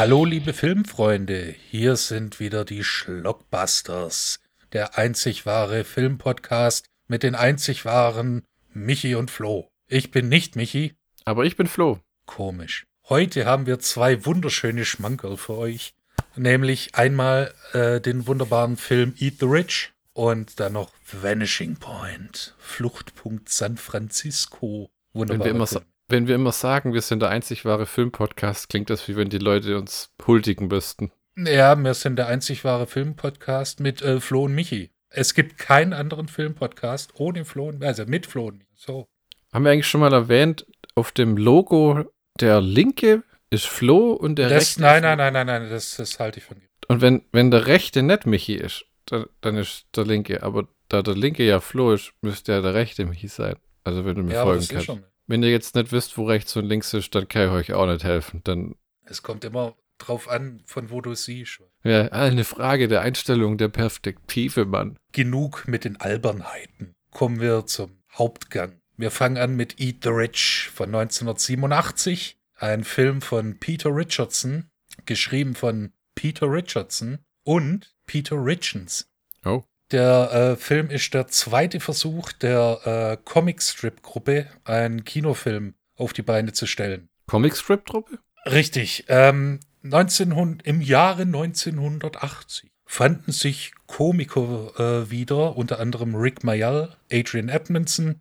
Hallo, liebe Filmfreunde, hier sind wieder die Schlockbusters, der einzig wahre Filmpodcast mit den einzig wahren Michi und Flo. Ich bin nicht Michi. Aber ich bin Flo. Komisch. Heute haben wir zwei wunderschöne Schmankerl für euch. Nämlich einmal äh, den wunderbaren Film Eat the Rich und dann noch Vanishing Point, Fluchtpunkt San Francisco. Wunderbar. Wenn, wenn wir immer sagen, wir sind der einzig wahre Filmpodcast, klingt das wie wenn die Leute uns huldigen müssten. Ja, wir sind der einzig wahre Filmpodcast mit äh, Flo und Michi. Es gibt keinen anderen Filmpodcast ohne Flo und also mit Flo und Michi. So. Haben wir eigentlich schon mal erwähnt, auf dem Logo der linke ist Flo und der das, rechte. Nein, nein, nein, nein, nein, das, das halte ich von dir. Und wenn, wenn der rechte nicht Michi ist, dann, dann ist der linke. Aber da der linke ja Flo ist, müsste ja der rechte Michi sein. Also wenn du mir ja, folgen kannst. Wenn ihr jetzt nicht wisst, wo rechts und links ist, dann kann ich euch auch nicht helfen. Dann es kommt immer drauf an, von wo du siehst. Ja, eine Frage der Einstellung der Perspektive, Mann. Genug mit den Albernheiten. Kommen wir zum Hauptgang. Wir fangen an mit Eat the Rich von 1987, ein Film von Peter Richardson, geschrieben von Peter Richardson und Peter Richens. Oh. Der äh, Film ist der zweite Versuch der äh, Comicstrip-Gruppe, einen Kinofilm auf die Beine zu stellen. Comicstrip-Gruppe? Richtig. Ähm, 1900, Im Jahre 1980 fanden sich Komiker äh, wieder, unter anderem Rick Mayall, Adrian Edmondson,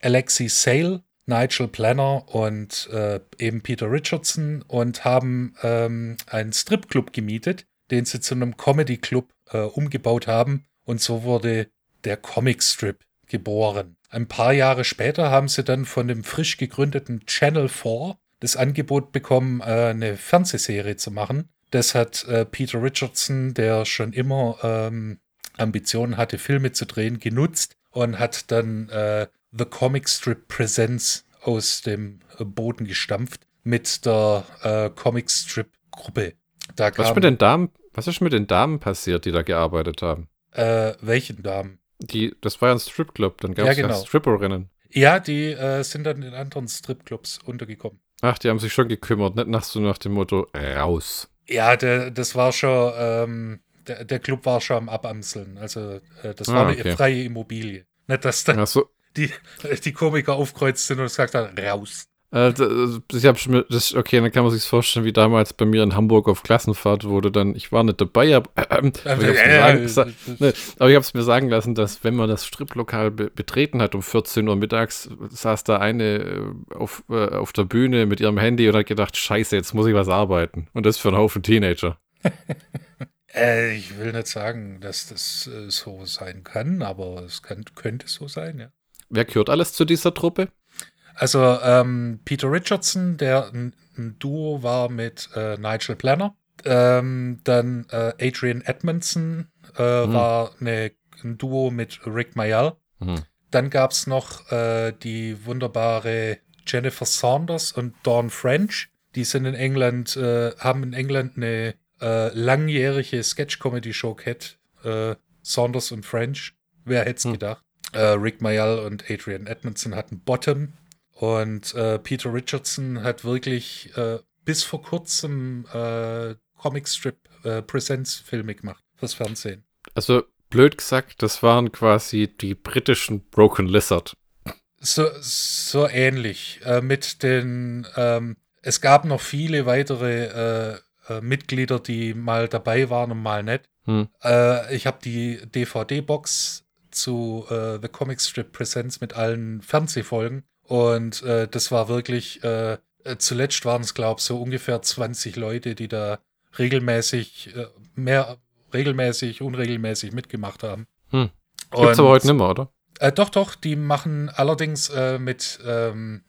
Alexi Sale, Nigel Planner und äh, eben Peter Richardson und haben ähm, einen Stripclub gemietet, den sie zu einem Comedy-Club äh, umgebaut haben. Und so wurde der Comic-Strip geboren. Ein paar Jahre später haben sie dann von dem frisch gegründeten Channel 4 das Angebot bekommen, äh, eine Fernsehserie zu machen. Das hat äh, Peter Richardson, der schon immer ähm, Ambitionen hatte, Filme zu drehen, genutzt und hat dann äh, The Comic Strip Presents aus dem Boden gestampft mit der äh, Comic Strip Gruppe. Da was, mit den Damen, was ist mit den Damen passiert, die da gearbeitet haben? Äh, welchen Damen? Die, das war ja ein Stripclub, dann gab es ja, genau. ja Stripperinnen. Ja, die äh, sind dann in anderen Stripclubs untergekommen. Ach, die haben sich schon gekümmert, nicht nach so nach dem Motto raus. Ja, der, das war schon, ähm, der, der, Club war schon am Abamseln. Also äh, das war ah, okay. eine freie Immobilie. Nicht, dass dann so die, die Komiker aufkreuzt sind und gesagt haben, raus. Äh, ich habe schon, das, okay, dann kann man sich vorstellen, wie damals bei mir in Hamburg auf Klassenfahrt wurde dann, ich war nicht dabei, aber, äh, aber ich habe es mir, mir, sagen lassen, dass wenn man das Striplokal be betreten hat um 14 Uhr mittags, saß da eine äh, auf, äh, auf der Bühne mit ihrem Handy und hat gedacht, scheiße, jetzt muss ich was arbeiten. Und das für einen Haufen Teenager. äh, ich will nicht sagen, dass das äh, so sein kann, aber es kann, könnte so sein, ja. Wer gehört alles zu dieser Truppe? Also ähm, Peter Richardson, der ein, ein, Duo war mit äh, Nigel Planner. Ähm, dann äh, Adrian Edmondson äh, mhm. war eine, ein Duo mit Rick Mayall. Mhm. Dann gab es noch äh, die wunderbare Jennifer Saunders und Dawn French. Die sind in England, äh, haben in England eine äh, langjährige Sketch-Comedy-Show gehabt. Saunders und French. Wer hätte es mhm. gedacht? Rick Mayall und Adrian Edmondson hatten Bottom. Und äh, Peter Richardson hat wirklich äh, bis vor kurzem äh, Comicstrip äh, Presents-Filme gemacht fürs Fernsehen. Also blöd gesagt, das waren quasi die britischen Broken Lizard. So, so ähnlich. Äh, mit den, ähm, es gab noch viele weitere äh, äh, Mitglieder, die mal dabei waren und mal nicht. Hm. Ich habe die DVD-Box zu The Comic Strip Presents mit allen Fernsehfolgen. Und äh, das war wirklich, äh, äh zuletzt waren es, glaube ich, so ungefähr 20 Leute, die da regelmäßig, äh, mehr regelmäßig, unregelmäßig mitgemacht haben. Hm. Gibt's aber heute nicht mehr, oder? Äh, doch, doch, die machen allerdings äh, mit ähm,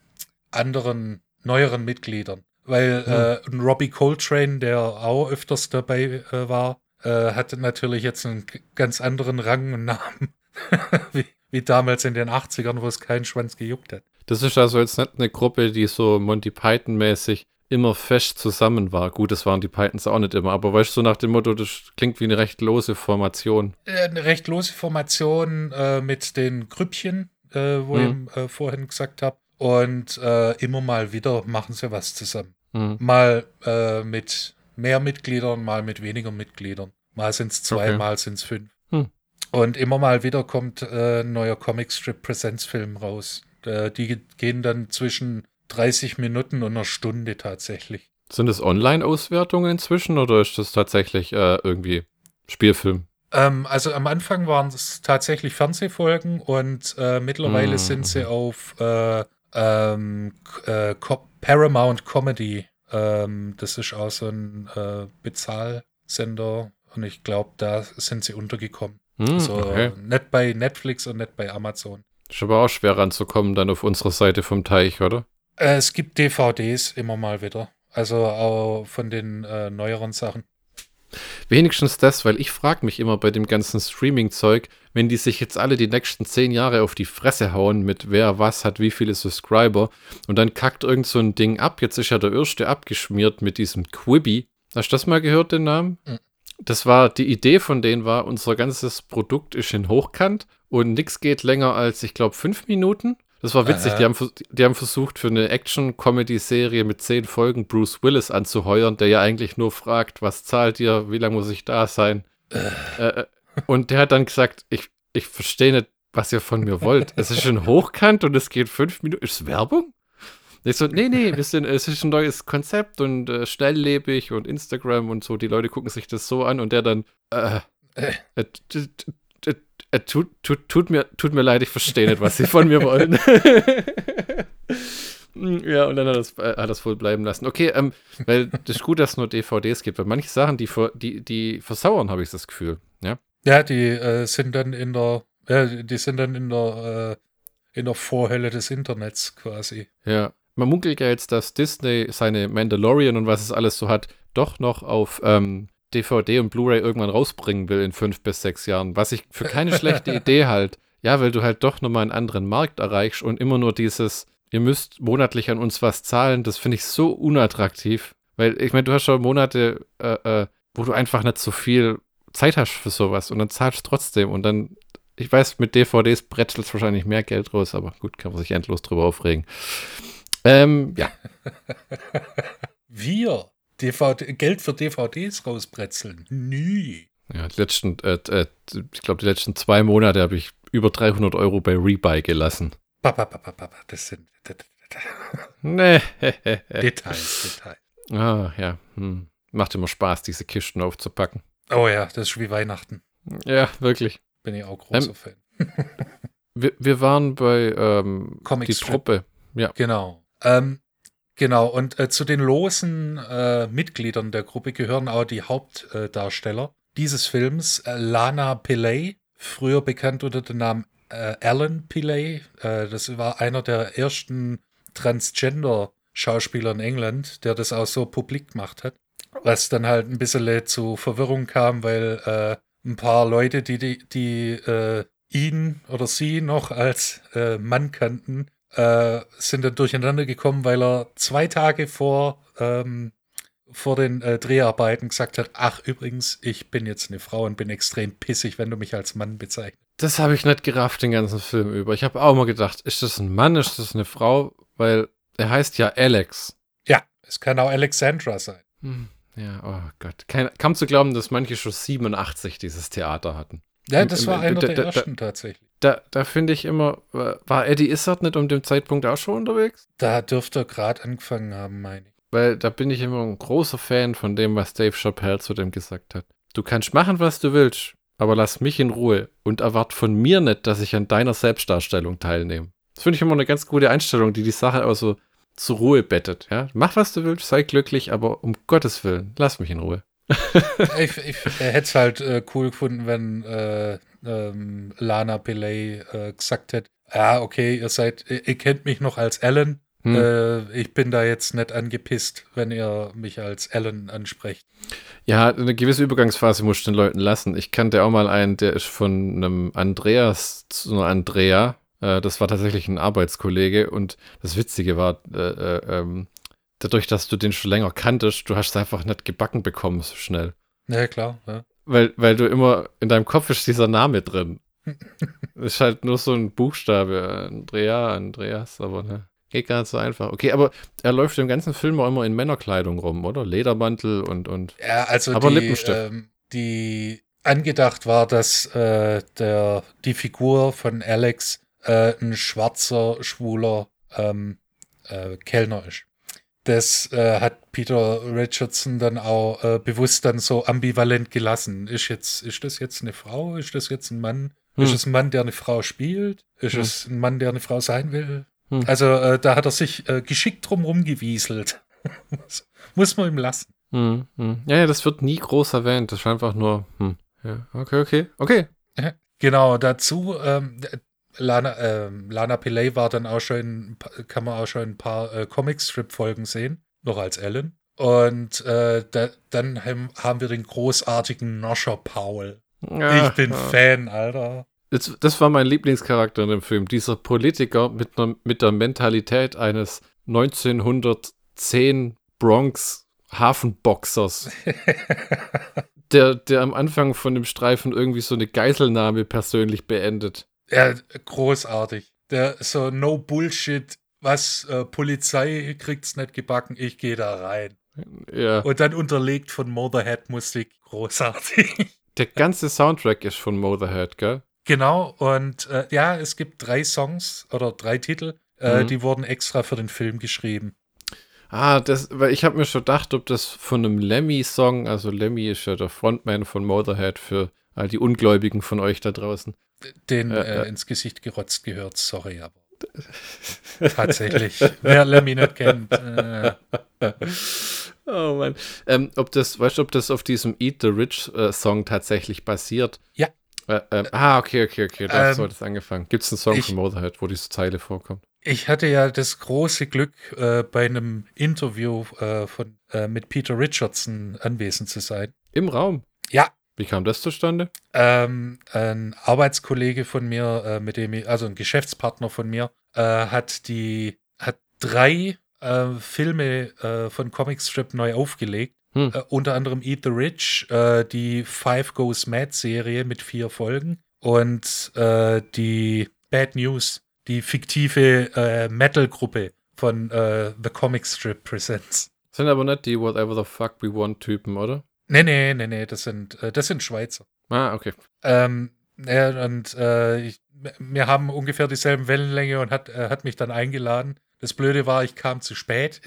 anderen, neueren Mitgliedern. Weil hm. äh, Robbie Coltrane, der auch öfters dabei äh, war, äh, hatte natürlich jetzt einen ganz anderen Rang und Namen wie, wie damals in den 80ern, wo es keinen Schwanz gejuckt hat. Das ist also jetzt nicht eine Gruppe, die so Monty Python-mäßig immer fest zusammen war. Gut, das waren die Pythons auch nicht immer, aber weißt du, so nach dem Motto, das klingt wie eine recht lose Formation. Äh, eine recht lose Formation äh, mit den Grüppchen, äh, wo hm. ich äh, vorhin gesagt habe. Und äh, immer mal wieder machen sie was zusammen. Hm. Mal äh, mit mehr Mitgliedern, mal mit weniger Mitgliedern. Mal sind es zwei, okay. mal sind es fünf. Hm. Und immer mal wieder kommt ein neuer Comicstrip-Präsenzfilm raus. Die gehen dann zwischen 30 Minuten und einer Stunde tatsächlich. Sind es Online-Auswertungen inzwischen oder ist das tatsächlich äh, irgendwie Spielfilm? Ähm, also am Anfang waren es tatsächlich Fernsehfolgen und äh, mittlerweile mm. sind sie auf äh, ähm, äh, Paramount Comedy. Ähm, das ist auch so ein äh, Bezahlsender und ich glaube, da sind sie untergekommen. Mm, also okay. nicht bei Netflix und nicht bei Amazon. Ist aber auch schwer ranzukommen dann auf unserer Seite vom Teich, oder? Äh, es gibt DVDs immer mal wieder. Also auch von den äh, neueren Sachen. Wenigstens das, weil ich frage mich immer bei dem ganzen Streaming-Zeug, wenn die sich jetzt alle die nächsten zehn Jahre auf die Fresse hauen mit wer was hat, wie viele Subscriber und dann kackt irgend so ein Ding ab. Jetzt ist ja der erste abgeschmiert mit diesem Quibi. Hast du das mal gehört, den Namen? Mhm. Das war, die Idee von denen war, unser ganzes Produkt ist in Hochkant und nichts geht länger als, ich glaube, fünf Minuten. Das war witzig. Die haben, die haben, versucht, für eine Action-Comedy-Serie mit zehn Folgen Bruce Willis anzuheuern, der ja eigentlich nur fragt, was zahlt ihr, wie lange muss ich da sein? Äh. äh, und der hat dann gesagt, ich, ich verstehe nicht, was ihr von mir wollt. Es ist schon hochkant und es geht fünf Minuten. Ist Werbung? Ich so, nee, nee, wir sind, es ist ein neues Konzept und äh, schnelllebig und Instagram und so. Die Leute gucken sich das so an und der dann, äh, äh äh, tut, tut, tut, mir, tut mir leid, ich verstehe nicht, was sie von mir wollen. ja, und dann hat das, äh, hat das wohl bleiben lassen. Okay, ähm, weil das ist gut, dass es nur DVDs gibt, weil manche Sachen, die, die, die versauern, habe ich das Gefühl. Ja, ja die äh, sind dann in der, äh, die sind dann in der, äh, in der Vorhölle des Internets quasi. Ja. Man munkelt ja jetzt, dass Disney seine Mandalorian und was es alles so hat, doch noch auf ähm, DVD und Blu-ray irgendwann rausbringen will in fünf bis sechs Jahren, was ich für keine schlechte Idee halt. Ja, weil du halt doch nochmal einen anderen Markt erreichst und immer nur dieses, ihr müsst monatlich an uns was zahlen, das finde ich so unattraktiv. Weil ich meine, du hast schon Monate, äh, äh, wo du einfach nicht so viel Zeit hast für sowas und dann zahlst du trotzdem und dann, ich weiß, mit DVDs bretzelst wahrscheinlich mehr Geld raus, aber gut, kann man sich endlos drüber aufregen. Ähm, ja. Wir DVD, Geld für DVDs rausbretzeln. Nie. Ja, die letzten, äh, äh, ich glaube, die letzten zwei Monate habe ich über 300 Euro bei Rebuy gelassen. Papa, papa, papa, das sind. nee. Details, Details. Ah, ja. Hm. Macht immer Spaß, diese Kisten aufzupacken. Oh ja, das ist wie Weihnachten. Ja, wirklich. Bin ich auch großer ähm, Fan. wir, wir waren bei ähm, die Truppe. Ja. Genau. Ähm, Genau, und äh, zu den losen äh, Mitgliedern der Gruppe gehören auch die Hauptdarsteller äh, dieses Films, äh, Lana Pillay, früher bekannt unter dem Namen äh, Alan Pillay. Äh, das war einer der ersten Transgender-Schauspieler in England, der das auch so publik gemacht hat. Was dann halt ein bisschen zu Verwirrung kam, weil ein paar Leute, die, die, die ihn oder sie noch als Mann kannten, äh, sind dann durcheinander gekommen, weil er zwei Tage vor, ähm, vor den äh, Dreharbeiten gesagt hat, ach übrigens, ich bin jetzt eine Frau und bin extrem pissig, wenn du mich als Mann bezeichnest. Das habe ich nicht gerafft den ganzen Film über. Ich habe auch mal gedacht, ist das ein Mann, ist das eine Frau? Weil er heißt ja Alex. Ja, es kann auch Alexandra sein. Hm, ja, oh Gott. Kein, kaum zu glauben, dass manche schon 87 dieses Theater hatten. Ja, das war einer der ersten tatsächlich. Da, da finde ich immer, war Eddie Izzard nicht um den Zeitpunkt auch schon unterwegs? Da dürfte er gerade angefangen haben, meine ich. Weil da bin ich immer ein großer Fan von dem, was Dave Chappelle zu dem gesagt hat. Du kannst machen, was du willst, aber lass mich in Ruhe und erwart von mir nicht, dass ich an deiner Selbstdarstellung teilnehme. Das finde ich immer eine ganz gute Einstellung, die die Sache also zur Ruhe bettet. Ja? Mach, was du willst, sei glücklich, aber um Gottes Willen, lass mich in Ruhe. ich, ich hätte es halt äh, cool gefunden, wenn äh, ähm, Lana Pillay äh, gesagt hätte, ja, okay, ihr seid, ihr, ihr kennt mich noch als Alan. Hm. Äh, ich bin da jetzt nicht angepisst, wenn ihr mich als Alan ansprecht. Ja, eine gewisse Übergangsphase muss ich den Leuten lassen. Ich kannte auch mal einen, der ist von einem Andreas zu einer Andrea. Äh, das war tatsächlich ein Arbeitskollege und das Witzige war, äh ähm, dadurch, dass du den schon länger kanntest, du hast es einfach nicht gebacken bekommen so schnell. Ja, klar. Ja. Weil, weil du immer, in deinem Kopf ist dieser Name drin. ist halt nur so ein Buchstabe. Andrea, Andreas, aber ne. Geht gar nicht so einfach. Okay, aber er läuft im ganzen Film auch immer in Männerkleidung rum, oder? Ledermantel und. und ja, also aber die, Lippenstift. Ähm, die angedacht war, dass äh, der, die Figur von Alex äh, ein schwarzer, schwuler ähm, äh, Kellner ist. Das äh, hat Peter Richardson dann auch äh, bewusst dann so ambivalent gelassen. Ist jetzt, ist das jetzt eine Frau? Ist das jetzt ein Mann? Hm. Ist es ein Mann, der eine Frau spielt? Ist hm. es ein Mann, der eine Frau sein will? Hm. Also äh, da hat er sich äh, geschickt drum rumgewieselt. Muss man ihm lassen. Hm, hm. Ja, ja, das wird nie groß erwähnt. Das ist einfach nur, hm. ja, okay, okay, okay. Genau, dazu, ähm, Lana, äh, Lana Pillay war dann auch schon, kann man auch schon ein paar äh, Comic-Strip-Folgen sehen, noch als Ellen. Und äh, da, dann haben wir den großartigen Noscher Paul. Ja, ich bin ja. Fan, Alter. Das, das, war mein Lieblingscharakter in dem Film. Dieser Politiker mit, ne, mit der Mentalität eines 1910 Bronx Hafenboxers. der, der am Anfang von dem Streifen irgendwie so eine Geiselnahme persönlich beendet. Ja, großartig. Der so no Bullshit, was äh, Polizei kriegt's nicht gebacken, ich gehe da rein. Ja. Und dann unterlegt von Motherhead Musik, großartig. Der ganze Soundtrack ist von Motherhead, gell? Genau, und äh, ja, es gibt drei Songs oder drei Titel, äh, mhm. die wurden extra für den Film geschrieben. Ah, das, weil ich habe mir schon gedacht, ob das von einem Lemmy-Song, also Lemmy ist ja der Frontman von Motorhead für all die Ungläubigen von euch da draußen. Den äh, äh, äh, ins Gesicht gerotzt gehört, sorry, aber tatsächlich, wer Lemmy nicht kennt. Äh. Oh Mann. Ähm, ob das, weißt du, ob das auf diesem Eat the Rich äh, Song tatsächlich basiert? Ja. Äh, äh, ah, okay, okay, okay, da ähm, so hat es angefangen. Gibt es einen Song ich, von Motorhead, wo diese Zeile vorkommt? Ich hatte ja das große Glück, äh, bei einem Interview von, mit Peter Richardson anwesend zu sein. Im Raum? Ja. Wie kam das zustande? Ähm, ein Arbeitskollege von mir, äh, mit dem ich, also ein Geschäftspartner von mir, hat die, hat drei Filme von Comicstrip neu aufgelegt hm. Äh, unter anderem Eat the Rich, äh, die Five Goes Mad Serie mit vier Folgen und äh, die Bad News, die fiktive äh, Metal-Gruppe von äh, The Comic Strip Presents. Sind aber nicht die Whatever the Fuck We Want Typen, oder? Nee, nee, nee, nee, das sind, äh, das sind Schweizer. Ah, okay. Ähm, ja, und ich, wir haben ungefähr dieselben Wellenlänge und hat, hat mich dann eingeladen. Das Blöde war, ich kam zu spät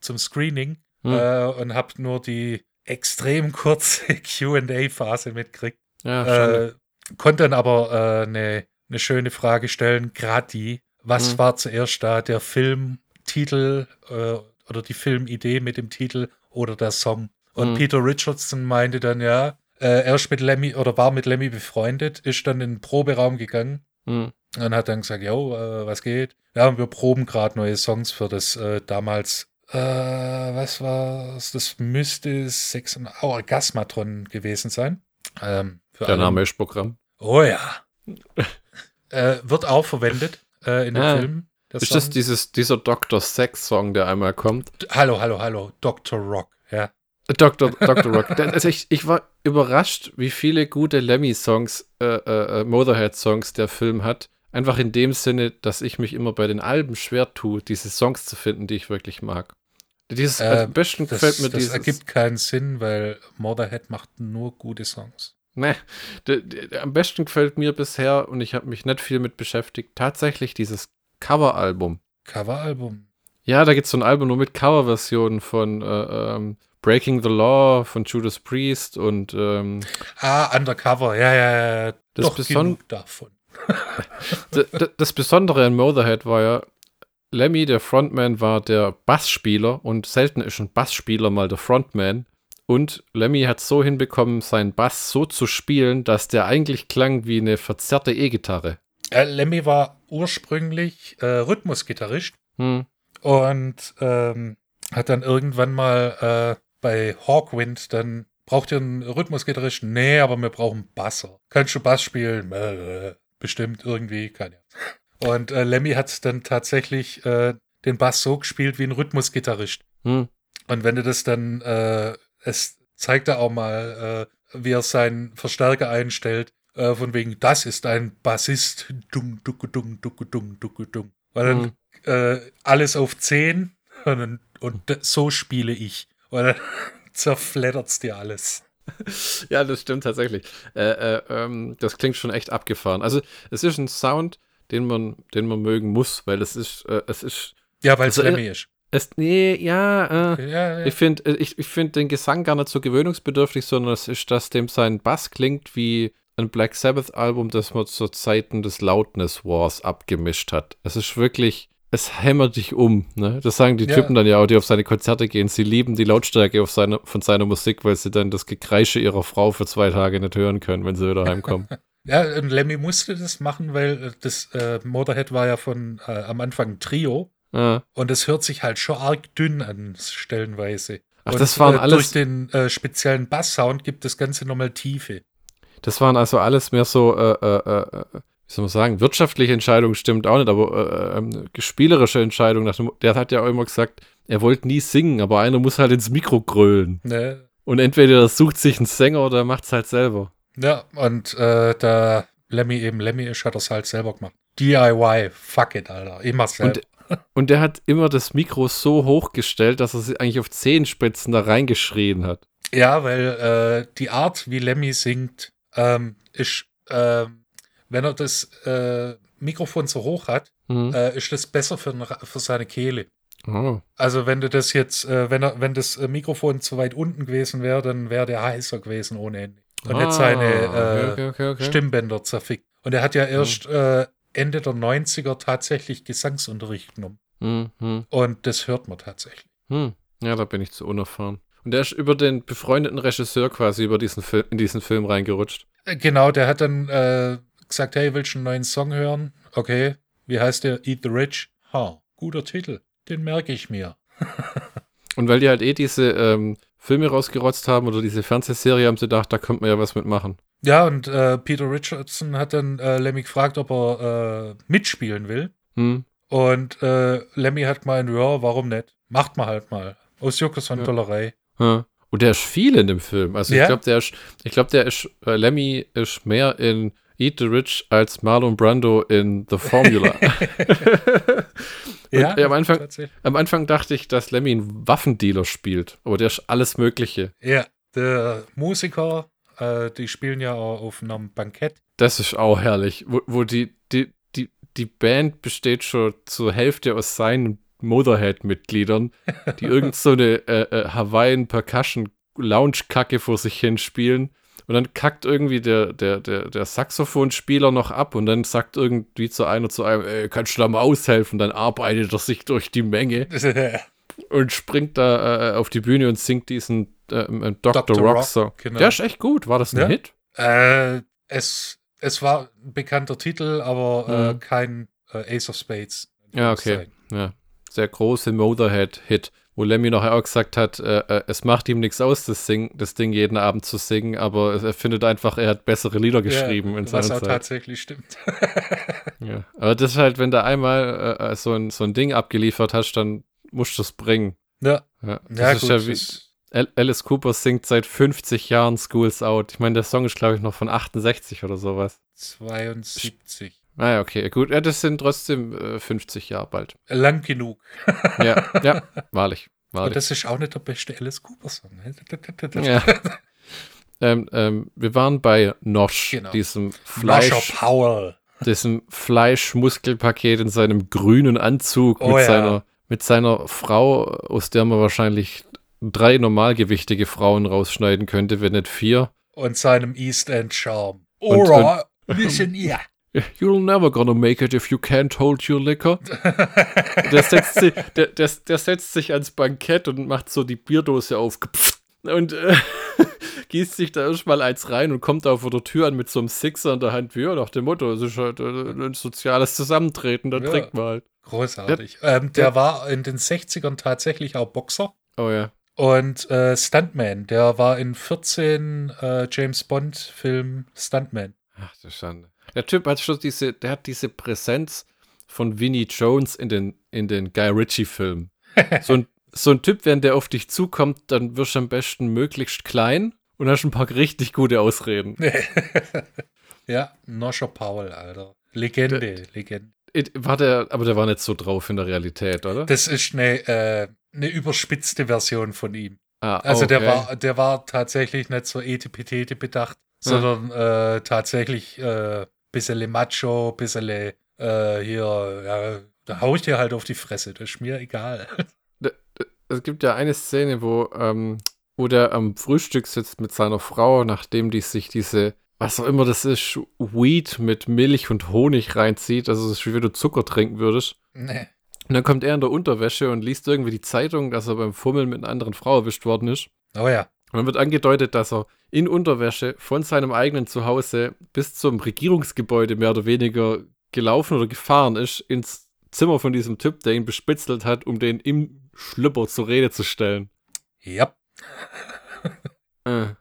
zum Screening hm. äh, und habe nur die extrem kurze QA-Phase mitgekriegt. Ja, äh, konnte dann aber eine äh, ne schöne Frage stellen, gerade die, was hm. war zuerst da, der Filmtitel äh, oder die Filmidee mit dem Titel oder der Song? Und hm. Peter Richardson meinte dann, ja, äh, er ist mit Lemmy oder war mit Lemmy befreundet, ist dann in den Proberaum gegangen hm. und hat dann gesagt, jo, äh, was geht? Ja, wir proben gerade neue Songs für das äh, damals äh, was war's? Das müsste 6 oh, Orgasmatron gewesen sein. Ähm, Der Name ist Programm. Oh ja. äh, wird auch verwendet äh, in dem ah. Film. Ist Song. das dieses, dieser Dr. Sex-Song, der einmal kommt? Hallo, hallo, hallo. Dr. Rock, ja. Dr. Dr. Rock. also ich, ich war überrascht, wie viele gute Lemmy-Songs, äh, äh, äh, Motorhead-Songs der Film hat. Einfach in dem Sinne, dass ich mich immer bei den Alben schwer tue, diese Songs zu finden, die ich wirklich mag. Dieses, äh, am besten das, gefällt mir das dieses. Das ergibt keinen Sinn, weil Motorhead macht nur gute Songs. Nee, am besten gefällt mir bisher, und ich habe mich nicht viel mit beschäftigt, tatsächlich dieses Coveralbum. Coveralbum? Ja, da gibt es so ein Album nur mit Coverversionen von äh, ähm, Breaking the Law von Judas Priest und ähm, Ah, Undercover, ja, ja, ja. Das Doch genug davon. das Besondere an Motherhead war ja, Lemmy, der Frontman, war der Bassspieler und selten ist ein Bassspieler mal der Frontman. Und Lemmy hat so hinbekommen, seinen Bass so zu spielen, dass der eigentlich klang wie eine verzerrte E-Gitarre. Äh, Lemmy war ursprünglich äh, Rhythmusgitarrist hm. und ähm, hat dann irgendwann mal äh, bei Hawkwind dann braucht ihr einen Rhythmusgitarristen? Nee, aber wir brauchen Basser. Kannst du Bass spielen? Äh, bestimmt irgendwie, kann ja. Und äh, Lemmy hat dann tatsächlich äh, den Bass so gespielt wie ein Rhythmusgitarrist. Hm. Und wenn du das dann, äh, es zeigt er auch mal, äh, wie er seinen Verstärker einstellt, äh, von wegen, das ist ein Bassist, dung, ducke, dung, ducke, dung, ducke, dung. Weil dann hm. alles auf 10 und, und so spiele ich. Dann zerfleddert's dir alles. Ja, das stimmt tatsächlich. Äh, äh, ähm, das klingt schon echt abgefahren. Also es ist ein Sound, den man, den man mögen muss, weil es ist, äh, es ist. Ja, weil es also, äh, ist. Es, nee, ja, äh, ja, ja. ich finde äh, ich, ich find den Gesang gar nicht so gewöhnungsbedürftig, sondern es ist, dass dem sein Bass klingt wie ein Black Sabbath-Album, das man zu Zeiten des Loudness Wars abgemischt hat. Es ist wirklich, es hämmert dich um. Ne? Das sagen die ja. Typen dann ja auch, die auf seine Konzerte gehen. Sie lieben die Lautstärke seine, von seiner Musik, weil sie dann das Gekreische ihrer Frau für zwei Tage nicht hören können, wenn sie wieder heimkommen. ja, und Lemmy musste das machen, weil das äh, Motorhead war ja von äh, am Anfang ein Trio. Ah. Und es hört sich halt schon arg dünn an, stellenweise. Ach, und, das waren äh, alles. Durch den äh, speziellen Basssound gibt das Ganze nochmal Tiefe. Das waren also alles mehr so, äh, äh, äh, wie soll man sagen, wirtschaftliche Entscheidungen stimmt auch nicht, aber ähm, spielerische Entscheidungen. Der hat ja auch immer gesagt, er wollte nie singen, aber einer muss halt ins Mikro grölen. Ne. Und entweder das sucht sich einen Sänger oder macht es halt selber. Ja, und da Lemmy eben Lemmy ist, hat es halt selber gemacht. DIY, fuck it, Alter. Immer selber. Und und der hat immer das Mikro so hochgestellt, dass er sich eigentlich auf Zehenspitzen da reingeschrien hat. Ja, weil äh, die Art, wie Lemmy singt, ähm, ist, äh, wenn er das äh, Mikrofon so hoch hat, mhm. Äh, ist das besser für, für seine Kehle. Oh. Also wenn du das jetzt, äh, wenn er, wenn das Mikrofon zu weit unten gewesen wäre, dann wäre der heißer gewesen ohne Ende. Und ah, hätte seine äh, okay, okay, okay, Stimmbänder zerfickt. Und er hat ja erst mhm. Ende der 90er tatsächlich Gesangsunterricht genommen. Mhm. Und das hört man tatsächlich. Hm. Ja, da bin ich zu unerfahren. Und der ist über den befreundeten Regisseur quasi über diesen Film, in diesen Film reingerutscht. Äh, genau, der hat dann äh, gesagt, hey, willst du einen neuen Song hören? Okay, wie heißt der? Eat the Rich? Ha, guter Titel. Den merke ich mir. Und weil die halt eh diese ähm, Filme rausgerotzt haben oder diese Fernsehserie, haben sie gedacht, da könnte man ja was mitmachen. Ja, und äh, Peter Richardson hat dann äh, Lemmy gefragt, ob er äh, mitspielen will. Hm. Und äh, Lemmy hat gemeint, ja, warum nicht? Macht mal halt mal. Aus Jokos und ja. Dollerei. Ja. Und der ist viel in dem Film. Also ja? ich glaube, der ist, ich glaube, der ist, äh, Lemmy ist mehr in Eat the Rich als Marlon Brando in The Formula. ja, am, Anfang, am Anfang dachte ich, dass Lemmy einen Waffendealer spielt, aber der ist alles Mögliche. Ja, der Musiker, äh, die spielen ja auch auf einem Bankett. Das ist auch herrlich, wo, wo die, die, die, die Band besteht schon zur Hälfte aus seinen Motorhead-Mitgliedern, die irgend so eine äh, äh, Hawaiian Percussion Lounge-Kacke vor sich hin spielen. Und dann kackt irgendwie der, der, der, der Saxophonspieler noch ab und dann sagt irgendwie zu einer zu einem, ey, kannst du da mal aushelfen? Dann arbeitet er sich durch die Menge und springt da äh, auf die Bühne und singt diesen äh, Dr. Dr. Rock Song. Genau. Der ist echt gut. War das ein ja? Hit? Äh, es, es war ein bekannter Titel, aber äh, mhm. kein äh, Ace of Spades. Ja, okay. Ja. Sehr große Motorhead-Hit wo Lemmy nachher auch gesagt hat, äh, äh, es macht ihm nichts aus, das, Sing, das Ding jeden Abend zu singen, aber er findet einfach, er hat bessere Lieder geschrieben ja, in seiner was Zeit. Was tatsächlich stimmt. ja. Aber das ist halt, wenn du einmal äh, äh, so, ein, so ein Ding abgeliefert hast, dann musst du es bringen. Ja. ja. Das ja, ist gut, ja wie, Alice Cooper singt seit 50 Jahren Schools Out. Ich meine, der Song ist, glaube ich, noch von 68 oder sowas. 72. Ah ja, okay, gut. Ja, das sind trotzdem äh, 50 Jahre bald. Lang genug. ja, ja, wahrlich. wahrlich. Und das ist auch nicht der beste Alice Cooper-Song. Ne? ja. ähm, ähm, wir waren bei Nosh, genau. diesem Fleisch. Nosher Powell. Diesem Fleischmuskelpaket in seinem grünen Anzug oh, mit, ja. seiner, mit seiner Frau, aus der man wahrscheinlich drei normalgewichtige Frauen rausschneiden könnte, wenn nicht vier. Und seinem East End Charme. Ora, listen ihr. You're never gonna make it if you can't hold your liquor. der, setzt sich, der, der, der setzt sich ans Bankett und macht so die Bierdose auf. Und äh, gießt sich da erstmal eins rein und kommt da vor der Tür an mit so einem Sixer in der Hand. Ja, nach dem Motto, es ist halt äh, ein soziales Zusammentreten, da ja, trinkt man halt. Großartig. Der, ähm, der war in den 60ern tatsächlich auch Boxer. Oh ja. Und äh, Stuntman, der war in 14 äh, James Bond-Filmen Stuntman. Ach du Schande. Der Typ hat schon diese, der hat diese Präsenz von Vinnie Jones in den, in den Guy Ritchie-Filmen. so, ein, so ein Typ, wenn der auf dich zukommt, dann wirst du am besten möglichst klein und hast ein paar richtig gute Ausreden. ja, Nosher Powell, Alter. Legende, der, Legende. war der, aber der war nicht so drauf in der Realität, oder? Das ist eine, äh, eine überspitzte Version von ihm. Ah, Also okay. der war, der war tatsächlich nicht so etipetete bedacht, sondern äh, tatsächlich äh, bisschen macho, bisschen äh, hier, ja, da hau ich dir halt auf die Fresse, das ist mir egal. Es gibt ja eine Szene, wo, ähm, wo der am Frühstück sitzt mit seiner Frau, nachdem die sich diese, was auch immer das ist, Weed mit Milch und Honig reinzieht. Also es ist wie wenn du Zucker trinken würdest. nee. Und dann kommt er in der Unterwäsche und liest irgendwie die Zeitung, dass er beim Fummeln mit einer anderen Frau erwischt worden ist. Oh ja. Und dann wird angedeutet, dass er in Unterwäsche von seinem eigenen Zuhause bis zum Regierungsgebäude mehr oder weniger gelaufen oder gefahren ist ins Zimmer von diesem Typ, der ihn bespitzelt hat, um den im Schlüpper zur Rede zu stellen. Ja. Äh.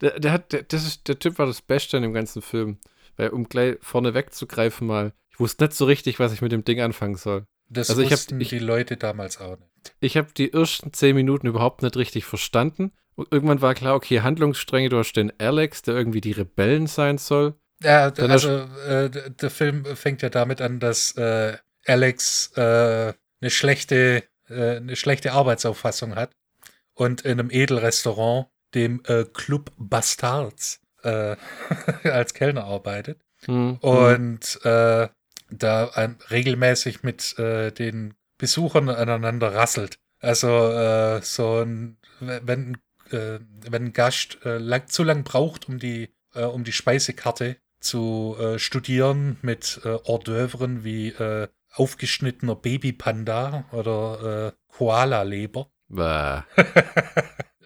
der, der, hat, der, das ist, der Typ war das Beste in dem ganzen Film. Weil, um gleich vorne wegzugreifen mal, ich wusste nicht so richtig, was ich mit dem Ding anfangen soll. Das Also ich wussten ich- die Leute damals auch nicht. Ich habe die ersten zehn Minuten überhaupt nicht richtig verstanden. Und irgendwann war klar, okay, Handlungsstränge, du hast den Alex, der irgendwie die Rebellen sein soll. Ja, Dann also äh, der Film fängt ja damit an, dass äh, Alex äh, eine schlechte äh, eine schlechte Arbeitsauffassung hat und in einem Edelrestaurant, dem äh, Club Bastards, äh, als Kellner arbeitet Hm, hm. und äh, da ein, regelmäßig mit äh, den Besuchern aneinander rasselt. Also äh, so ein, wenn, äh, wenn ein Gast äh, lang, zu lang braucht, um die, äh, um die Speisekarte zu äh, studieren mit Hors d'oeuvren wie aufgeschnittener Babypanda oder Koala-Leber.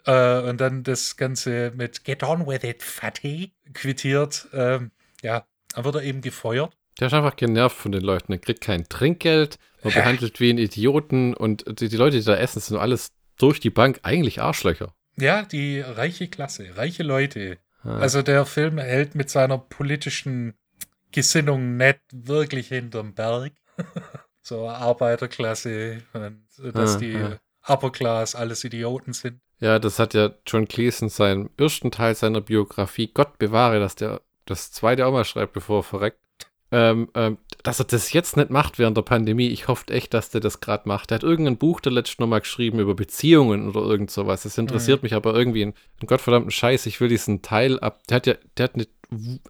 Und dann das Ganze mit Get on with it, Fatty quittiert. Ähm, ja, dann wird er eben gefeuert. Der ist einfach genervt von den Leuten. Er kriegt kein Trinkgeld, man behandelt wie ein Idioten und die, die Leute, die da essen, sind alles durch die Bank eigentlich Arschlöcher. Ja, die reiche Klasse, reiche Leute. Ja. Also der Film hält mit seiner politischen Gesinnung nicht wirklich hinterm Berg. so Arbeiterklasse, und dass Ah, die ah. Upper Class alles Idioten sind. Ja, das hat ja John Cleese in seinem ersten Teil seiner Biografie, Gott bewahre, dass der das zweite auch mal schreibt, bevor er verreckt. Ähm, ähm, dass er das jetzt nicht macht während der Pandemie. Ich hoffe echt, dass der das gerade macht. Der hat irgendein Buch der letzten nochmal geschrieben über Beziehungen oder irgend sowas. Das interessiert mich aber irgendwie ein, ein gottverdammten Scheiß. Ich will diesen Teil ab. Der hat ja, der hat eine,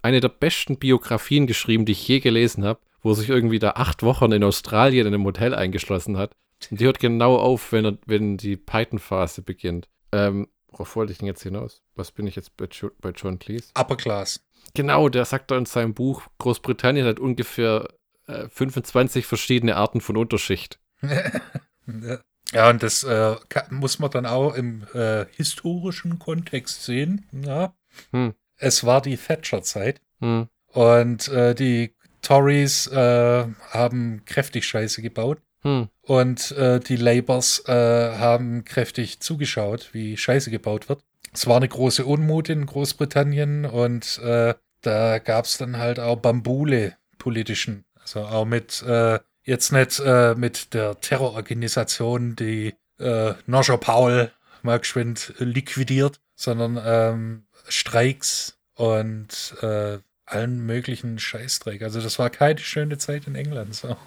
eine der besten Biografien geschrieben, die ich je gelesen habe, wo er sich irgendwie da acht Wochen in Australien in einem Hotel eingeschlossen hat. Und die hört genau auf, wenn, er, wenn die Python-Phase beginnt. Ähm, worauf wollte ich denn jetzt hinaus? Was bin ich jetzt bei, jo bei John Cleese? Upper Class. Genau, der sagt da in seinem Buch, Großbritannien hat ungefähr äh, 25 verschiedene Arten von Unterschicht. ja, und das äh, muss man dann auch im äh, historischen Kontext sehen. Ja. Hm. Es war die Thatcher-Zeit. Hm. Und äh, die Tories äh, haben kräftig Scheiße gebaut. Hm. Und äh, die Labours haben kräftig zugeschaut, wie Scheiße gebaut wird. Es war eine große Unmut in Großbritannien und äh, da gab es dann halt auch Bambule politischen. Also auch mit, äh, jetzt nicht äh, mit der Terrororganisation, die äh, Noscher Paul mal geschwind liquidiert, sondern ähm, Streiks und äh, allen möglichen Scheißdreck. Also das war keine schöne Zeit in England. So.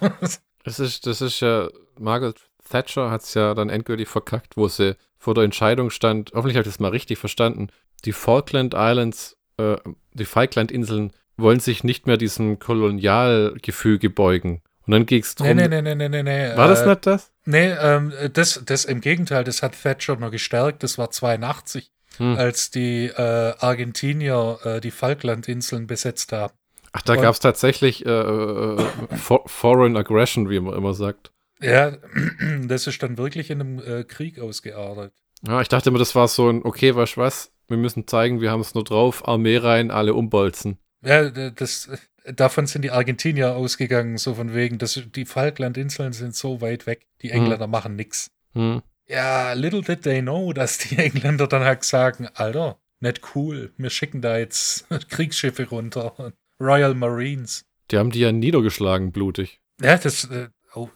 Das ist, das ist ja, Margaret Thatcher hat es ja dann endgültig verkackt, wo sie vor der Entscheidung stand, hoffentlich habe ich das mal richtig verstanden, die Falkland Islands, äh, die Falklandinseln wollen sich nicht mehr diesem Kolonialgefüge beugen. Und dann ging es drum. nee, nee, nee, nee, nee, nee. War das äh, nicht das? Nee, ähm, das, das im Gegenteil, das hat Thatcher noch gestärkt. Das war 82, Hm. als die äh, Argentinier äh, die Falklandinseln besetzt haben. Ach, da gab es tatsächlich äh, äh, For Foreign Aggression, wie man immer sagt. Ja, das ist dann wirklich in einem äh, Krieg ausgeartet. Ja, ich dachte immer, das war so ein, okay, weißt du was, wir müssen zeigen, wir haben es nur drauf, Armee rein, alle umbolzen. Ja, das, davon sind die Argentinier ausgegangen, so von wegen, dass die Falklandinseln sind so weit weg, die Hm. Engländer machen nix. Hm. Ja, little did they know, dass die Engländer dann halt sagen, Alter, nicht cool, wir schicken da jetzt Kriegsschiffe runter, Royal Marines. Die haben die ja niedergeschlagen, blutig. Ja, das, äh,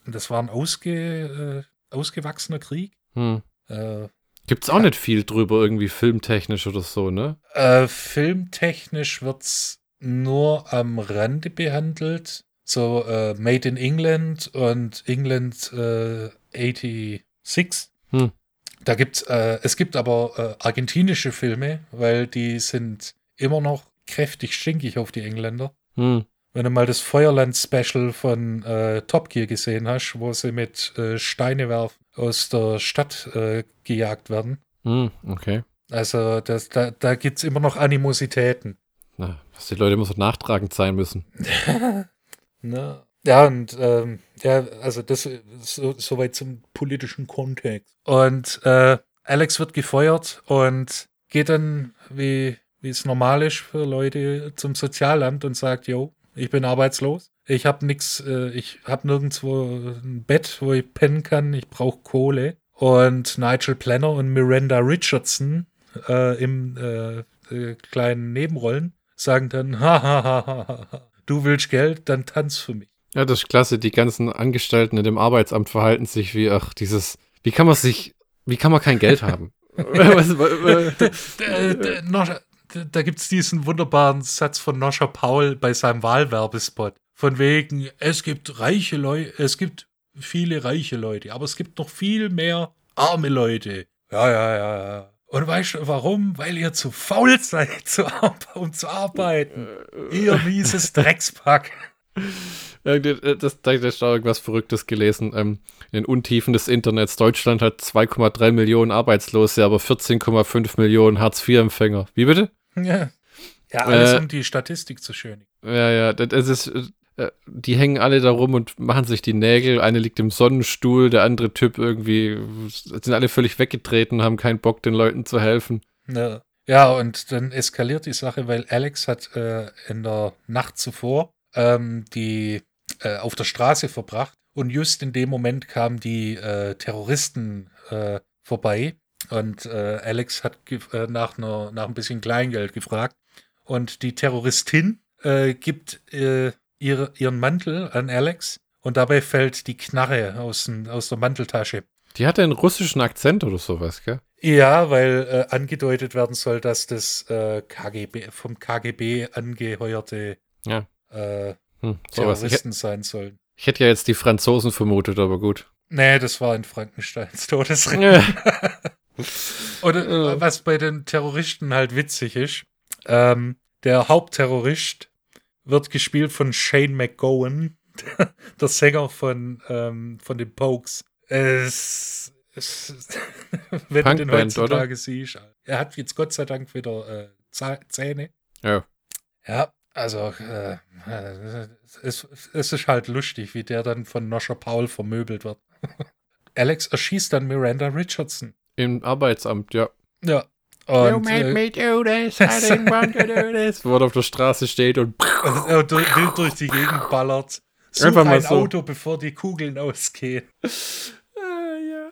das war ein ausge, äh, ausgewachsener Krieg. Hm. Äh, Gibt's auch nicht viel drüber, irgendwie filmtechnisch oder so, ne? Äh, filmtechnisch wird's nur am Rande behandelt. so äh, Made in England und England äh, 86. Hm. Da gibt's, äh, es gibt aber äh, argentinische Filme, weil die sind immer noch kräftig stinkig auf die Engländer. Hm. Wenn du mal das Feuerland-Special von äh, Top Gear gesehen hast, wo sie mit äh, Steine werfen aus der Stadt äh, gejagt werden. Hm, okay. Also das, da, da gibt es immer noch Animositäten. Na, dass die Leute immer so nachtragend sein müssen. Na, ja, und ähm, ja, also das so, soweit zum politischen Kontext. Und äh, Alex wird gefeuert und geht dann, wie, wie es normal ist für Leute, zum Sozialamt und sagt, yo, ich bin arbeitslos. Ich habe nichts, äh, ich habe nirgendwo ein Bett, wo ich pennen kann. Ich brauche Kohle. Und Nigel Planner und Miranda Richardson äh, im äh, äh kleinen Nebenrollen sagen dann, hahaha, du willst Geld, dann tanz für mich. Ja, das ist klasse. Die ganzen Angestellten in dem Arbeitsamt verhalten sich wie, ach, dieses, wie kann man sich, wie kann man kein Geld haben? da gibt es diesen wunderbaren Satz von Noscher Paul bei seinem Wahlwerbespot. Von wegen, es gibt reiche Leute, es gibt viele reiche Leute, aber es gibt noch viel mehr arme Leute. Ja, ja, ja, ja. Und weißt du warum? Weil ihr zu faul seid, zu um zu arbeiten. ihr mieses Dreckspack. Das, da ist da irgendwas Verrücktes gelesen. Ähm, in den Untiefen des Internets. Deutschland hat 2,3 Millionen Arbeitslose, aber 14,5 Millionen Hartz-IV-Empfänger. Wie bitte? Ja. Ja, alles äh, um die Statistik zu schönen. Ja, ja, das ist, äh, die hängen alle da rum und machen sich die Nägel. Eine liegt im Sonnenstuhl, der andere Typ irgendwie, sind alle völlig weggetreten, haben keinen Bock, den Leuten zu helfen. Ja, ja und dann eskaliert die Sache, weil Alex hat äh, in der Nacht zuvor ähm, die äh, auf der Straße verbracht und just in dem Moment kamen die äh, Terroristen äh, vorbei und äh, Alex hat äh, nach, einer, nach ein bisschen Kleingeld gefragt. Und die Terroristin äh, gibt äh, ihre, ihren Mantel an Alex und dabei fällt die Knarre aus, aus der Manteltasche. Die hatte einen russischen Akzent oder sowas, gell? Ja, weil äh, angedeutet werden soll, dass das äh, KGB, vom KGB angeheuerte ja. hm, Terroristen sein sollen. Ich hätte ja jetzt die Franzosen vermutet, aber gut. Nee, das war in Frankensteins Todesring. Ja. Oder äh, was bei den Terroristen halt witzig ist, ähm, der Hauptterrorist wird gespielt von Shane McGowan, der Sänger von, ähm, von den Pokes. Es, es, wenn du den heutzutage oder? siehst, er hat jetzt Gott sei Dank wieder äh, Zähne. Ja. Ja, also äh, es, es ist halt lustig, wie der dann von Noscher Paul vermöbelt wird. Alex erschießt dann Miranda Richardson. Im Arbeitsamt, ja. Ja. Und, you made äh, me do this, I didn't want to do this. Wo er auf der Straße steht und, durch, wild durch die Gegend ballert. Such Einfach mal ein so. Auto, bevor die Kugeln ausgehen. Ah, ja.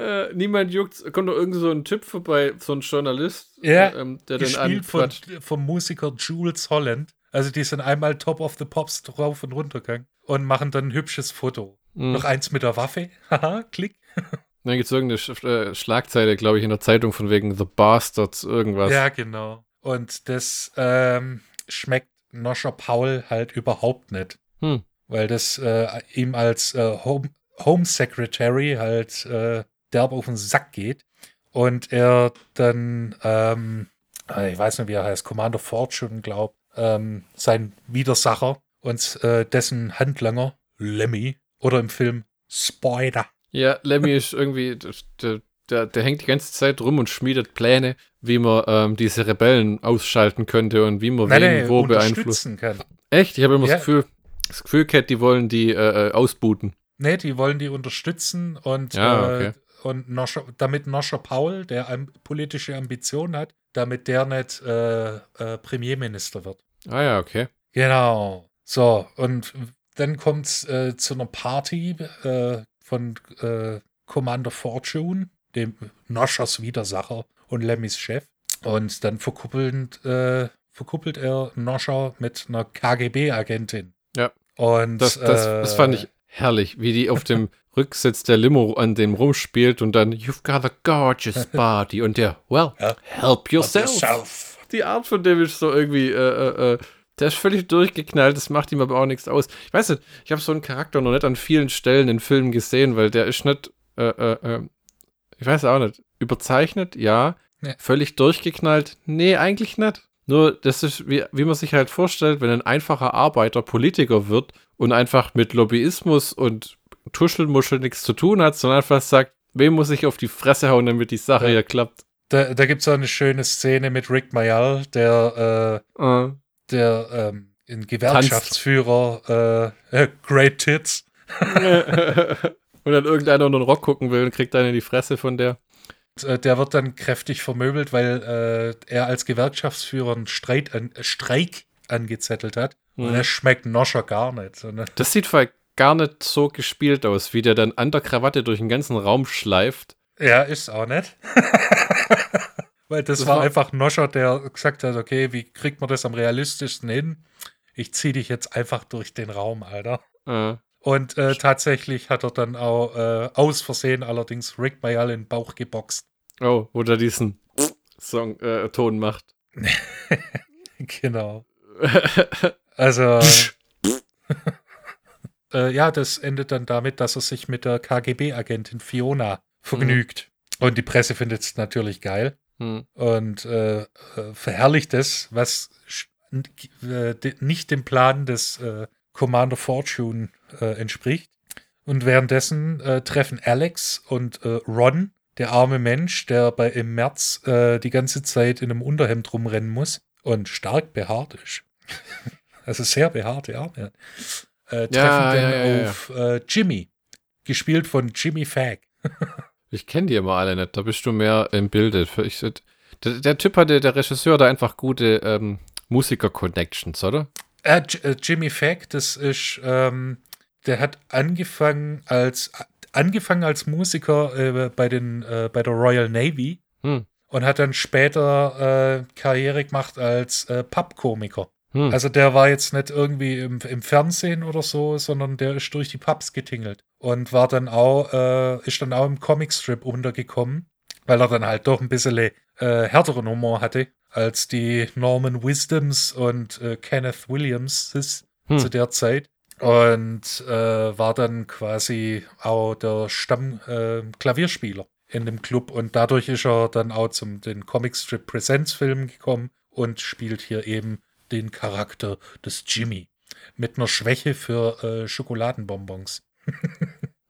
Äh, niemand juckt. Kommt doch irgend so ein Typ vorbei, so ein Journalist, ja, ähm, der den anquatscht. Von, vom Musiker Jules Holland. Also die sind einmal Top of the Pops drauf und runter gegangen und machen dann ein hübsches Foto. Mhm. Noch eins mit der Waffe. Haha, klick. Dann gibt es irgendeine Sch äh, Schlagzeile, glaube ich, in der Zeitung von wegen The Bastards, irgendwas. Ja, genau. Und das ähm, schmeckt Noscher Paul halt überhaupt nicht. Hm. Weil das äh, ihm als äh, Home, Home Secretary halt äh, derb auf den Sack geht. Und er dann, ähm, äh, ich weiß nicht, wie er heißt, Commander Fortune, glaubt, ähm, sein Widersacher und äh, dessen Handlanger, Lemmy, oder im Film Spider ja, Lemmy ist irgendwie, der, der, der, hängt die ganze Zeit rum und schmiedet Pläne, wie man ähm, diese Rebellen ausschalten könnte und wie man Nein, wen wo beeinflussen kann. Echt? Ich habe immer ja. das Gefühl, das Gefühl gehabt, die wollen die äh, äh, ausbuten. Nee, die wollen die unterstützen und, ja, okay. äh, und Noscher, damit Noscher Paul, der am, politische Ambitionen hat, damit der nicht äh, äh, Premierminister wird. Ah ja, okay. Genau. So, und dann kommt es äh, zu einer Party. Von äh, Commander Fortune, dem Noschers Widersacher und Lemmys Chef. Und dann verkuppelnd, äh, verkuppelt er Noscher mit einer KGB-Agentin. Ja. Und das, das, äh, das fand ich herrlich, wie die auf dem Rücksitz der Limo an dem rumspielt und dann You've got a gorgeous body und der Well, ja. help yourself. yourself. Die Art von dem ist so irgendwie äh, äh, äh Der ist völlig durchgeknallt, das macht ihm aber auch nichts aus. Ich weiß nicht, ich habe so einen Charakter noch nicht an vielen Stellen in Filmen gesehen, weil der ist nicht, äh, äh, äh ich weiß auch nicht, überzeichnet, ja. ja. Völlig durchgeknallt, nee, eigentlich nicht. Nur, das ist, wie, wie man sich halt vorstellt, wenn ein einfacher Arbeiter Politiker wird und einfach mit Lobbyismus und Tuschelmuschel nichts zu tun hat, sondern einfach sagt, wem muss ich auf die Fresse hauen, damit die Sache ja. hier klappt. Da, da gibt es auch eine schöne Szene mit Rick Mayall, der, äh, uh. Der ähm, ein Gewerkschaftsführer, äh, äh, Great Tits. und dann irgendeiner unter den Rock gucken will und kriegt dann in die Fresse von der. Äh, der wird dann kräftig vermöbelt, weil äh, er als Gewerkschaftsführer einen Streit an, äh, Streik angezettelt hat. Mhm. Und er schmeckt Noscher gar nicht. Das sieht voll gar nicht so gespielt aus, wie der dann an der Krawatte durch den ganzen Raum schleift. Ja, ist auch nicht. weil das, das war, war, einfach Noscher, der gesagt hat, okay, wie kriegt man das am realistischsten hin? Ich zieh dich jetzt einfach durch den Raum, Alter. Äh. Und äh, tatsächlich hat er dann auch äh, aus Versehen allerdings Rick Mayall in den Bauch geboxt. Oh, wo er diesen Song, äh, Ton macht. genau. also. äh, ja, das endet dann damit, dass er sich mit der KGB-Agentin Fiona vergnügt. Mhm. Und die Presse findet es natürlich geil. Mhm. Und äh, äh, verherrlicht es, was nicht dem Plan des Commander Fortune äh, entspricht. Und währenddessen äh, treffen Alex und äh, Ron, der arme Mensch, der bei, im März äh, die ganze Zeit in einem Unterhemd rumrennen muss und stark behaart ist. also sehr behaarte Arme. Äh, treffen ja, dann ja, ja, auf äh, Jimmy, gespielt von Jimmy Fag. ich kenne die immer alle nicht, da bist du mehr im Bilde. Ich, der, der, Typ hatte, der Regisseur, da einfach gute ähm, Musiker-Connections, oder? Äh, Jimmy Fag, das ist ähm, der hat angefangen als angefangen als Musiker äh, bei den äh, bei der Royal Navy hm. und hat dann später äh, Karriere gemacht als äh, Pubkomiker. Hm. Also der war jetzt nicht irgendwie im, im, Fernsehen oder so, sondern der ist durch die Pubs getingelt und war dann auch äh, ist dann auch im Comicstrip untergekommen, weil er dann halt doch ein bisschen äh, härteren Humor hatte als die Norman Wisdoms und äh, Kenneth Williams hm. zu der Zeit und äh, war dann quasi auch der Stammklavierspieler äh, in dem Club und dadurch ist er dann auch zum den Comicstrip Presents Film gekommen und spielt hier eben den Charakter des Jimmy mit einer Schwäche für äh, Schokoladenbonbons.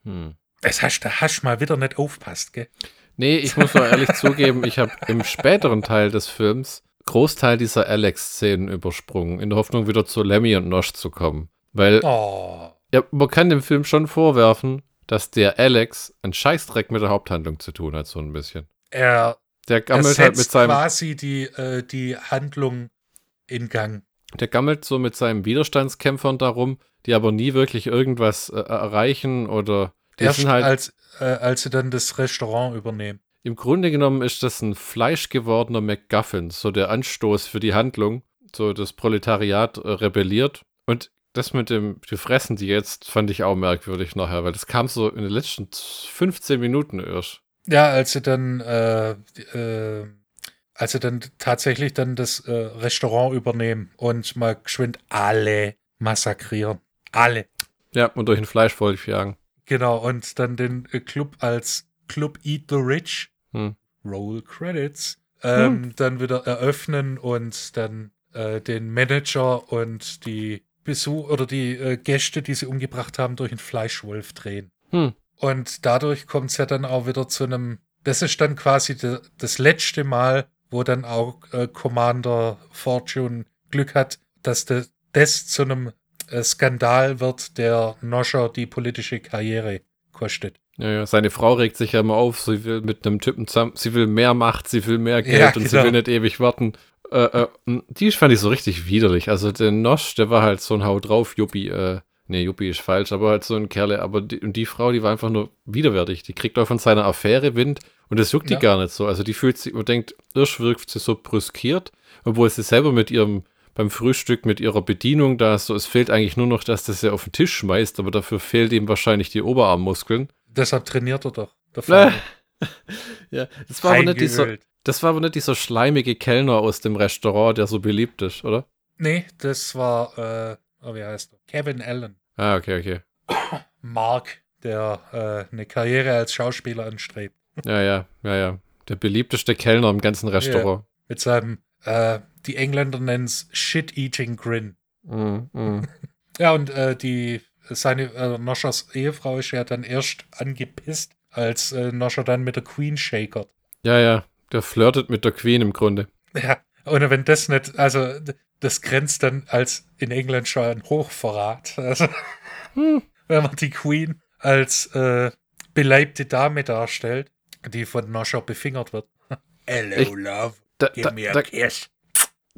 Hm. Das hast du hast mal wieder nicht aufpasst, gell? Nee, ich muss mal ehrlich zugeben, ich habe im späteren Teil des Films Großteil dieser Alex-Szenen übersprungen, in der Hoffnung wieder zu Lemmy und Nosh zu kommen. Weil oh. ja, man kann dem Film schon vorwerfen, dass der Alex einen Scheißdreck mit der Haupthandlung zu tun hat, so ein bisschen. Er, der gammelt halt mit seinem quasi die, äh, die Handlung in Gang. Der gammelt so mit seinen Widerstandskämpfern darum, die aber nie wirklich irgendwas äh, erreichen oder die Erst sind halt als, äh, als sie dann das Restaurant übernehmen. Im Grunde genommen ist das ein fleischgewordener MacGuffin, so der Anstoß für die Handlung. So das Proletariat äh, rebelliert. Und das mit dem, die fressen die jetzt, fand ich auch merkwürdig nachher, weil das kam so in den letzten 15 Minuten erst. Ja, als sie dann, äh, äh, als sie dann tatsächlich dann das äh, Restaurant übernehmen und mal geschwind alle massakrieren. Alle. Ja, und durch ein Fleischwolf jagen. Genau, und dann den Club als Club Eat the Rich. Hm. Roll Credits. Ähm, hm. Dann wieder eröffnen und dann äh, den Manager und die Besuch oder die äh, Gäste, die sie umgebracht haben, durch einen Fleischwolf drehen. Hm. Und dadurch kommt es ja dann auch wieder zu einem. Das ist dann quasi de, das letzte Mal, wo dann auch äh, Commander Fortune Glück hat, dass de, das zu einem äh, Skandal wird, der Noscher die politische Karriere kostet. Ja, ja, seine Frau regt sich ja immer auf, sie will mit einem Typen zusammen, sie will mehr Macht, sie will mehr Geld ja, und genau. sie will nicht ewig warten. Äh, äh, die fand ich so richtig widerlich. Also der Nosch, der war halt so ein Haut drauf, Juppie, äh, nee, Juppie ist falsch, aber halt so ein Kerle. Aber die, und die Frau, die war einfach nur widerwärtig. Die kriegt auch von seiner Affäre Wind und das juckt ja. die gar nicht so. Also die fühlt sich und denkt, Irsch wirkt sie so brüskiert, obwohl sie selber mit ihrem beim Frühstück mit ihrer Bedienung da so, es fehlt eigentlich nur noch, dass das ja auf den Tisch schmeißt, aber dafür fehlt ihm wahrscheinlich die Oberarmmuskeln. Deshalb trainiert er doch. ja, das war aber nicht dieser, das war aber nicht dieser schleimige Kellner aus dem Restaurant, der so beliebt ist, oder? Nee, das war, äh, oh, wie heißt er? Kevin Allen. Ah, okay, okay. Mark, der äh, eine Karriere als Schauspieler anstrebt. Ja, ja, ja, ja. Der beliebteste Kellner im ganzen Restaurant. Ja, mit seinem, äh, die Engländer nennen es Shit-Eating Grin. Mm, mm. ja, und äh, die, seine, äh, Noschers Ehefrau ist ja dann erst angepisst, als äh, Noscher dann mit der Queen shakert. Ja, ja. Der flirtet mit der Queen im Grunde. Ja, und wenn das nicht, also das grenzt dann als in England schon ein Hochverrat. Also, hm. wenn man die Queen als äh, beleibte Dame darstellt, die von Noscher befingert wird. Hello, ich, love. Da, da, da.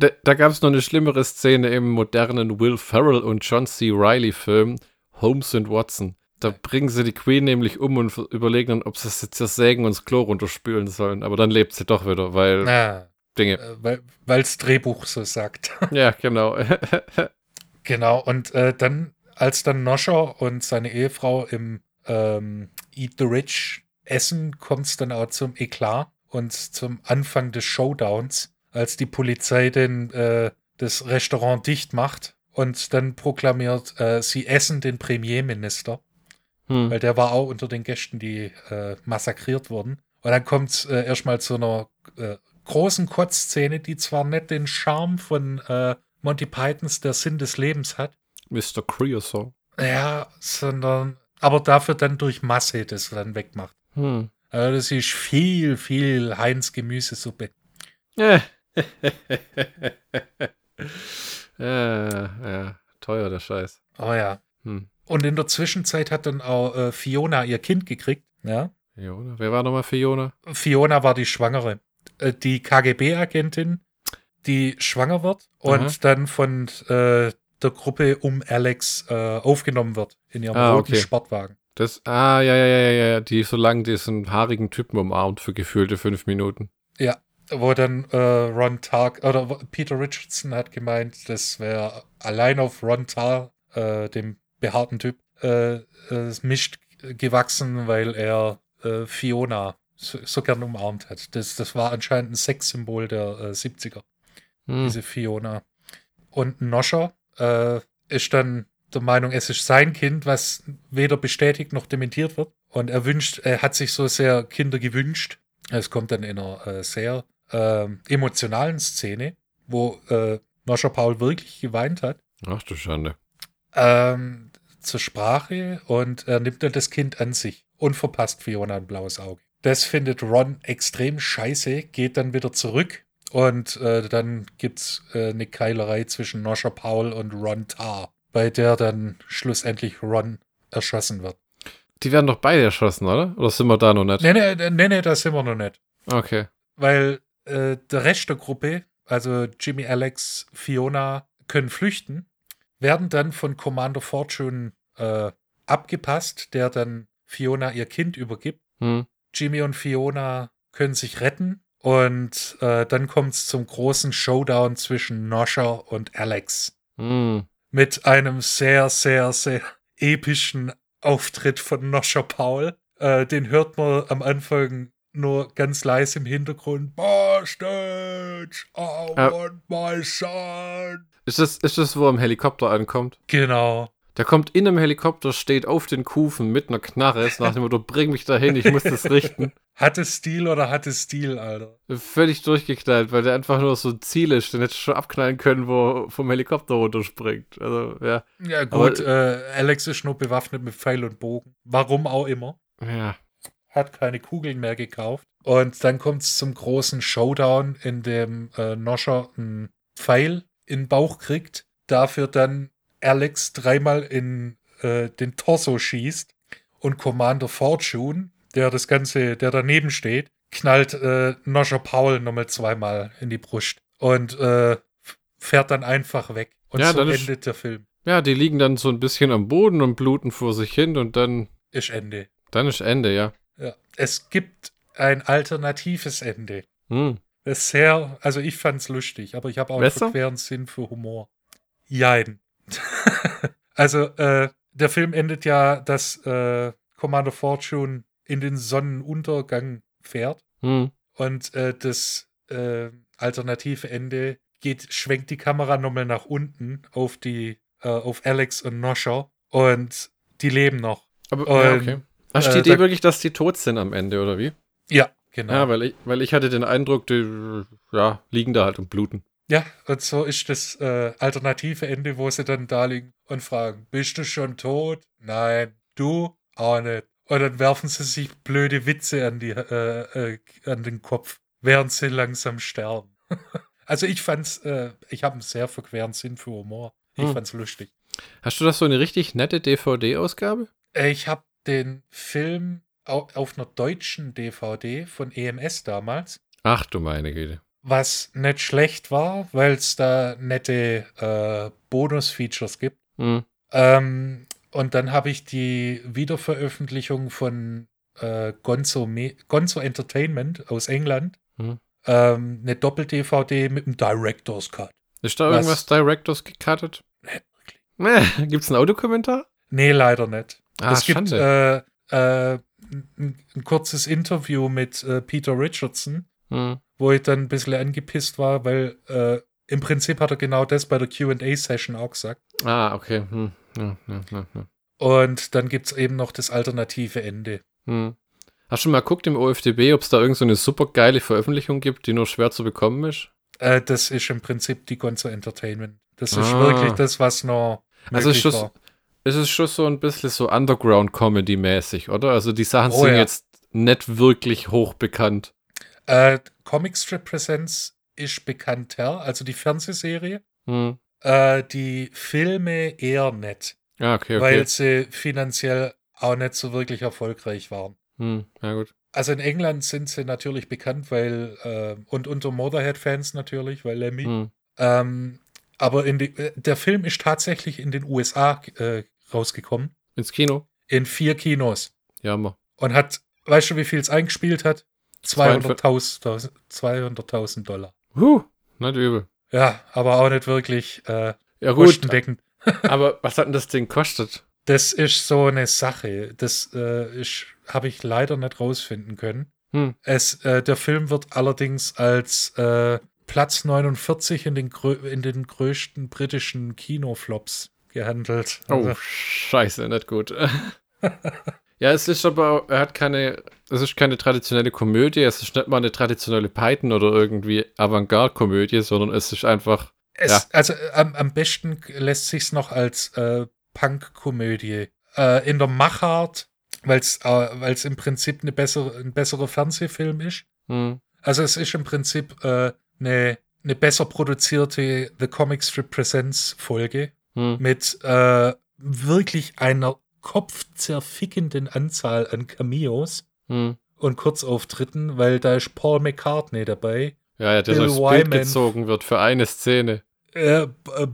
Da, da gab es noch eine schlimmere Szene im modernen Will Ferrell und John C. Riley-Film Holmes and Watson. Da bringen sie die Queen nämlich um und überlegen dann, ob sie sie zersägen und das Klo runterspülen sollen. Aber dann lebt sie doch wieder, weil ah, Dinge. Äh, weil das Drehbuch so sagt. Ja, genau. genau, und äh, dann, als dann Noscher und seine Ehefrau im ähm, Eat the Rich essen, kommt es dann auch zum Eklat und zum Anfang des Showdowns, als die Polizei den, äh, das Restaurant dicht macht und dann proklamiert, äh, sie essen den Premierminister. Hm. Weil der war auch unter den Gästen, die äh, massakriert wurden. Und dann kommt es äh, erstmal zu einer äh, großen Kotzszene, die zwar nicht den Charme von äh, Monty Pythons Der Sinn des Lebens hat. Mr. Creosote. Ja, sondern aber dafür dann durch Masse das dann wegmacht. Hm. Also das ist viel, viel Heinz Gemüsesuppe. ja, ja, teuer der Scheiß. Oh ja. Hm. Und in der Zwischenzeit hat dann auch äh, Fiona ihr Kind gekriegt. Ja. Fiona? Wer war nochmal Fiona? Fiona war die Schwangere. Äh, die KGB-Agentin, die schwanger wird und Aha. dann von äh, der Gruppe um Alex äh, aufgenommen wird in ihrem ah, roten okay. Sportwagen. Das, ah, ja, ja, ja, ja, die so lange diesen haarigen Typen umarmt für gefühlte fünf Minuten. Ja, wo dann äh, Ron Tark, oder Peter Richardson hat gemeint, das wäre allein auf Ron Tar, äh, dem behaarten Typ, äh, äh, mischt gewachsen, weil er äh, Fiona so, so gern umarmt hat. Das, das war anscheinend ein Sexsymbol der äh, 70er. Hm. Diese Fiona. Und Noscher äh, ist dann der Meinung, es ist sein Kind, was weder bestätigt noch dementiert wird. Und er wünscht, er hat sich so sehr Kinder gewünscht. Es kommt dann in einer äh, sehr äh, emotionalen Szene, wo äh, Noscher Paul wirklich geweint hat. Ach du Schande. Ähm, zur Sprache und er nimmt dann das Kind an sich und verpasst Fiona ein blaues Auge. Das findet Ron extrem scheiße, geht dann wieder zurück und äh, dann gibt's äh, eine Keilerei zwischen Noscher Paul und Ron Tarr bei der dann schlussendlich Ron erschossen wird. Die werden doch beide erschossen, oder? Oder sind wir da noch nicht? Nee, nee, nee, nee da sind wir noch nicht. Okay. Weil äh, der Rest der Gruppe, also Jimmy, Alex, Fiona, können flüchten, werden dann von Commander Fortune äh, abgepasst, der dann Fiona ihr Kind übergibt. Hm. Jimmy und Fiona können sich retten und äh, dann kommt es zum großen Showdown zwischen Nosher und Alex. Hm mit einem sehr, sehr, sehr epischen Auftritt von Noscher Paul. Äh, den hört man am Anfang nur ganz leise im Hintergrund. Bastards, I ja. want my son. Ist das, ist das, wo er im Helikopter ankommt? Genau. Der kommt in einem Helikopter, steht auf den Kufen mit einer Knarre, ist nach dem Motto, bring mich dahin, ich muss das richten. Hatte Stil oder hatte Stil, Alter? Völlig durchgeknallt, weil der einfach nur so ein Ziel ist. Den hätte schon abknallen können, wo er vom Helikopter runterspringt. Also, ja. Ja, gut, Aber, äh, Alex ist nur bewaffnet mit Pfeil und Bogen. Warum auch immer. Ja. Hat keine Kugeln mehr gekauft. Und dann kommt es zum großen Showdown, in dem äh, Noscher einen Pfeil in den Bauch kriegt. Dafür dann Alex dreimal in äh, den Torso schießt und Commander Fortune, der das Ganze, der daneben steht, knallt äh, Noscher Paul nochmal zweimal in die Brust und äh, fährt dann einfach weg. Und ja, so endet der Film. Ja, die liegen dann so ein bisschen am Boden und bluten vor sich hin und dann. Ist Ende. Dann ist Ende, ja. Ja. Es gibt ein alternatives Ende. Hm. Das ist sehr, also ich fand's lustig, aber ich habe auch Besser? einen verqueren Sinn für Humor. Jein. also, äh, der Film endet ja, dass äh, Commander Fortune in den Sonnenuntergang fährt. Hm. Und äh, das äh, alternative Ende geht, schwenkt die Kamera nochmal nach unten auf die, äh, auf Alex und Nosher und die leben noch. Aber, und, ja, okay. Ach, steht äh, da, wirklich, dass die tot sind am Ende, oder wie? Ja, genau. Ja, weil ich, weil ich hatte den Eindruck, die ja, liegen da halt und bluten. Ja, und so ist das äh, alternative Ende, wo sie dann da liegen und fragen, bist du schon tot? Nein, du auch nicht. Und dann werfen sie sich blöde Witze an, die, äh, äh, an den Kopf, während sie langsam sterben. also ich fand's, äh, ich habe einen sehr verqueren Sinn für Humor. Ich hm. fand's lustig. Hast du das so eine richtig nette DVD-Ausgabe? Ich habe den Film auf einer deutschen DVD von EMS damals. Ach du meine Güte was nicht schlecht war, weil es da nette äh, Bonus-Features gibt. Mhm. Ähm, und dann habe ich die Wiederveröffentlichung von äh, Gonzo, Me Gonzo Entertainment aus England. Mhm. Ähm, eine Doppel-DVD mit einem Director's Cut. Ist da irgendwas Director's gecuttet? Nicht wirklich. Gibt es einen Audiokommentar? Nee, leider nicht. Ah, es gibt äh, äh, ein, ein, kurzes Interview mit äh, Peter Richardson, hm wo ich dann ein bisschen angepisst war, weil äh, im Prinzip hat er genau das bei der QA-Session auch gesagt. Ah, okay. Hm. Ja, ja, ja, Und dann gibt es eben noch das alternative Ende. Hm. Hast du mal geguckt im OFDB, ob es da irgendeine so super geile Veröffentlichung gibt, die nur schwer zu bekommen ist? Äh, das ist im Prinzip die Gonzo Entertainment. Das ist ah. wirklich das, was noch. Also ist ist es schon so ein bisschen so Underground-Comedy-mäßig, oder? Also die Sachen oh, sind jetzt nicht wirklich hoch bekannt. Äh, Comic Strip Presents ist bekannter, also die Fernsehserie. Hm. Äh, die Filme eher nicht. Ah, okay, okay. Weil sie finanziell auch nicht so wirklich erfolgreich waren. Hm, ja, gut. Also in England sind sie natürlich bekannt, weil, äh, und unter Motorhead-Fans natürlich, weil Lemmy. Hm. Ähm, aber in die, äh, der Film ist tatsächlich in den USA äh, rausgekommen. Ins Kino? In vier Kinos. Ja, mal. Und hat, weißt du, wie viel es eingespielt hat? 200.000 200 Dollar. Huh, nicht übel. Ja, aber auch nicht wirklich äh, ja, gut. aber was hat denn das Ding kostet? Das ist so eine Sache. Das äh, habe ich leider nicht rausfinden können. Hm. Es, äh, der Film wird allerdings als äh, Platz 49 in den, in den größten britischen Kinoflops gehandelt. Oh, also. scheiße, nicht gut. Ja, es ist aber, er hat keine, es ist keine traditionelle Komödie, es ist nicht mal eine traditionelle Python oder irgendwie Avantgarde-Komödie, sondern es ist einfach. Es, ja. Also am, am besten lässt sich noch als äh, Punk-Komödie. Äh, in der Machart, weil es äh, im Prinzip eine bessere, ein besserer Fernsehfilm ist. Hm. Also es ist im Prinzip äh, eine, eine besser produzierte The Comic Strip Presents Folge hm. mit äh, wirklich einer kopfzerfickenden Anzahl an Cameos hm. und Kurzauftritten, weil da ist Paul McCartney dabei. Ja, ja der Bill durchs Wyman, Bild gezogen wird für eine Szene. Äh,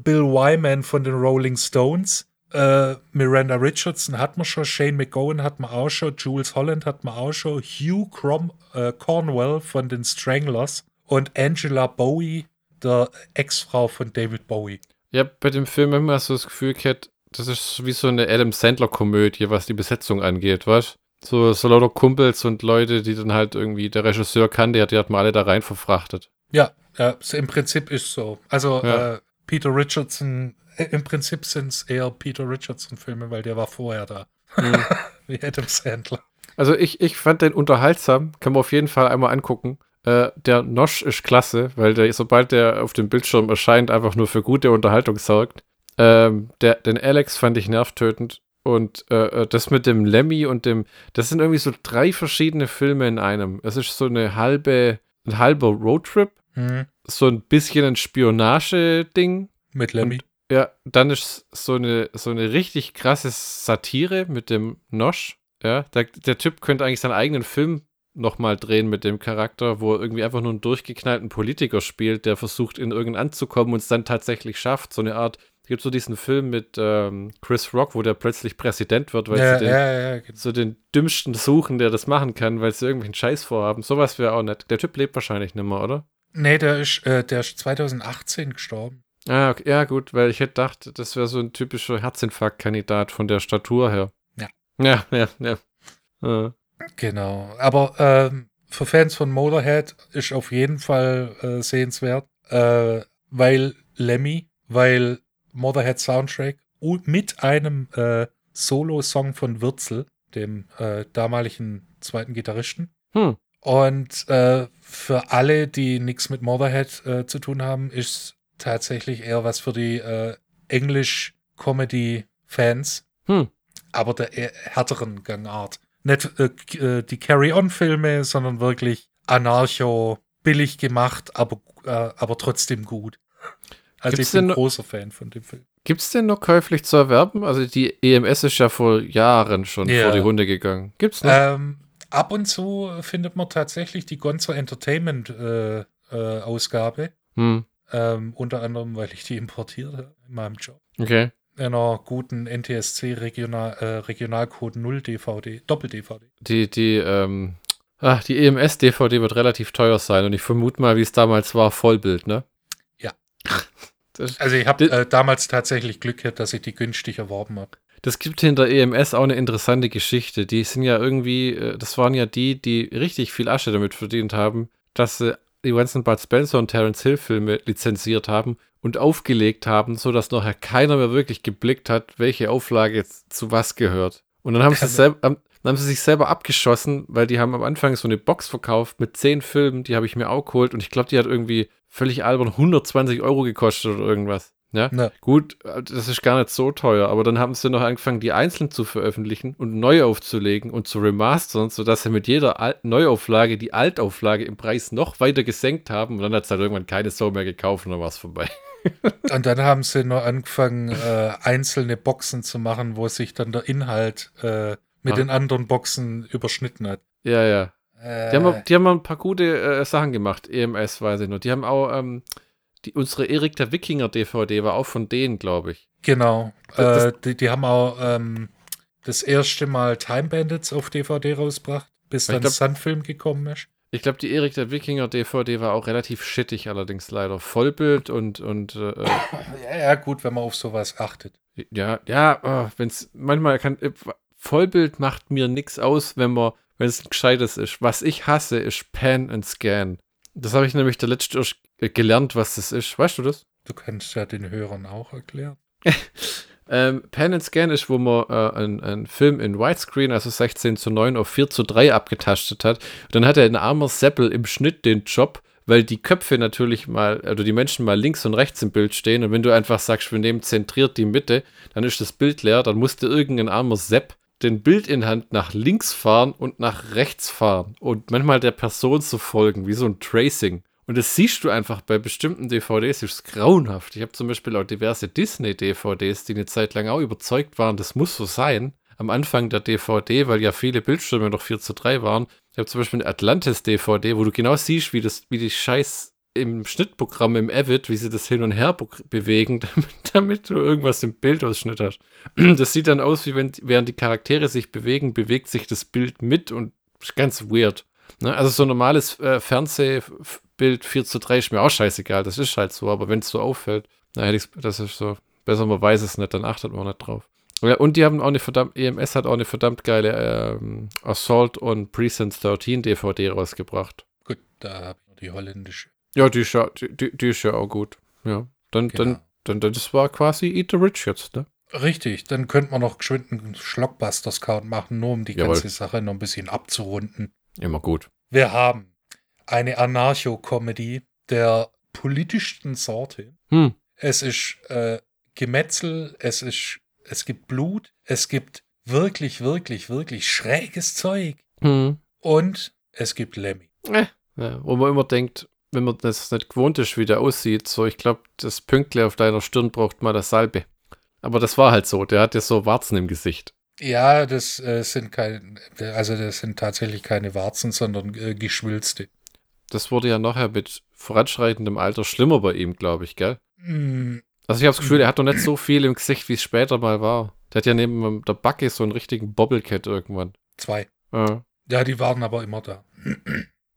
Bill Wyman von den Rolling Stones. Äh, Miranda Richardson hat man schon, Shane McGowan hat man auch schon, Jules Holland hat man auch schon, Hugh Crom äh, Cornwell von den Stranglers und Angela Bowie, der Ex-Frau von David Bowie. Ja, bei dem Film immer so das Gefühl gehabt, das ist wie so eine Adam Sandler-Komödie, was die Besetzung angeht, weißt so, so lauter Kumpels und Leute, die dann halt irgendwie der Regisseur kannte, die hat, die hat man alle da rein verfrachtet. Ja, ja im Prinzip ist so. Also ja. äh, Peter Richardson, äh, im Prinzip sind es eher Peter Richardson-Filme, weil der war vorher da. Mhm. wie Adam Sandler. Also ich, ich fand den unterhaltsam, kann man auf jeden Fall einmal angucken. Äh, der Nosch ist klasse, weil der, sobald der auf dem Bildschirm erscheint, einfach nur für gute Unterhaltung sorgt. Ähm, der, den Alex fand ich nervtötend. Und äh, äh, das mit dem Lemmy und dem, das sind irgendwie so drei verschiedene Filme in einem. Es ist so eine halbe, ein halber Roadtrip, mhm. so ein bisschen ein Spionage-Ding. Mit Lemmy. Und, ja, dann ist so eine, so eine richtig krasse Satire mit dem Nosch. Ja, der, der Typ könnte eigentlich seinen eigenen Film nochmal drehen mit dem Charakter, wo er irgendwie einfach nur einen durchgeknallten Politiker spielt, der versucht, in irgendein anzukommen und es dann tatsächlich schafft. So eine Art es gibt so diesen Film mit ähm, Chris Rock, wo der plötzlich Präsident wird, weil ja, sie den, ja, ja, genau. so den dümmsten suchen, der das machen kann, weil sie irgendwelchen Scheiß vorhaben. Sowas wäre auch nett. Der Typ lebt wahrscheinlich nicht mehr, oder? Nee, der ist, äh, der ist 2018 gestorben. Ah, okay. ja, gut, weil ich hätte gedacht, das wäre so ein typischer Herzinfarktkandidat von der Statur her. Ja. Ja, ja, ja. ja. Genau. Aber ähm, für Fans von Motorhead ist auf jeden Fall äh, sehenswert. Äh, weil Lemmy, weil Motherhead Soundtrack mit einem äh, Solo-Song von Würzel, dem äh, damaligen zweiten Gitarristen. Hm. Und äh, für alle, die nichts mit Motherhead äh, zu tun haben, ist tatsächlich eher was für die äh, English-Comedy-Fans. Hm. Aber der härteren Gangart. Nicht äh, äh, die Carry-On-Filme, sondern wirklich Anarcho, billig gemacht, aber, äh, aber trotzdem gut. Also Gibt's ich bin ein großer Fan von dem Film. Gibt es den noch käuflich zu erwerben? Also die EMS ist ja vor Jahren schon ja. vor die Hunde gegangen. Gibt's noch? Ähm, ab und zu findet man tatsächlich die Gonzo Entertainment äh, äh, Ausgabe. Hm. Ähm, unter anderem, weil ich die importiere in meinem Job. Okay. In einer guten NTSC Regional, äh, Regionalcode 0 DVD, Doppel-DVD. Die, die, ähm, ach, die EMS-DVD wird relativ teuer sein und ich vermute mal, wie es damals war, Vollbild, ne? Ja. also ich habe äh, damals tatsächlich Glück gehabt, dass ich die günstig erworben habe. Das gibt hinter EMS auch eine interessante Geschichte. Die sind ja irgendwie, äh, das waren ja die, die richtig viel Asche damit verdient haben, dass sie die ganzen Bud Spencer und Terence Hill Filme lizenziert haben und aufgelegt haben, sodass nachher keiner mehr wirklich geblickt hat, welche Auflage jetzt zu was gehört. Und dann haben, sie, selber, dann haben sie sich selber abgeschossen, weil die haben am Anfang so eine Box verkauft mit zehn Filmen, die habe ich mir auch geholt und ich glaube, die hat irgendwie völlig albern 120 Euro gekostet oder irgendwas. Ja, Na. gut, das ist gar nicht so teuer, aber dann haben sie noch angefangen, die einzeln zu veröffentlichen und neu aufzulegen und zu remastern, sodass sie mit jeder Al Neuauflage die Altauflage im Preis noch weiter gesenkt haben und dann hat es halt irgendwann keine Sau mehr gekauft und dann war es vorbei. und dann haben sie noch angefangen, äh, einzelne Boxen zu machen, wo sich dann der Inhalt äh, mit Ach. den anderen Boxen überschnitten hat. Ja, ja. Äh. Die, haben, die haben ein paar gute äh, Sachen gemacht, EMS weiß ich nur. Die haben auch ähm, die, unsere Erik der Wikinger DVD war auch von denen, glaube ich. Genau. Äh, die, die, haben auch ähm, das erste Mal Time Bandits auf DVD rausgebracht, bis dann glaub, Sunfilm gekommen ist. Ich glaube, die Erik der Wikinger DVD war auch relativ shittig, allerdings leider. Vollbild und. und äh, äh ja, ja, gut, wenn man auf sowas achtet. Ja, ja, oh, wenn es manchmal kann. Vollbild macht mir nichts aus, wenn man, wenn es ein gescheites ist. Was ich hasse, ist Pan and Scan. Das habe ich nämlich der letzte gelernt, was das ist. Weißt du das? Du kannst ja den Hörern auch erklären. ähm, Pan and Scan ist, wo man äh, einen Film in Widescreen, also 16 zu 9 auf 4 zu 3 abgetastet hat. Und dann hat er ein armer Seppel im Schnitt den Job, weil die Köpfe natürlich mal, oder die Menschen mal links und rechts im Bild stehen. Und wenn du einfach sagst, wir nehmen zentriert die Mitte, dann ist das Bild leer, dann musste irgendein armer Sepp den Bildinhalt nach links fahren und nach rechts fahren und manchmal der Person zu folgen, wie so ein Tracing. Und das siehst du einfach bei bestimmten DVDs, das ist grauenhaft. Ich habe zum Beispiel auch diverse Disney-DVDs, die eine Zeit lang auch überzeugt waren, das muss so sein. Am Anfang der DVD, weil ja viele Bildschirme noch 4 zu 3 waren. Ich habe zum Beispiel eine Atlantis-DVD, wo du genau siehst, wie, das, wie die Scheiß im Schnittprogramm im Avid, wie sie das hin und her bewegen, damit, damit, du irgendwas im Bildausschnitt hast. Das sieht dann aus, wie wenn während die Charaktere sich bewegen, bewegt sich das Bild mit und ist ganz weird. Ne? Also so ein normales äh, Fernsehbild 4 zu 3 ist mir auch scheißegal, das ist halt so, aber wenn es so auffällt, na, hätte das ist so, besser man weiß es nicht, dann achtet man nicht drauf. Ja, und die haben auch eine verdammt, EMS hat auch eine verdammt geile ähm, Assault on Precinct 13 DVD rausgebracht. Gut, da habe ich die holländische. Ja, die ist ja, die, die ist ja auch gut. Ja. Dann, genau. dann, dann, dann, das war quasi Eat the Rich jetzt, ne? Richtig, dann könnte man noch geschwind einen Schlockbusters-Count machen, nur um die Jawohl. ganze Sache noch ein bisschen abzurunden. Immer gut. Wir haben eine Anarcho-Comedy der politischsten Sorte. Hm. Es ist äh, Gemetzel, es ist, es gibt Blut, es gibt wirklich, wirklich, wirklich schräges Zeug. Hm. Und es gibt Lemmy. Äh, ja, wo man immer denkt, wenn man das nicht gewohnt ist, wie der aussieht, so ich glaube, das Pünktle auf deiner Stirn braucht mal das Salbe. Aber das war halt so, der hat ja so Warzen im Gesicht. Ja, das äh, sind keine, also das sind tatsächlich keine Warzen, sondern äh, Geschwülste. Das wurde ja nachher mit voranschreitendem Alter schlimmer bei ihm, glaube ich, gell? Mm. Also ich habe das Gefühl, er hat doch nicht so viel im Gesicht, wie es später mal war. Der hat ja neben der Backe so einen richtigen Bobblecat irgendwann. Zwei. Ja. ja, die waren aber immer da.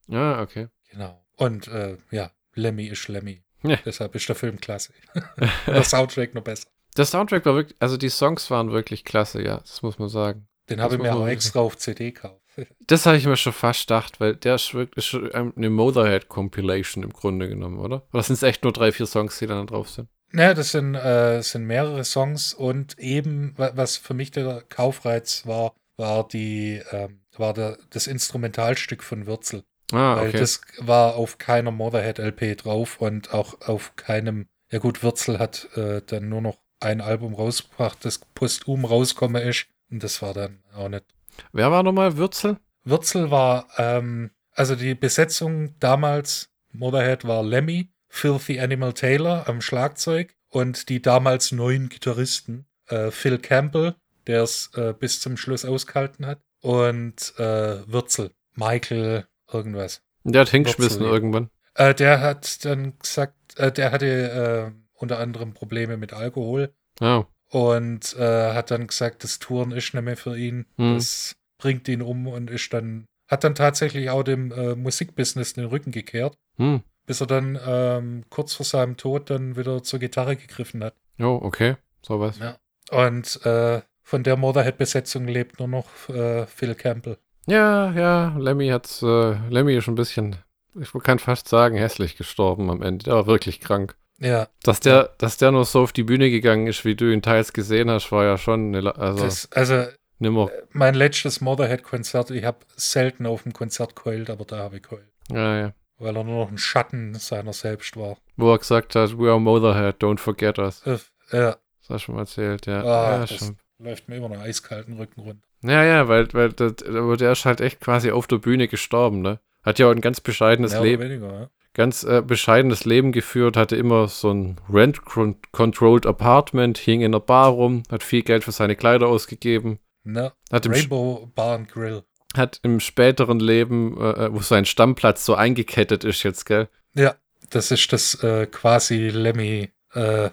ja, okay. Genau. Und äh, ja, Lemmy ist Lemmy. Ja. Deshalb ist der Film klasse. der Soundtrack noch besser. Der Soundtrack war wirklich, also die Songs waren wirklich klasse, ja, das muss man sagen. Den habe ich mir auch extra auf CD gekauft. Das habe ich mir schon fast gedacht, weil der ist wirklich eine Motherhead-Compilation im Grunde genommen, oder? Oder sind es echt nur drei, vier Songs, die da drauf sind? Naja, das sind, äh, sind mehrere Songs und eben, was für mich der Kaufreiz war, war die, ähm, war der, das Instrumentalstück von Würzel. Ah, okay. Weil das war auf keiner Motherhead-LP drauf und auch auf keinem, ja gut, Würzel hat äh, dann nur noch ein Album rausgebracht, das posthum rausgekommen ist. Und das war dann auch nicht. Wer war nochmal Würzel? Würzel war, ähm, also die Besetzung damals, Motherhead war Lemmy, Filthy Animal Taylor am Schlagzeug und die damals neuen Gitarristen, äh, Phil Campbell, der es äh, bis zum Schluss ausgehalten hat, und äh, Würzel, Michael, irgendwas. Der hat hingeschmissen irgendwann. Äh, der hat dann gesagt, äh, der hatte äh, unter anderem Probleme mit Alkohol. Oh. Und äh, hat dann gesagt, das Touren ist nicht mehr für ihn. Hm. Das bringt ihn um und ist dann, hat dann tatsächlich auch dem äh, Musikbusiness den Rücken gekehrt. Hm. Bis er dann ähm, kurz vor seinem Tod dann wieder zur Gitarre gegriffen hat. Oh, okay. So was. Ja. Und äh, von der Motherhead-Besetzung lebt nur noch Phil Campbell. Ja, ja, Lemmy hat's, äh, Lemmy ist ein bisschen, ich kann fast sagen, hässlich gestorben am Ende. Der war wirklich krank. Ja. Dass der, dass der nur so auf die Bühne gegangen ist, wie du ihn teils gesehen hast, war ja schon eine, also, das, also nimmer. Äh, mein letztes Motherhead-Konzert, ich habe selten auf dem Konzert geheult, aber da habe ich geheult. Ja, ja. Weil er nur noch ein Schatten seiner selbst war. Wo er gesagt hat, we are Motherhead, don't forget us. Äh, ja. Das hast du schon mal erzählt, ja. Ah, ja schon. Läuft mir immer noch eiskalten Rücken runter. Ja, ja, weil, weil der, der ist halt echt quasi auf der Bühne gestorben, ne? Hat ja auch ein ganz bescheidenes Mehr Leben. Weniger, ja ganz äh, bescheidenes Leben geführt, hatte immer so ein Rent-Controlled Apartment, hing in der Bar rum, hat viel Geld für seine Kleider ausgegeben. Na, hat Rainbow Bar and Grill. Hat im späteren Leben, äh, äh, wo sein Stammplatz so eingekettet ist jetzt, gell? Ja, das ist das äh, quasi Lemmy äh,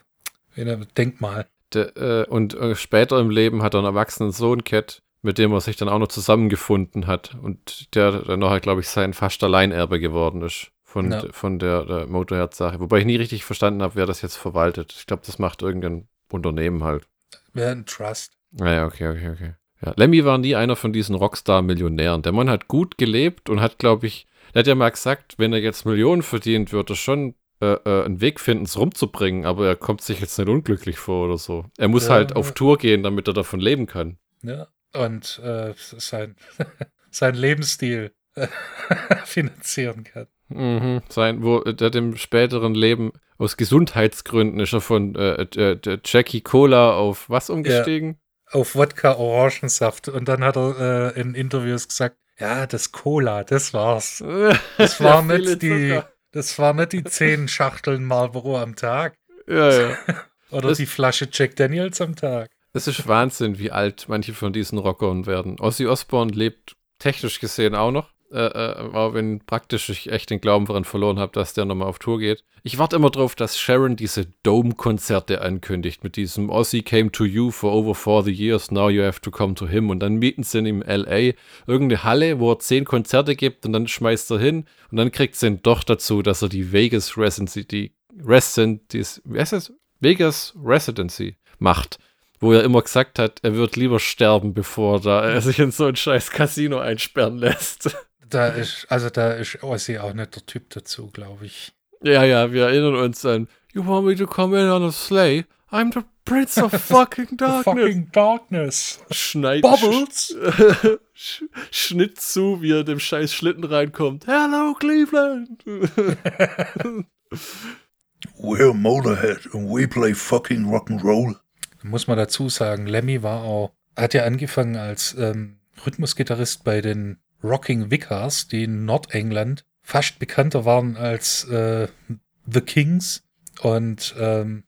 Denkmal. De, äh, und äh, später im Leben hat er einen erwachsenen Sohn, Cat, mit dem er sich dann auch noch zusammengefunden hat und der dann nachher, glaube ich, sein fast Alleinerbe geworden ist von, ja. von der, der Motorhead-Sache. Wobei ich nie richtig verstanden habe, wer das jetzt verwaltet. Ich glaube, das macht irgendein Unternehmen halt. Ja, ein Trust. Naja, ah okay, okay, okay. Ja, Lemmy war nie einer von diesen Rockstar-Millionären. Der Mann hat gut gelebt und hat, glaube ich, er hat ja mal gesagt, wenn er jetzt Millionen verdient, würde er schon äh, äh, einen Weg finden, es rumzubringen, aber er kommt sich jetzt nicht unglücklich vor oder so. Er muss ja, halt auf Tour gehen, damit er davon leben kann. Ja, und äh, sein, sein Lebensstil finanzieren kann. Mhm, sein, wo der dem späteren Leben aus Gesundheitsgründen ist er von äh, äh, Jackie Cola auf was umgestiegen? Ja, auf Wodka Orangensaft. Und dann hat er äh, in Interviews gesagt, ja, das Cola, das war's. Das war nicht die, das war nicht die zehn Schachteln Marlboro am Tag. Ja, ja. Oder das, die Flasche Jack Daniels am Tag. Es ist Wahnsinn, wie alt manche von diesen Rockern werden. Ozzy Osbourne lebt technisch gesehen auch noch äh, äh, wenn praktisch ich echt den Glauben daran verloren habe, dass der nochmal auf Tour geht. Ich warte immer drauf, dass Sharon diese Dome-Konzerte ankündigt mit diesem Ozzy came to you for over 40 years, now you have to come to him. Und dann mieten sie ihn im L.A. irgendeine Halle, wo er zehn Konzerte gibt und dann schmeißt er hin und dann kriegt sie ihn doch dazu, dass er die Vegas Residency, die Residency? Vegas Residency macht wo er immer gesagt hat, er wird lieber sterben, bevor er sich in so ein scheiß Casino einsperren lässt. Da ist, also da ist Ossi auch nicht der Typ dazu, glaube ich. Ja, ja, wir erinnern uns an You want me to come in on a sleigh? I'm the Prince of fucking Darkness. fucking Darkness. Schneid, Bubbles. Sch Schnitt zu, wie er dem scheiß Schlitten reinkommt. Hello, Cleveland. We're Motorhead and we play fucking Rock'n'Roll. Muss man dazu sagen, Lemmy war auch, hat ja angefangen als ähm, Rhythmusgitarrist bei den Rocking Vicars, die in Nordengland fast bekannter waren als äh, The Kings und ähm,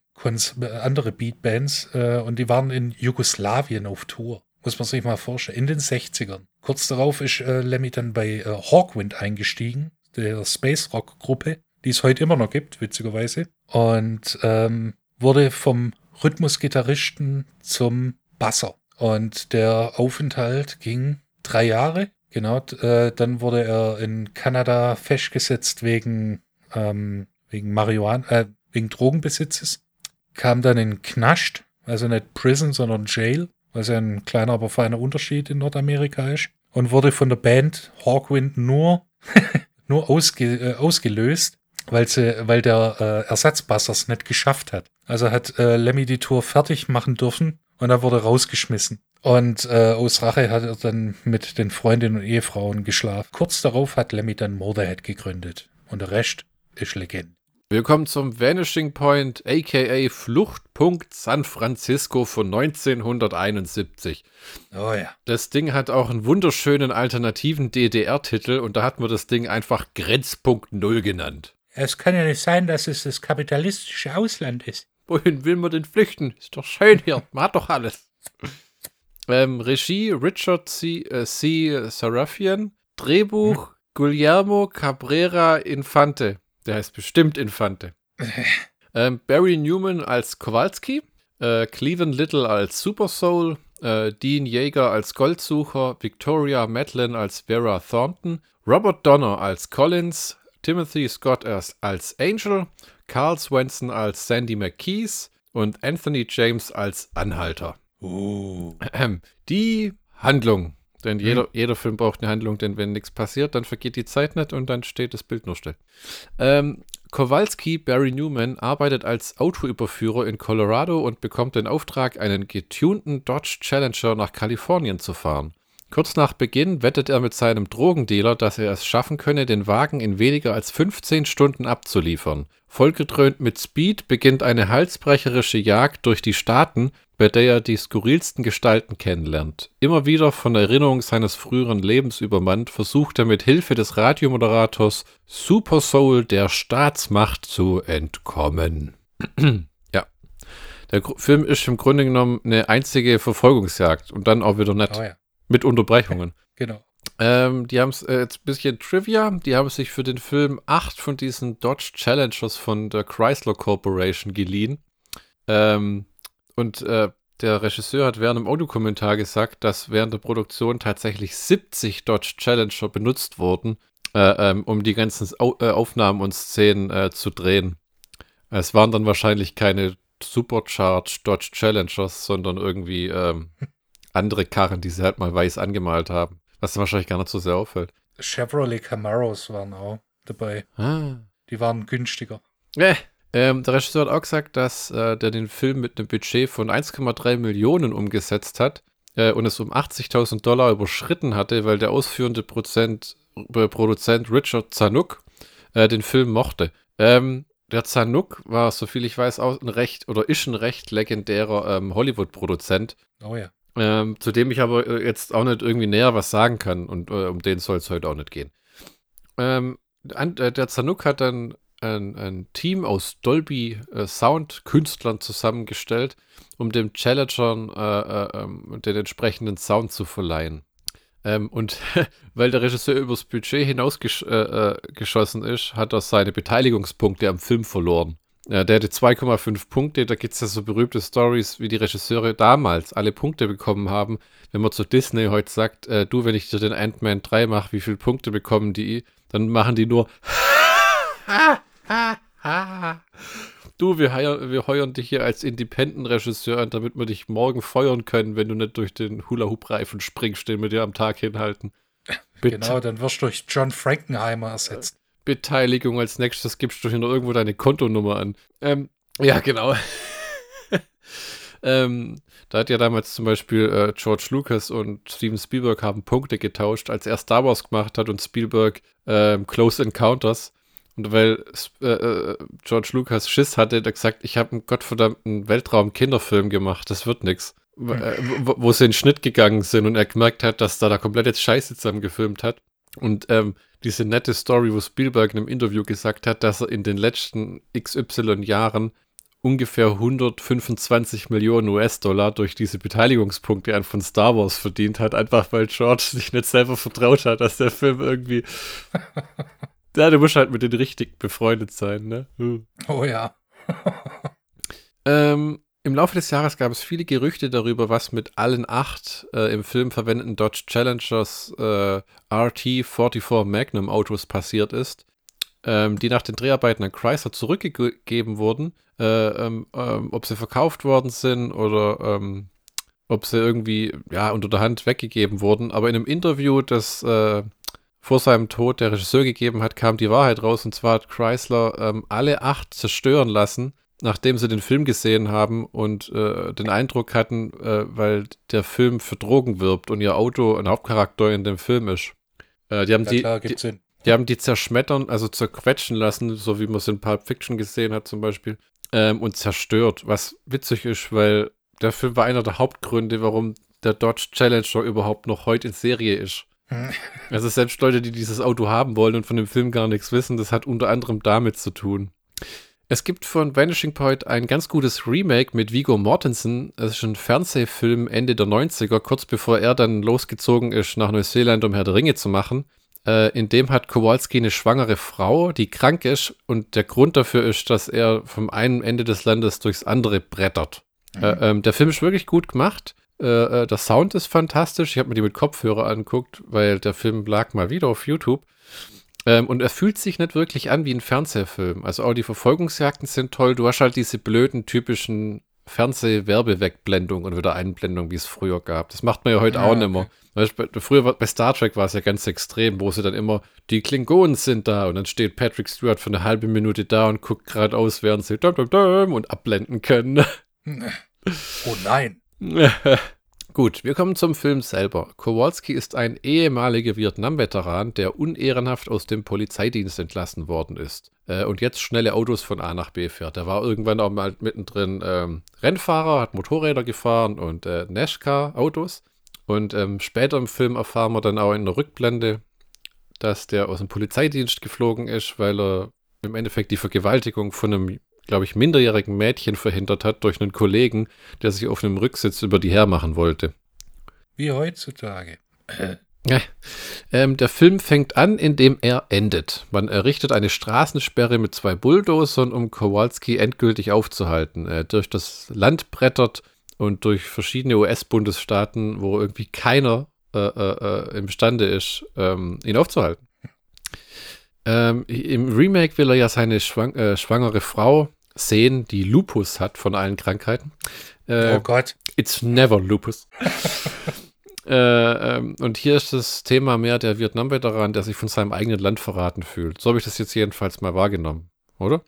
andere Beatbands. Äh, und die waren in Jugoslawien auf Tour. Muss man sich mal vorstellen. In den 60ern. Kurz darauf ist äh, Lemmy dann bei äh, Hawkwind eingestiegen, der Space Rock Gruppe, die es heute immer noch gibt, witzigerweise. Und ähm, wurde vom Rhythmusgitarristen zum Basser. Und der Aufenthalt ging drei Jahre Genau, äh, dann wurde er in Kanada festgesetzt wegen, ähm, wegen Marihuana, äh, wegen Drogenbesitzes. Kam dann in Knast, also nicht Prison, sondern Jail, was ja ein kleiner, aber feiner Unterschied in Nordamerika ist. und wurde von der Band Hawkwind nur, nur ausge, äh, ausgelöst, weil, sie, weil der äh, Ersatzbass es nicht geschafft hat. Also hat äh, Lemmy die Tour fertig machen dürfen und er wurde rausgeschmissen. Und äh, aus Rache hat er dann mit den Freundinnen und Ehefrauen geschlafen. Kurz darauf hat Lemmy dann Motorhead gegründet. Und der Rest ist Legende. Willkommen zum Vanishing Point, aka Fluchtpunkt San Francisco von 1971. Oh ja. Das Ding hat auch einen wunderschönen alternativen DDR-Titel und da hat man das Ding einfach Grenzpunkt Null genannt. Es kann ja nicht sein, dass es das kapitalistische Ausland ist. Wohin will man denn flüchten? Ist doch schön hier, man hat doch alles. Ähm, Regie Richard C. Äh, C. Sarafian, Drehbuch hm. Guillermo Cabrera Infante. Der heißt bestimmt Infante. ähm, Barry Newman als Kowalski, äh, Cleveland Little als Super Soul, äh, Dean Yeager als Goldsucher, Victoria Madeline als Vera Thornton, Robert Donner als Collins, Timothy Scott als, als Angel, Carl Swenson als Sandy McKees und Anthony James als Anhalter. Uh. Die Handlung. Denn jeder, hm. jeder Film braucht eine Handlung, denn wenn nichts passiert, dann vergeht die Zeit nicht und dann steht das Bild nur still. Ähm, Kowalski Barry Newman arbeitet als Autoüberführer in Colorado und bekommt den Auftrag, einen getunten Dodge Challenger nach Kalifornien zu fahren. Kurz nach Beginn wettet er mit seinem Drogendealer, dass er es schaffen könne, den Wagen in weniger als 15 Stunden abzuliefern. Vollgedröhnt mit Speed beginnt eine halsbrecherische Jagd durch die Staaten, bei der er die skurrilsten Gestalten kennenlernt. Immer wieder von Erinnerung seines früheren Lebens übermannt, versucht er mit Hilfe des Radiomoderators Super Soul der Staatsmacht zu entkommen. ja. Der Film ist im Grunde genommen eine einzige Verfolgungsjagd und dann auch wieder nett. Oh ja. Mit Unterbrechungen. Genau. Ähm, die haben es äh, jetzt ein bisschen Trivia. Die haben sich für den Film acht von diesen Dodge Challengers von der Chrysler Corporation geliehen. Ähm, und äh, der Regisseur hat während dem Audiokommentar gesagt, dass während der Produktion tatsächlich 70 Dodge Challenger benutzt wurden, äh, ähm, um die ganzen Au äh, Aufnahmen und Szenen äh, zu drehen. Es waren dann wahrscheinlich keine Supercharged Dodge Challengers, sondern irgendwie ähm, andere Karren, die sie halt mal weiß angemalt haben. Was dann wahrscheinlich gar nicht so sehr auffällt. Chevrolet Camaros waren auch dabei. Ah. Die waren günstiger. Äh, ähm, der Regisseur hat auch gesagt, dass äh, der den Film mit einem Budget von 1,3 Millionen umgesetzt hat äh, und es um 80.000 Dollar überschritten hatte, weil der ausführende Prozent, äh, Produzent Richard Zanuck äh, den Film mochte. Ähm, der Zanuck war, soviel ich weiß, auch ein recht oder ist ein recht legendärer ähm, Hollywood-Produzent. Oh ja. Ähm, zu dem ich aber äh, jetzt auch nicht irgendwie näher was sagen kann und äh, um den soll es heute auch nicht gehen. Ähm, an, der Zanuck hat dann ein, ein Team aus Dolby äh, Sound Künstlern zusammengestellt, um dem Challenger äh, äh, ähm, den entsprechenden Sound zu verleihen. Ähm, und weil der Regisseur übers Budget hinausgeschossen äh, äh, ist, hat er seine Beteiligungspunkte am Film verloren. Der hatte 2,5 Punkte. Da gibt es ja so berühmte Stories, wie die Regisseure damals alle Punkte bekommen haben. Wenn man zu Disney heute sagt, äh, du, wenn ich dir den Ant-Man 3 mache, wie viele Punkte bekommen die? Dann machen die nur du, wir, heier, wir heuern dich hier als Independent-Regisseur an, damit wir dich morgen feuern können, wenn du nicht durch den Hula-Hoop-Reifen springst, den wir dir am Tag hinhalten. Bitte. Genau, dann wirst du durch John Frankenheimer ersetzt. Beteiligung als nächstes gibst du hier noch irgendwo deine Kontonummer an. Ähm, ja, genau. ähm, da hat ja damals zum Beispiel äh, George Lucas und Steven Spielberg haben Punkte getauscht, als er Star Wars gemacht hat und Spielberg äh, Close Encounters. Und weil äh, äh, George Lucas Schiss hatte, hat er gesagt, ich habe einen gottverdammten Weltraum-Kinderfilm gemacht, das wird nichts. Hm. Äh, wo, wo, sie in den Schnitt gegangen sind und er gemerkt hat, dass da da komplett jetzt Scheiße zusammen gefilmt hat. Und ähm, diese nette Story, wo Spielberg in einem Interview gesagt hat, dass er in den letzten XY Jahren ungefähr 125 Millionen US-Dollar durch diese Beteiligungspunkte an von Star Wars verdient hat, einfach weil George sich nicht selber vertraut hat, dass der Film irgendwie Ja, du musst halt mit den richtig befreundet sein, ne? Hm. Oh ja. ähm, Im Laufe des Jahres gab es viele Gerüchte darüber, was mit allen acht äh, im Film verwendeten Dodge Challengers äh, RT44 Magnum Autos passiert ist, ähm, die nach den Dreharbeiten an Chrysler zurückgegeben wurden. Äh, ähm, ähm, ob sie verkauft worden sind oder ähm, ob sie irgendwie ja unter der Hand weggegeben wurden. Aber in einem Interview, das äh, vor seinem Tod der Regisseur gegeben hat, kam die Wahrheit raus. Und zwar hat Chrysler ähm, alle acht zerstören lassen, nachdem sie den Film gesehen haben und äh, den Eindruck hatten, äh, weil der Film für Drogen wirbt und ihr Auto ein Hauptcharakter in dem Film ist. Äh, die haben ja, die, klar, die, die, haben die zerschmettern, also zerquetschen lassen, so wie man es in Pulp Fiction gesehen hat zum Beispiel, ähm, und zerstört. Was witzig ist, weil der Film war einer der Hauptgründe, warum der Dodge Challenger überhaupt noch heute in Serie ist. Hm. Also selbst Leute, die dieses Auto haben wollen und von dem Film gar nichts wissen, das hat unter anderem damit zu tun. Es gibt von Vanishing Point ein ganz gutes Remake mit Vigo Mortensen. Es ist ein Fernsehfilm Ende der 90er, kurz bevor er dann losgezogen ist nach Neuseeland, um Herr der Ringe zu machen. Äh, in dem hat Kowalski eine schwangere Frau, die krank ist und der Grund dafür ist, dass er vom einen Ende des Landes durchs andere brettert. Mhm. Äh, ähm, der Film ist wirklich gut gemacht. Äh, äh der Sound ist fantastisch. Ich habe mir die mit Kopfhörer angeguckt, weil der Film lag mal wieder auf YouTube. Ähm, und er fühlt sich nicht wirklich an wie ein Fernsehfilm. Also auch die Verfolgungsjagden sind toll. Du hast halt diese blöden, typischen Fernsehwerbewegbblendungen und wieder Einblendungen, wie es früher gab. Das macht man ja heute ja, auch nicht mehr. Weißt, früher bei Star Trek war es ja ganz extrem, wo sie dann immer, die Klingonen sind da und dann steht Patrick Stewart für eine halbe Minute da und guckt geradeaus, während sie dum, dum, dum und abblenden können. Oh nein. Gut, wir kommen zum Film selber. Kowalski ist ein ehemaliger Vietnam-Veteran, der unehrenhaft aus dem Polizeidienst entlassen worden ist äh, und jetzt schnelle Autos von A nach B fährt. Er war irgendwann auch mal mittendrin ähm, Rennfahrer, hat Motorräder gefahren und äh, NASCAR-Autos. Und ähm, später im Film erfahren wir dann auch in der Rückblende, dass der aus dem Polizeidienst geflogen ist, weil er im Endeffekt die Vergewaltigung von einem glaube ich, minderjährigen Mädchen verhindert hat durch einen Kollegen, der sich auf einem Rücksitz über die hermachen wollte. Wie heutzutage. Ja. Ähm, der Film fängt an, indem er endet. Man errichtet eine Straßensperre mit zwei Bulldozern, um Kowalski endgültig aufzuhalten. Er durch das Land brettert und durch verschiedene US-Bundesstaaten, wo irgendwie keiner äh, äh, äh, imstande ist, ähm, ihn aufzuhalten. Ähm, Im Remake will er ja seine schwang äh, schwangere Frau sehen, die Lupus hat von allen Krankheiten. Äh, oh Gott. It's never Lupus. äh, ähm, und hier ist das Thema mehr der Vietnam-Veteran, der sich von seinem eigenen Land verraten fühlt. So habe ich das jetzt jedenfalls mal wahrgenommen, oder?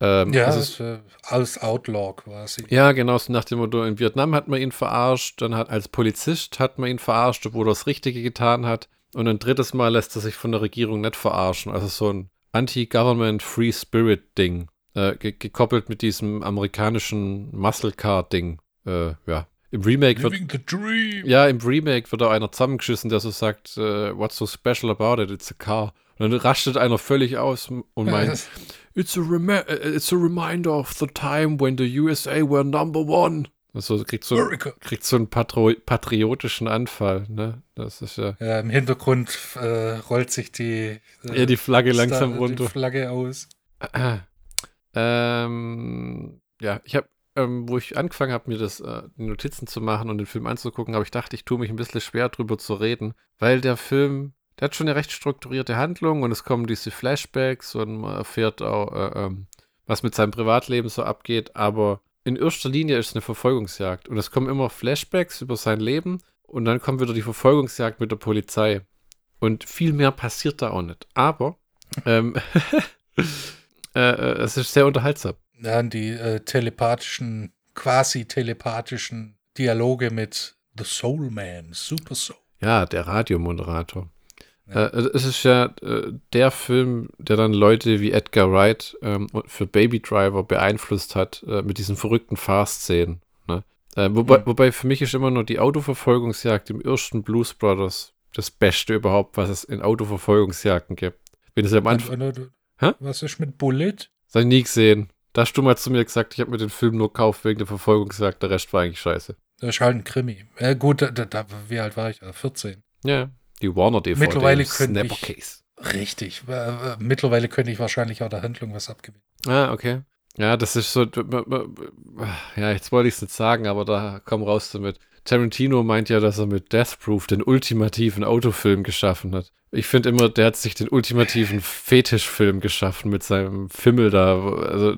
Ähm, ja, ist, äh, als Outlaw quasi. Ja, genau, so nach dem Motto, in Vietnam hat man ihn verarscht, dann hat als Polizist hat man ihn verarscht, obwohl er das Richtige getan hat. Und ein drittes Mal lässt er sich von der Regierung nicht verarschen. Also so ein Anti-Government Free Spirit Ding. Äh, ge gekoppelt mit diesem amerikanischen Muscle Car Ding. Äh, ja. Im Remake Living wird. Ja, im Remake wird da einer zusammengeschissen, der so sagt, uh, what's so special about it? It's a car. Und dann rastet einer völlig aus und meint, it's a, it's a reminder of the time when the USA were number one. Also kriegt so, kriegt so einen Patro patriotischen Anfall, ne? Das ist ja. ja Im Hintergrund äh, rollt sich die, äh, ja, die Flagge langsam runter. Die Flagge aus. Ähm, ja, ich habe, ähm, wo ich angefangen habe, mir das äh, Notizen zu machen und den Film anzugucken, habe ich gedacht, ich tue mich ein bisschen schwer drüber zu reden, weil der Film, der hat schon eine recht strukturierte Handlung und es kommen diese Flashbacks und man erfährt auch, äh, ähm, was mit seinem Privatleben so abgeht, aber in erster Linie ist es eine Verfolgungsjagd und es kommen immer Flashbacks über sein Leben und dann kommt wieder die Verfolgungsjagd mit der Polizei und viel mehr passiert da auch nicht. Aber ähm, Äh, äh, es ist sehr unterhaltsam. Ja, die äh, telepathischen, quasi telepathischen Dialoge mit The Soul Man, Super Soul. Ja, der Radiomoderator. Ja. Äh, es ist ja äh, der Film, der dann Leute wie Edgar Wright ähm, für Baby Driver beeinflusst hat, äh, mit diesen verrückten Fahrszenen. Ne? wobei, mhm. wobei für mich ist immer nur die Autoverfolgungsjagd im ersten Blues Brothers das Beste überhaupt, was es in Autoverfolgungsjagden gibt. Wenn es am Anfang. Hä? Was ist mit Bullet? Das ich nie gesehen. Da hast du mal zu mir gesagt, ich habe mir den Film nur gekauft wegen der Verfolgungsjagd, der Rest war eigentlich scheiße. Das ist halt ein Krimi. Äh, gut, da, da, wie alt war ich? 14. Ja, die Warner DVD. Mittlerweile könnte ich, Richtig. Äh, mittlerweile könnte ich wahrscheinlich auch der Handlung was abgewinnen. Ah, okay. Ja, das ist so. Ja, jetzt wollte ich es nicht sagen, aber da komm raus damit. Tarantino meint ja, dass er mit Death Proof den ultimativen Autofilm geschaffen hat. Ich finde immer, der hat sich den ultimativen Fetischfilm geschaffen mit seinem Fimmel da. Also,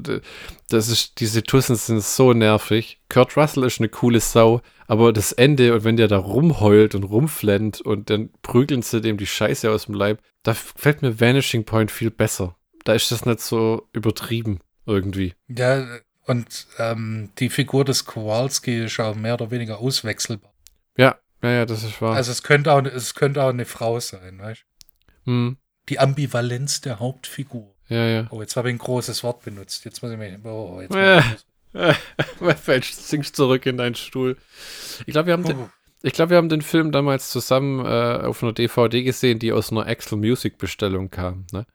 das ist, diese Tussen sind so nervig. Kurt Russell ist eine coole Sau, aber das Ende und wenn der da rumheult und rumflennt und dann prügeln sie dem die Scheiße aus dem Leib, da fällt mir Vanishing Point viel besser. Da ist das nicht so übertrieben irgendwie. Ja, und ähm, die Figur des Kowalski ist auch mehr oder weniger auswechselbar. Ja, ja, ja, das ist wahr. Also es könnte auch, es könnte auch eine Frau sein, weißt Hm. Die Ambivalenz der Hauptfigur. Ja, ja. Oh, jetzt habe ich ein großes Wort benutzt. Jetzt muss ich mich. Oh, jetzt Ja. muss Falsch, sinkst zurück in deinen Stuhl. Ich glaube, wir haben Oh, ich glaube, wir haben den Film damals zusammen äh, auf einer DVD gesehen, die aus einer Axel Music Bestellung kam. Ne?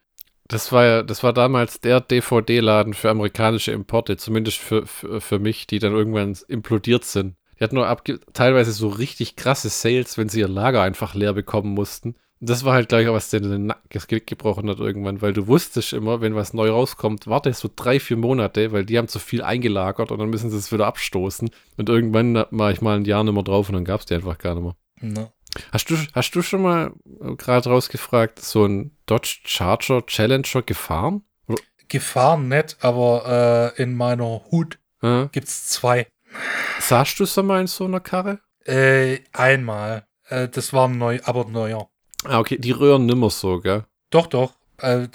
Das war ja, das war damals der DVD-Laden für amerikanische Importe, zumindest für, für, für mich, die dann irgendwann implodiert sind. Die hatten nur teilweise so richtig krasse Sales, wenn sie ihr Lager einfach leer bekommen mussten. Und das war halt gleich auch, was denen den Nacken- gebrochen hat irgendwann, weil du wusstest immer, wenn was neu rauskommt, warte so drei, vier Monate, weil die haben zu viel eingelagert und dann müssen sie es wieder abstoßen. Und irgendwann war ich mal ein Jahr nicht mehr drauf und dann gab es die einfach gar nicht mehr. ne. Hast du, hast du schon mal äh, gerade rausgefragt, so ein Dodge Charger Challenger gefahren? Gefahren nicht, aber äh, in meiner Hut Äh, gibt's zwei. saßt du so mal in so einer Karre? Äh, einmal. Äh, das war neu, aber neuer. Ah, okay, die rühren nimmer so, gell? Doch, doch. Äh,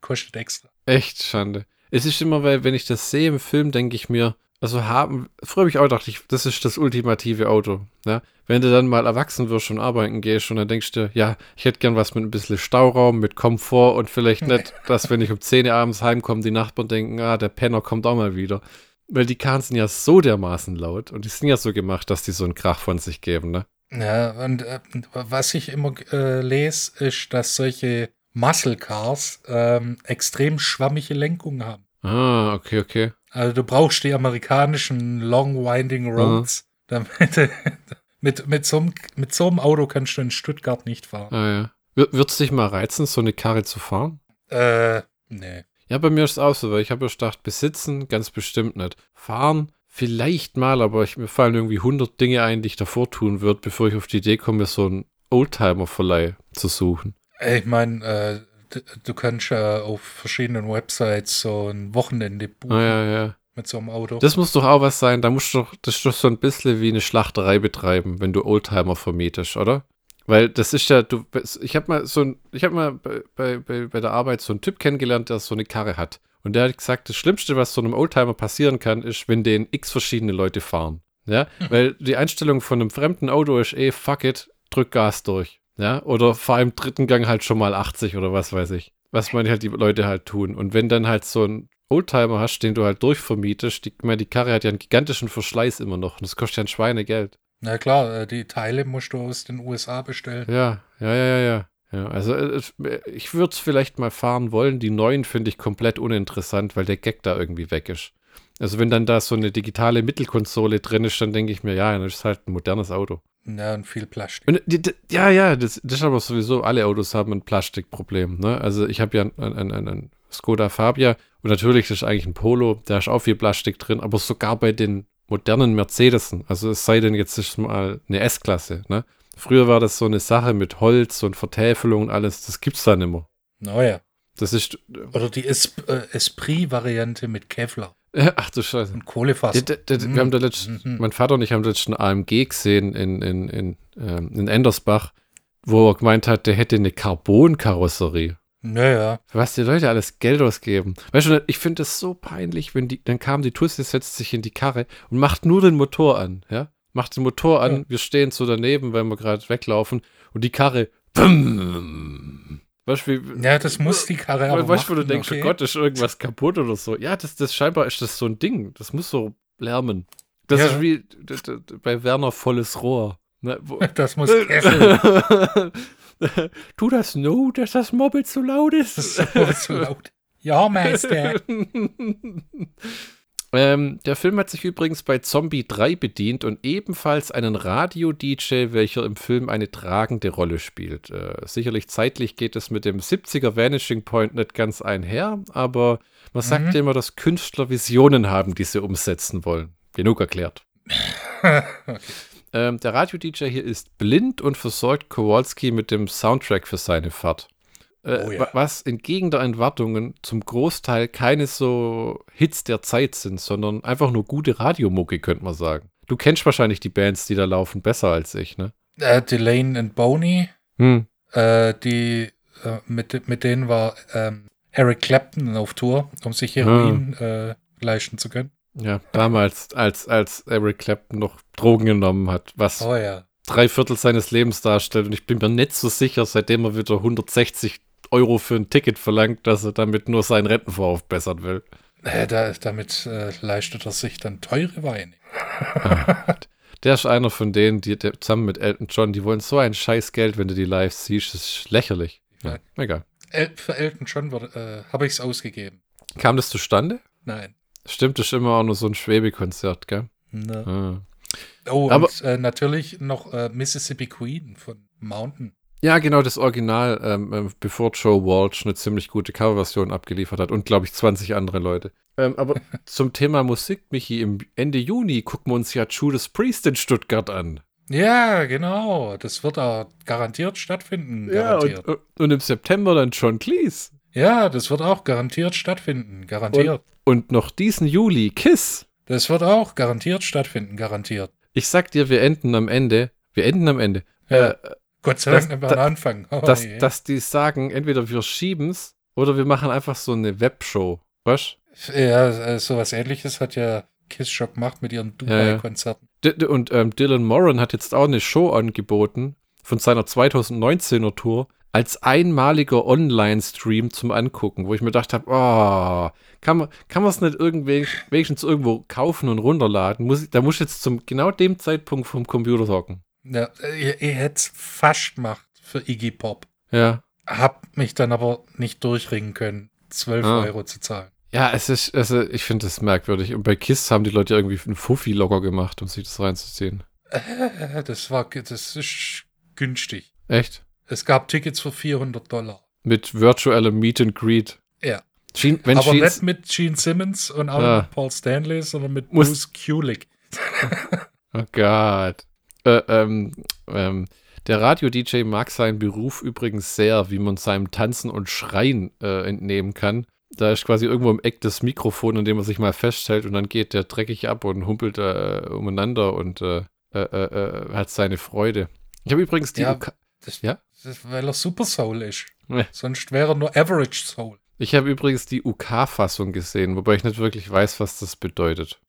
kostet extra. Echt Schande. Es ist immer, weil, wenn ich das sehe im Film, denke ich mir, also haben, früher habe ich auch gedacht, ich, das ist das ultimative Auto. Ja? Wenn du dann mal erwachsen wirst und arbeiten gehst und dann denkst du, ja, ich hätte gern was mit ein bisschen Stauraum, mit Komfort und vielleicht nicht, dass wenn ich um 10 Uhr abends heimkomme, die Nachbarn denken, ah, der Penner kommt auch mal wieder. Weil die Karren sind ja so dermaßen laut und die sind ja so gemacht, dass die so einen Krach von sich geben, ne? Ja, und äh, was ich immer äh, lese, ist, dass solche Muscle Cars ähm, extrem schwammige Lenkung haben. Ah, okay, okay. Also du brauchst die amerikanischen Long Winding Roads. Damit, mit, mit, so einem, mit so einem Auto kannst du in Stuttgart nicht fahren. Ah, ja. Wird es dich mal reizen, so eine Karre zu fahren? Äh, nee. Ja, bei mir ist es auch so, weil ich habe ja gedacht, besitzen ganz bestimmt nicht. Fahren vielleicht mal, aber ich, mir fallen irgendwie 100 Dinge ein, die ich davor tun würde, bevor ich auf die Idee komme, mir so einen Oldtimer-Verleih zu suchen. Ich meine, äh, du kannst ja auf verschiedenen Websites so ein Wochenende buchen Ah, ja, ja. mit so einem Auto. Das muss doch auch was sein, da musst du doch, das ist doch so ein bisschen wie eine Schlachterei betreiben, wenn du Oldtimer vermietest, oder? Weil das ist ja, du, ich habe mal so ein, ich habe mal bei, bei, bei, der Arbeit so einen Typ kennengelernt, der so eine Karre hat. Und der hat gesagt, das Schlimmste, was so einem Oldtimer passieren kann, ist, wenn den x verschiedene Leute fahren. Ja, weil die Einstellung von einem fremden Auto ist eh, fuck it, drück Gas durch. Ja, oder fahr im dritten Gang halt schon mal 80 oder was weiß ich. Was man halt die Leute halt tun. Und wenn dann halt so ein Oldtimer hast, den du halt durchvermietest, die, meine, die Karre hat ja einen gigantischen Verschleiß immer noch. Und das kostet ja ein Schweinegeld. Na klar, äh, die Teile musst du aus den USA bestellen. Ja, ja, ja, ja, ja. Also äh, es- ich würde es vielleicht mal fahren wollen. Die neuen finde ich komplett uninteressant, weil der Gag da irgendwie weg ist. Also wenn dann da so eine digitale Mittelkonsole drin ist, dann denke ich mir, ja, das ist halt ein modernes Auto. Ja, und viel Plastik. Und ja, ja, das, das ist aber sowieso, alle Autos haben ein Plastikproblem. Ne? Also ich habe ja einen ein, ein, ein Skoda Fabia und natürlich das ist eigentlich ein Polo, da ist auch viel Plastik drin, aber sogar bei den modernen Mercedesen, also es sei denn jetzt ist mal eine S-Klasse, ne? Früher war das so eine Sache mit Holz und Vertäfelung und alles, das gibt's da nicht mehr. Naja. Das ist, Oder die es äh, Esprit-Variante mit Kevlar ach du Scheiße. und Kohlefaser. Ja, da, da, wir haben da letzt, Mhm. mein Vater und ich haben letzten AMG gesehen in, in, in, ähm, in Endersbach, wo er gemeint hat, der hätte eine Carbon-Karosserie. Naja. Für was die Leute alles Geld ausgeben. Weißt du, ich finde das so peinlich, wenn die, dann kam die Tussi, setzt sich in die Karre und macht nur den Motor an, ja? Macht den Motor an, Ja. wir stehen so daneben, weil wir gerade weglaufen und die Karre, bum, wie, Ja, das muss die Karre aber weißt du, wo du denkst, okay? oh Gott, ist irgendwas kaputt oder so. Ja, das, das scheinbar ist das so ein Ding, das muss so lärmen. Das Ja. ist wie d- d- d- bei Werner volles Rohr. Ne, Das muss kesseln. tu das no, dass das Moped zu laut ist. Das ist zu laut. Ja, Meister. ähm, der Film hat sich übrigens bei Zombie 3 bedient und ebenfalls einen Radio-DJ, welcher im Film eine tragende Rolle spielt. Äh, sicherlich zeitlich geht es mit dem 70er Vanishing Point nicht ganz einher, aber man sagt Mhm. ja immer, dass Künstler Visionen haben, die sie umsetzen wollen. Genug erklärt. okay. Ähm, der Radio-DJ hier ist blind und versorgt Kowalski mit dem Soundtrack für seine Fahrt. Äh, Oh ja. wa- Was entgegen der Erwartungen zum Großteil keine so Hits der Zeit sind, sondern einfach nur gute Radiomucke, könnte man sagen. Du kennst wahrscheinlich die Bands, die da laufen, besser als ich, ne? Äh, Delane and Boney, Hm. äh, die, äh, mit, mit denen war ähm, Eric Clapton auf Tour, um sich Heroin äh, leisten zu können. Ja, damals, als, als Eric Clapton noch Drogen genommen hat, was Oh ja. drei Viertel seines Lebens darstellt. Und ich bin mir nicht so sicher, seitdem er wieder 160 Euro für ein Ticket verlangt, dass er damit nur seinen Rentenvorhof bessern will. Äh, da, damit äh, leistet er sich dann teure Weine. Der ist einer von denen, die der, zusammen mit Elton John, die wollen so ein scheiß Geld, wenn du die live siehst. Das ist lächerlich. Ja, egal. El für Elton John äh, habe ich es ausgegeben. Kam das zustande? Nein. Stimmt, das ist immer auch nur so ein Schwebekonzert, gell? Ne. Ah. Oh, Aber- und äh, natürlich noch äh, Mississippi Queen von Mountain. Ja, genau, das Original, ähm, ähm, bevor Joe Walsh eine ziemlich gute Coverversion abgeliefert hat und, glaube ich, 20 andere Leute. Ähm, aber zum Thema Musik, Michi, im Ende Juni gucken wir uns ja Judas Priest in Stuttgart an. Ja, genau. Das wird da garantiert stattfinden. Garantiert. und, und im September dann John Cleese. Ja, das wird auch garantiert stattfinden. Garantiert. Und noch diesen Juli Kiss. Das wird auch garantiert stattfinden. Garantiert. Ich sag dir, wir enden am Ende. Wir enden am Ende. Ja. Äh, Gott sei Dank am da- Anfang. Oh, dass, je. dass die sagen, entweder wir schieben's oder wir machen einfach so eine Webshow. Was? ja, äh, sowas ähnliches hat ja Kiss Shock gemacht mit ihren Ja, ja. Dubai-Konzerten. D- und ähm, Dylan Moran hat jetzt auch eine Show angeboten von seiner 2019er Tour als einmaliger Online-Stream zum Angucken, wo ich mir gedacht habe, oh, kann man kann es nicht irgendwie wenigstens irgendwo kaufen und runterladen? Muss da muss ich jetzt zum genau dem Zeitpunkt vom Computer hocken. Ja, ihr, ihr hättet es fast gemacht für Iggy Pop. Ja. Hab mich dann aber nicht durchringen können, 12 Ah. Euro zu zahlen. Ja, es ist, also ich finde das merkwürdig. Und bei Kiss haben die Leute irgendwie einen Fuffi locker gemacht, um sich das reinzuziehen. Äh, Das war, das ist günstig. Echt? Es gab Tickets für 400 Dollar. Mit virtuellem Meet and Greet. Ja. Gene, wenn aber Gene, nicht mit Gene Simmons und auch nicht mit Paul Stanley, sondern mit Muss- Bruce Kulick. Oh Gott. Äh, ähm, ähm, der Radio-DJ mag seinen Beruf übrigens sehr, wie man seinem Tanzen und Schreien äh, entnehmen kann. Da ist quasi irgendwo im Eck das Mikrofon, an dem er sich mal festhält und dann geht der dreckig ab und humpelt äh, umeinander und äh, äh, hat seine Freude. Ich habe übrigens die Ja. UK Das, Ja? das, weil er Super Soul ist. Nee. Sonst wäre er nur Average Soul. ich habe übrigens die UK-Fassung gesehen, wobei ich nicht wirklich weiß, was das bedeutet.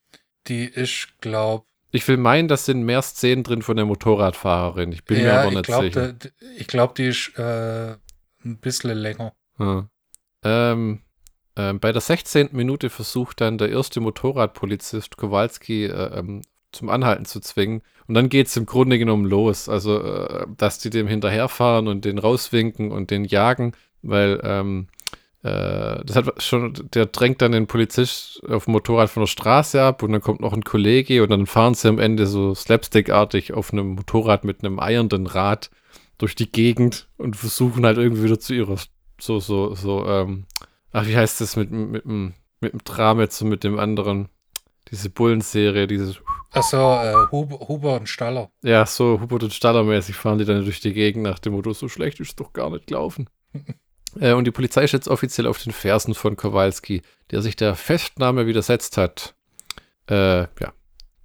Die ist, glaub, Ich will meinen, das sind mehr Szenen drin von der Motorradfahrerin. Ich bin mir aber ich nicht glaube, sicher. ich glaub, die ist äh, ein bisschen länger. Ja. Ähm, ähm, bei der 16. Minute versucht dann der erste Motorradpolizist Kowalski äh, ähm, zum Anhalten zu zwingen. Und dann geht es im Grunde genommen los. Also, äh, dass die dem hinterherfahren und den rauswinken und den jagen, weil ähm, äh, das hat schon, der drängt dann den Polizist auf dem Motorrad von der Straße ab und dann kommt noch ein Kollege und dann fahren sie am Ende so slapstickartig auf einem Motorrad mit einem eiernden Rad durch die Gegend und versuchen halt irgendwie wieder zu ihrer so, so, so, ähm, ach, wie heißt das mit, mit, mit, mit dem Trametz und mit dem anderen, diese Bullenserie, dieses, Achso, äh, Huber, Huber und Staller. ja, so Hubert und Staller-mäßig fahren die dann durch die Gegend nach dem Motto, so schlecht ist es doch gar nicht gelaufen. äh, und die Polizei ist jetzt offiziell auf den Fersen von Kowalski, der sich der Festnahme widersetzt hat. Äh, ja.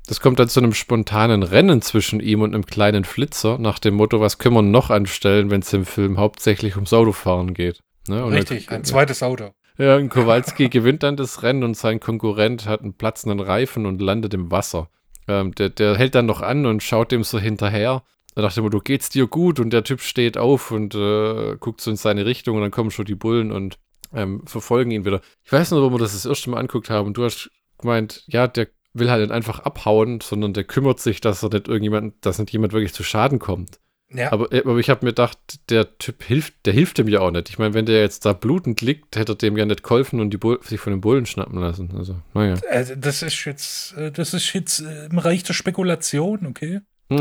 Das kommt dann zu einem spontanen Rennen zwischen ihm und einem kleinen Flitzer, nach dem Motto, was können wir noch anstellen, wenn es im Film hauptsächlich ums Autofahren geht. Ne? Richtig, ein zweites Auto. ja, und Kowalski gewinnt dann das Rennen und sein Konkurrent hat einen platzenden Reifen und landet im Wasser. Ähm, der, der hält dann noch an und schaut dem so hinterher. Da dachte ich mir, du geht's dir gut? Und der Typ steht auf und äh, guckt so in seine Richtung und dann kommen schon die Bullen und ähm, verfolgen ihn wieder. Ich weiß noch, wo wir das das erste Mal anguckt haben. Du hast gemeint, ja, der will halt nicht einfach abhauen, sondern der kümmert sich, dass er nicht irgendjemand, dass nicht jemand wirklich zu Schaden kommt. Ja, Aber, äh, aber ich habe mir gedacht, der Typ hilft, der hilft dem ja auch nicht. Ich meine, wenn der jetzt da blutend liegt, hätte er dem ja nicht geholfen und die Bull sich von den Bullen schnappen lassen. Also, naja. äh, das ist jetzt, äh, das ist jetzt im Reich der Spekulation, okay?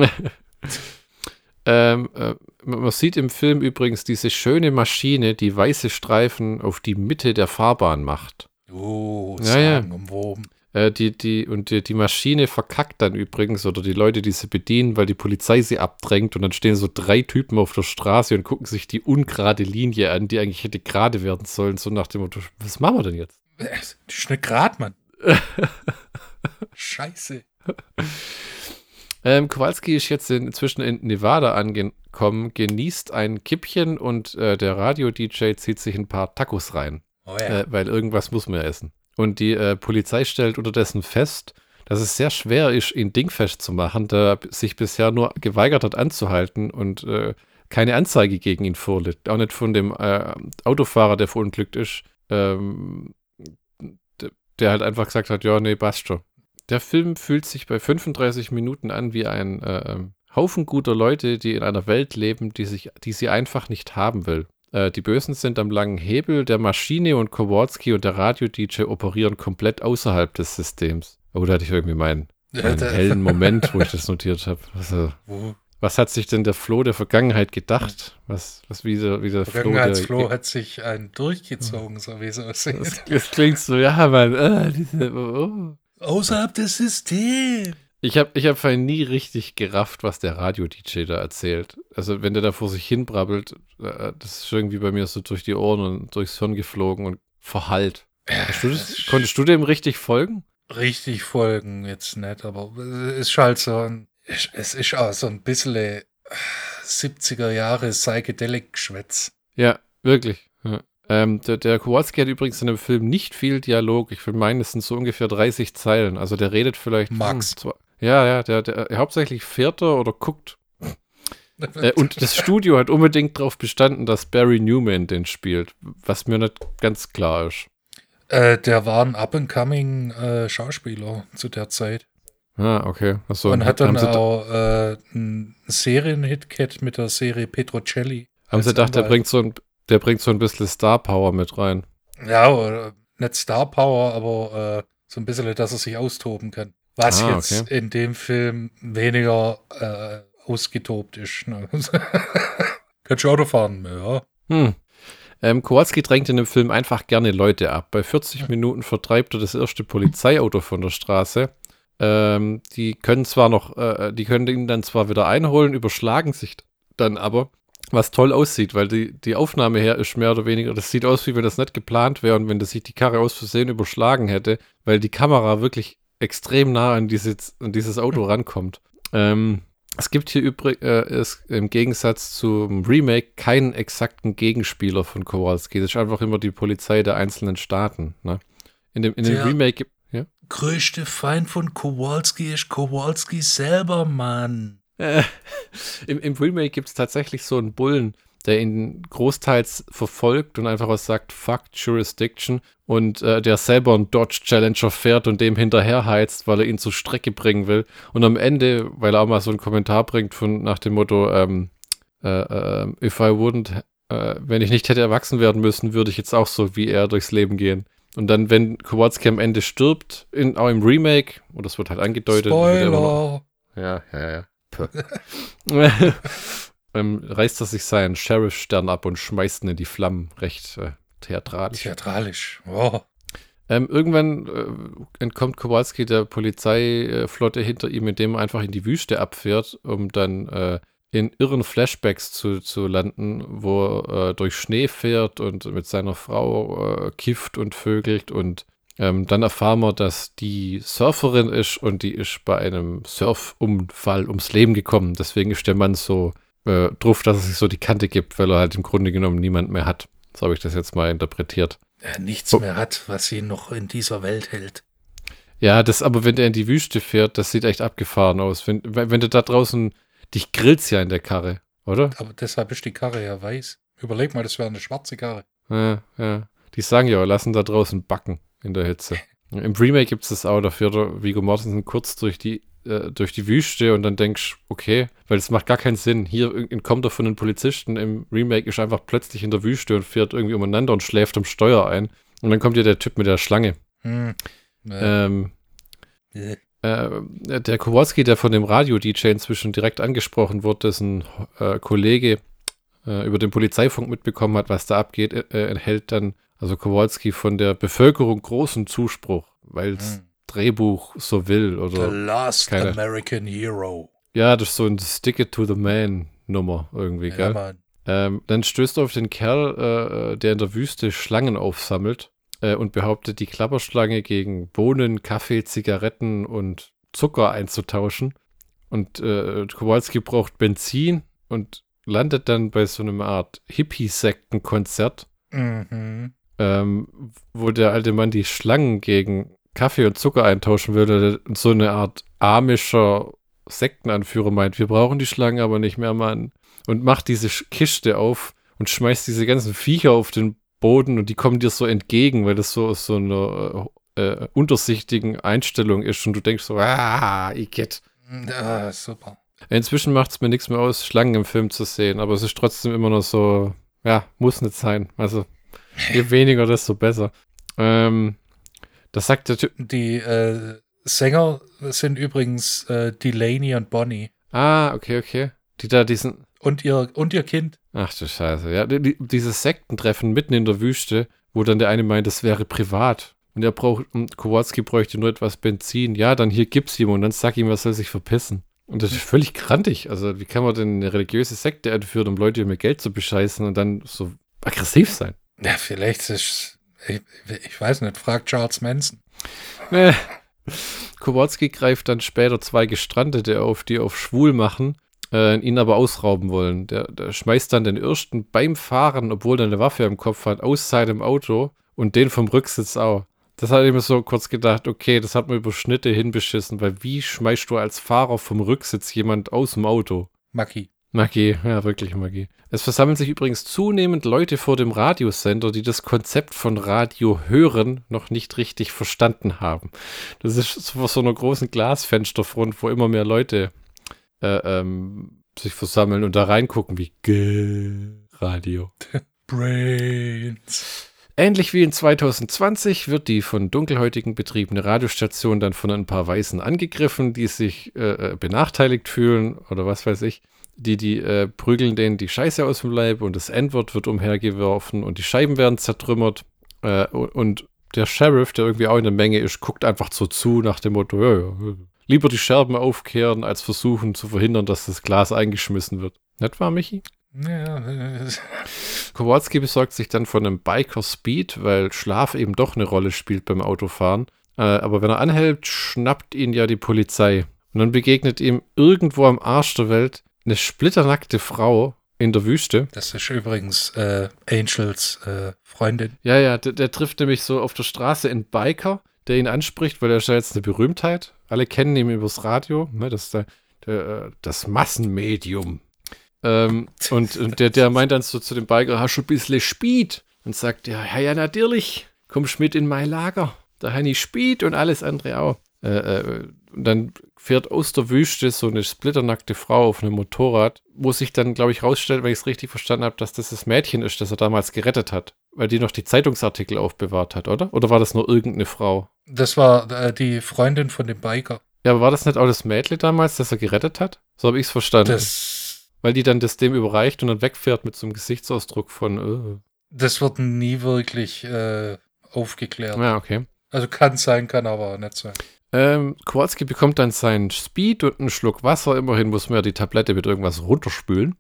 ähm, äh, man sieht im Film übrigens diese schöne Maschine, die weiße Streifen auf die Mitte der Fahrbahn macht. Oh, Ja, ja. sagenumwoben. Äh, die, die, und die, die Maschine verkackt dann übrigens, oder die Leute, die sie bedienen, weil die Polizei sie abdrängt und dann stehen so drei Typen auf der Straße und gucken sich die ungerade Linie an, die eigentlich hätte gerade werden sollen, so nach dem Motto, was machen wir denn jetzt? Das ist nicht grad, Mann. Scheiße. Ähm, Kowalski ist jetzt in, inzwischen in Nevada angekommen, genießt ein Kippchen und äh, der Radio-DJ zieht sich ein paar Tacos rein. Oh ja. äh, weil irgendwas muss man ja essen. Und die äh, Polizei stellt unterdessen fest, dass es sehr schwer ist, ihn dingfest zu machen, da er sich bisher nur geweigert hat anzuhalten und äh, keine Anzeige gegen ihn vorliegt. Auch nicht von dem äh, Autofahrer, der verunglückt ist, ähm, der halt einfach gesagt hat, ja, nee, passt schon. Der Film fühlt sich bei 35 Minuten an wie ein äh, Haufen guter Leute, die in einer Welt leben, die, sich, die sie einfach nicht haben will. Äh, die Bösen sind am langen Hebel der Maschine und Kowalski und der Radio-DJ operieren komplett außerhalb des Systems. Oh, da hatte ich irgendwie meinen, meinen hellen Moment, wo ich das notiert habe. Also, was hat sich denn der Flo der Vergangenheit gedacht? Was, was wie der, wie der Flo Vergangenheitsflo der, hat sich einen durchgezogen, so wie es aussieht. das, das klingt so, ja, Mann. Äh, diese, oh. Außerhalb des Systems. Ich habe ich hab vorhin nie richtig gerafft, was der Radio-DJ da erzählt. Also, wenn der da vor sich hin brabbelt, äh, das ist irgendwie bei mir so durch die Ohren und durchs Hirn geflogen und verhallt. Du das, konntest du dem richtig folgen? richtig folgen jetzt nicht, aber es ist halt so ein, es ist auch so ein bisschen äh, 70er Jahre Psychedelic-Geschwätz. Ja, wirklich. Ja. Ähm, der, der Kowalski hat übrigens in dem Film nicht viel Dialog. Ich meine, es sind so ungefähr 30 Zeilen. Also der redet vielleicht. Max. hm, zwei, ja, ja, der, der hauptsächlich fährt er oder guckt. Äh, und das Studio hat unbedingt darauf bestanden, dass Barry Newman den spielt, was mir nicht ganz klar ist. Äh, der war ein up-and-coming äh, Schauspieler zu der Zeit. Ah, okay. Achso, und hat dann auch äh, einen Serienhit gehabt mit der Serie Petrocelli. haben sie gedacht, der Anwalt. bringt, so ein, der bringt so ein bisschen Star Power mit rein. Ja, oder nicht Star Power, aber äh, so ein bisschen, dass er sich austoben kann. Was Ah, jetzt okay. in dem Film weniger äh, ausgetobt ist. Ne? Kannst du Auto fahren? Ja. Hm. Ähm, Kowalski drängt in dem Film einfach gerne Leute ab. Bei 40 Minuten vertreibt er das erste Polizeiauto von der Straße. Ähm, die können zwar noch, äh, die können ihn dann zwar wieder einholen, überschlagen sich dann aber, was toll aussieht, weil die, die Aufnahme her ist mehr oder weniger, das sieht aus, wie wenn das nicht geplant wäre und wenn das sich die Karre aus Versehen überschlagen hätte, weil die Kamera wirklich extrem nah an, dieses an dieses Auto rankommt. Ähm, es gibt hier übrigens äh, es, im Gegensatz zum Remake keinen exakten Gegenspieler von Kowalski. Das ist einfach immer die Polizei der einzelnen Staaten. Ne? In dem, in dem. Remake gibt ja? Größte Feind von Kowalski ist Kowalski selber, Mann. Äh, Im, Im Remake gibt es tatsächlich so einen Bullen, der ihn großteils verfolgt und einfach was sagt, fuck Jurisdiction und äh, der selber einen Dodge Challenger fährt und dem hinterherheizt, weil er ihn zur Strecke bringen will. Und am Ende, weil er auch mal so einen Kommentar bringt von nach dem Motto, ähm, äh, äh, if I wouldn't, äh, wenn ich nicht hätte erwachsen werden müssen, würde ich jetzt auch so wie er durchs Leben gehen. Und dann, wenn Kowalski am Ende stirbt, in, auch im Remake, oder das wird halt angedeutet, er Spoiler. ja, ja, ja. Puh. ähm, reißt er sich seinen Sheriff-Stern ab und schmeißt ihn in die Flammen. Recht äh, theatralisch. Theatralisch. Oh. Ähm, irgendwann äh, entkommt Kowalski der Polizeiflotte hinter ihm, indem er einfach in die Wüste abfährt, um dann äh, in irren Flashbacks zu, zu landen, wo er äh, durch Schnee fährt und mit seiner Frau äh, kifft und vögelt und ähm, dann erfahren wir, dass die Surferin ist und die ist bei einem Surfunfall ums Leben gekommen. Deswegen ist der Mann so äh, drauf, dass er sich so die Kante gibt, weil er halt im Grunde genommen niemand mehr hat. So habe ich das jetzt mal interpretiert. Er nichts Oh. mehr hat, was ihn noch in dieser Welt hält. Ja, das aber, wenn der in die Wüste fährt, das sieht echt abgefahren aus. Wenn, wenn du da draußen, dich grillt's ja in der Karre, oder? Aber deshalb ist die Karre ja weiß. Überleg mal, das wäre eine schwarze Karre. Ja, ja. Die sagen ja, lassen da draußen backen in der Hitze. Im Remake gibt's das auch, da fährt der Viggo Mortensen kurz durch die, äh, durch die Wüste und dann denkst, okay, weil das macht gar keinen Sinn. Hier entkommt er von den Polizisten, im Remake ist er einfach plötzlich in der Wüste und fährt irgendwie umeinander und schläft am Steuer ein. Und dann kommt ja der Typ mit der Schlange. Hm. Äh, Ähm, äh. äh, der Kowalski, der von dem Radio-DJ inzwischen direkt angesprochen wurde, dessen äh, Kollege äh, über den Polizeifunk mitbekommen hat, was da abgeht, äh, enthält dann, also Kowalski, von der Bevölkerung großen Zuspruch, weil es Hm. Drehbuch so will. Oder The Last keine- American Hero. ja, das ist so ein Stick it to the man Nummer irgendwie, Ja, gell? Ähm, dann stößt er auf den Kerl, äh, der in der Wüste Schlangen aufsammelt äh, und behauptet, die Klapperschlange gegen Bohnen, Kaffee, Zigaretten und Zucker einzutauschen. Und äh, Kowalski braucht Benzin und landet dann bei so einer Art Hippie-Sektenkonzert, Mhm. Ähm, wo der alte Mann die Schlangen gegen Kaffee und Zucker eintauschen würde. Und so eine Art amischer Sektenanführer meint, wir brauchen die Schlangen aber nicht mehr, Mann. Und macht diese Kiste auf und schmeißt diese ganzen Viecher auf den Boden und die kommen dir so entgegen, weil das so aus so einer äh, äh, untersichtigen Einstellung ist und du denkst so, ah, ich get. Ja, super. Inzwischen macht es mir nichts mehr aus, Schlangen im Film zu sehen, aber es ist trotzdem immer noch so, ja, muss nicht sein. Also, je weniger, desto besser. Ähm, das sagt der Typ. Die äh, Sänger sind übrigens äh, Delaney und Bonnie. Ah, okay, okay. Die da diesen. Und ihr, und ihr Kind. Ach du Scheiße, ja. Die, die- dieses Sektentreffen mitten in der Wüste, wo dann der eine meint, das wäre privat. Und er braucht, und Kowalski bräuchte nur etwas Benzin. Ja, dann hier gibt's ihm und dann sag ihm, er soll sich verpissen. Und das ist völlig krantig. Also, wie kann man denn eine religiöse Sekte entführen, um Leute mit Geld zu bescheißen und dann so aggressiv sein? Ja, vielleicht ist. Ich, ich weiß nicht, fragt Charles Manson. Nee. Kowalski greift dann später zwei Gestrandete auf, die auf schwul machen, äh, ihn aber ausrauben wollen. Der, der schmeißt dann den Ersten beim Fahren, obwohl er eine Waffe im Kopf hat, aus seinem Auto und den vom Rücksitz auch. Das hat ich mir so kurz gedacht, okay, das hat man über Schnitte hinbeschissen, weil wie schmeißt du als Fahrer vom Rücksitz jemand aus dem Auto? Magie. Magie, ja, wirklich Magie. Es versammeln sich übrigens zunehmend Leute vor dem Radiosender, die das Konzept von Radio hören noch nicht richtig verstanden haben. Das ist so vor so einer großen Glasfensterfront, wo immer mehr Leute äh, ähm, sich versammeln und da reingucken wie G Radio. Brains. Ähnlich wie in 2020 wird die von Dunkelhäutigen betriebene Radiostation dann von ein paar Weißen angegriffen, die sich äh, äh, benachteiligt fühlen oder was weiß ich. Die, die äh, prügeln denen die Scheiße aus dem Leib und das N-Wort wird umhergeworfen und die Scheiben werden zertrümmert. Äh, und, der Sheriff, der irgendwie auch in der Menge ist, guckt einfach so zu nach dem Motto, ja, ja, lieber die Scherben aufkehren, als versuchen zu verhindern, dass das Glas eingeschmissen wird. Nicht wahr, Michi? Ja, Kowalski besorgt sich dann von einem Biker Speed, weil Schlaf eben doch eine Rolle spielt beim Autofahren. Äh, aber wenn er anhält, schnappt ihn ja die Polizei. Und dann begegnet ihm irgendwo am Arsch der Welt eine splitternackte Frau in der Wüste. das ist übrigens äh, Angels äh, Freundin. Ja, ja, der, der trifft nämlich so auf der Straße einen Biker, der ihn anspricht, weil er ist ja jetzt eine Berühmtheit. Alle kennen ihn übers Radio. Ne, das ist der, der, äh, das Massenmedium. Ähm, und, und der, der meint dann so zu dem Biker, hast du ein bisschen Speed? Und sagt, ja, ja, ja, natürlich. Kommst mit in mein Lager. Da habe ich Speed und alles andere auch. Äh, äh, dann fährt aus der Wüste so eine splitternackte Frau auf einem Motorrad, wo sich dann, glaube ich, rausstellt, wenn ich es richtig verstanden habe, dass das das Mädchen ist, das er damals gerettet hat. Weil die noch die Zeitungsartikel aufbewahrt hat, oder? Oder war das nur irgendeine Frau? Das war äh, die Freundin von dem Biker. Ja, aber war das nicht auch das Mädchen damals, das er gerettet hat? So habe ich es verstanden. Das, Weil die dann das dem überreicht und dann wegfährt mit so einem Gesichtsausdruck von, äh. das wird nie wirklich äh, aufgeklärt. ja, okay. Also kann sein, kann aber nicht sein. Ähm, Kowalski bekommt dann seinen Speed und einen Schluck Wasser. Immerhin muss man ja die Tablette mit irgendwas runterspülen.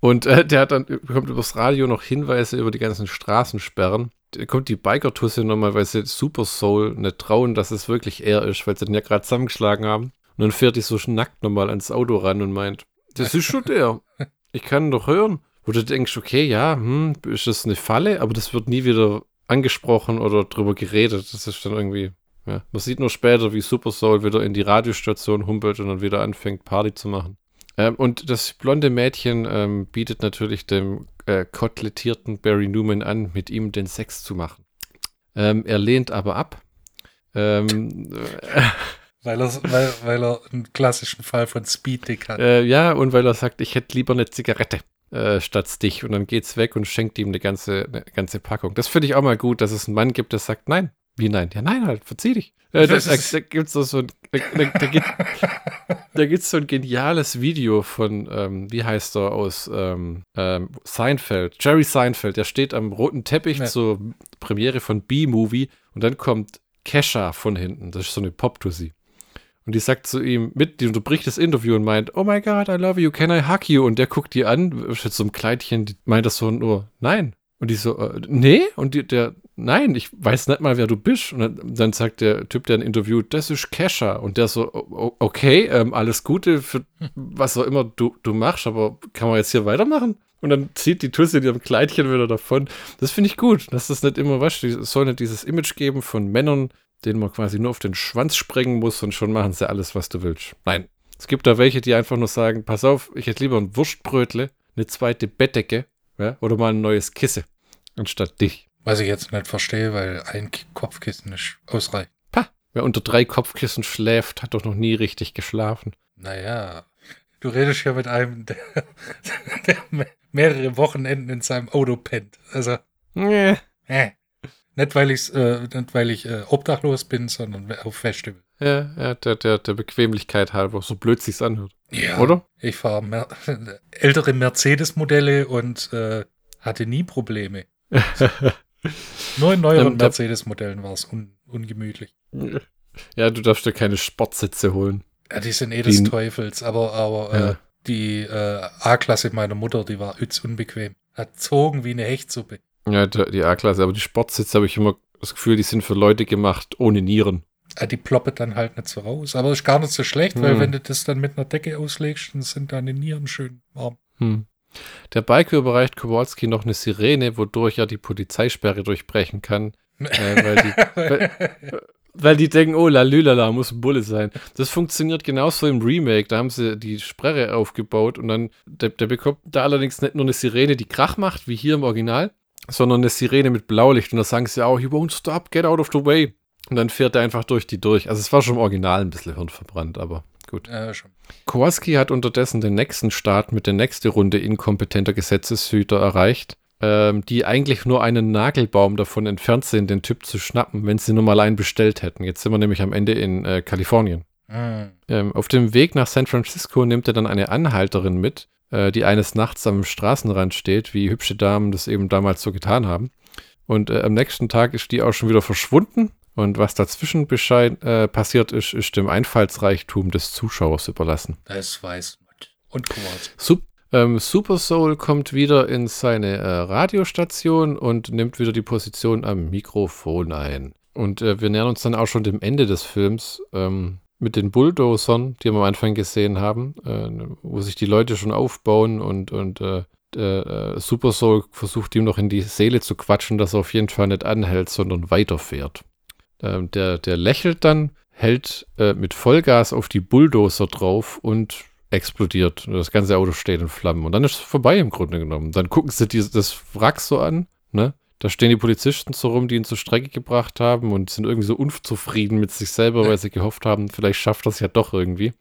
Und äh, der hat dann, bekommt übers Radio noch Hinweise über die ganzen Straßensperren. Da kommt die Biker-Tusse nochmal, weil sie Super Soul nicht trauen, dass es wirklich er ist, weil sie den ja gerade zusammengeschlagen haben. Und dann fährt die so nackt nochmal ans Auto ran und meint, das ist schon der. Ich kann ihn doch hören. Wo du denkst, okay, ja, hm, ist das eine Falle? Aber das wird nie wieder angesprochen oder drüber geredet. Das ist dann irgendwie, ja. Man sieht nur später, wie Super Soul wieder in die Radiostation humpelt und dann wieder anfängt, Party zu machen. Ähm, und das blonde Mädchen ähm, bietet natürlich dem äh, kotelettierten Barry Newman an, mit ihm den Sex zu machen. Ähm, er lehnt aber ab. Ähm, Weil er, weil, weil er einen klassischen Fall von Speed-Dick hat. äh, ja, und weil er sagt, ich hätte lieber eine Zigarette äh, statt Stich. Und dann geht's weg und schenkt ihm eine ganze, eine ganze Packung. Das finde ich auch mal gut, dass es einen Mann gibt, der sagt, nein. Wie nein? Ja, nein, halt, verzieh dich. Äh, da, da, da gibt's so ein, da, da, da, gibt, da gibt's so ein geniales Video von, ähm, wie heißt er aus ähm, ähm, Seinfeld, Jerry Seinfeld, der steht am roten Teppich Ja. zur Premiere von B-Movie und dann kommt Kesha von hinten. Das ist so eine Pop-Tussi. Und die sagt zu ihm mit, die unterbricht das Interview und meint, oh my God, I love you, can I hug you? Und der guckt die an, mit so einem Kleidchen, die meint das so nur, nein. Und die so, äh, nee? Und die, der, nein, ich weiß nicht mal, wer du bist. Und dann, dann sagt der Typ, der ein Interview, das ist Kesha. Und der so, okay, ähm, alles Gute für was auch immer du, du machst, aber kann man jetzt hier weitermachen? Und dann zieht die Tussi in ihrem Kleidchen wieder davon. Das finde ich gut, dass das nicht immer, was, es soll nicht dieses Image geben von Männern, denen man quasi nur auf den Schwanz sprengen muss und schon machen sie alles, was du willst. Nein. Es gibt da welche, die einfach nur sagen, pass auf, ich hätte lieber ein Wurstbrötle, eine zweite Bettdecke ja, oder mal ein neues Kissen anstatt dich. Was ich jetzt nicht verstehe, weil ein Kopfkissen nicht ausreicht. Pah, wer unter drei Kopfkissen schläft, hat doch noch nie richtig geschlafen. Naja, du redest ja mit einem, der, der mehrere Wochenenden in seinem Auto pennt. Also, Nee. äh. Nicht, weil, ich's, äh, nicht, weil ich äh, obdachlos bin, sondern auf Festival. Ja, ja der, der, der Bequemlichkeit halber, so blöd sich's anhört. Ja. Oder? Ich fahre Mer ältere Mercedes-Modelle und äh, hatte nie Probleme. Nur in neueren Ähm, Mercedes-Modellen war es un ungemütlich. ja, du darfst dir keine Sportsitze holen. Ja, die sind eh des Die- Teufels, aber, aber Ja. äh, die äh, A-Klasse meiner Mutter, die war üz unbequem. Hat zogen wie eine Hechtsuppe. Ja, die A-Klasse, aber die Sportsitze habe ich immer das Gefühl, die sind für Leute gemacht ohne Nieren. Äh, die ploppet dann halt nicht so raus. Aber ist gar nicht so schlecht, weil Hm. wenn du das dann mit einer Decke auslegst, dann sind deine Nieren schön warm. Hm. Der Biker überreicht Kowalski noch eine Sirene, wodurch er die Polizeisperre durchbrechen kann. Äh, weil, die, weil, weil die denken, oh, lalülala, muss ein Bulle sein. Das funktioniert genauso im Remake. Da haben sie die Sperre aufgebaut und dann, der, der bekommt da allerdings nicht nur eine Sirene, die Krach macht, wie hier im Original, sondern eine Sirene mit Blaulicht. Und da sagen sie auch, you won't stop, get out of the way. Und dann fährt er einfach durch die durch. Also es war schon im Original ein bisschen hirnverbrannt, aber gut. Schon. Kowalski hat unterdessen den nächsten Start mit der nächsten Runde inkompetenter Gesetzeshüter erreicht, ähm, die eigentlich nur einen Nagelbaum davon entfernt sind, den Typ zu schnappen, wenn sie nur mal einen bestellt hätten. Jetzt sind wir nämlich am Ende in äh, Kalifornien. Hm. Ähm, auf dem Weg nach San Francisco nimmt er dann eine Anhalterin mit, äh, die eines Nachts am Straßenrand steht, wie hübsche Damen das eben damals so getan haben. Und äh, am nächsten Tag ist die auch schon wieder verschwunden. Und was dazwischen bescheid, äh, passiert ist, ist dem Einfallsreichtum des Zuschauers überlassen. Das weiß man. Und Kowalski. Sup ähm, Super Soul kommt wieder in seine äh, Radiostation und nimmt wieder die Position am Mikrofon ein. Und äh, wir nähern uns dann auch schon dem Ende des Films ähm, mit den Bulldozern, die wir am Anfang gesehen haben, äh, wo sich die Leute schon aufbauen und, und äh, äh, Super Soul versucht ihm noch in die Seele zu quatschen, dass er auf jeden Fall nicht anhält, sondern weiterfährt. Ähm, der, der lächelt dann, hält äh, mit Vollgas auf die Bulldozer drauf und explodiert. Und Das ganze Auto steht in Flammen. Und dann ist es vorbei im Grunde genommen. Dann gucken sie die, das Wrack so an, ne? Da stehen die Polizisten so rum, die ihn zur Strecke gebracht haben und sind irgendwie so unzufrieden mit sich selber, weil sie gehofft haben, vielleicht schafft das ja doch irgendwie.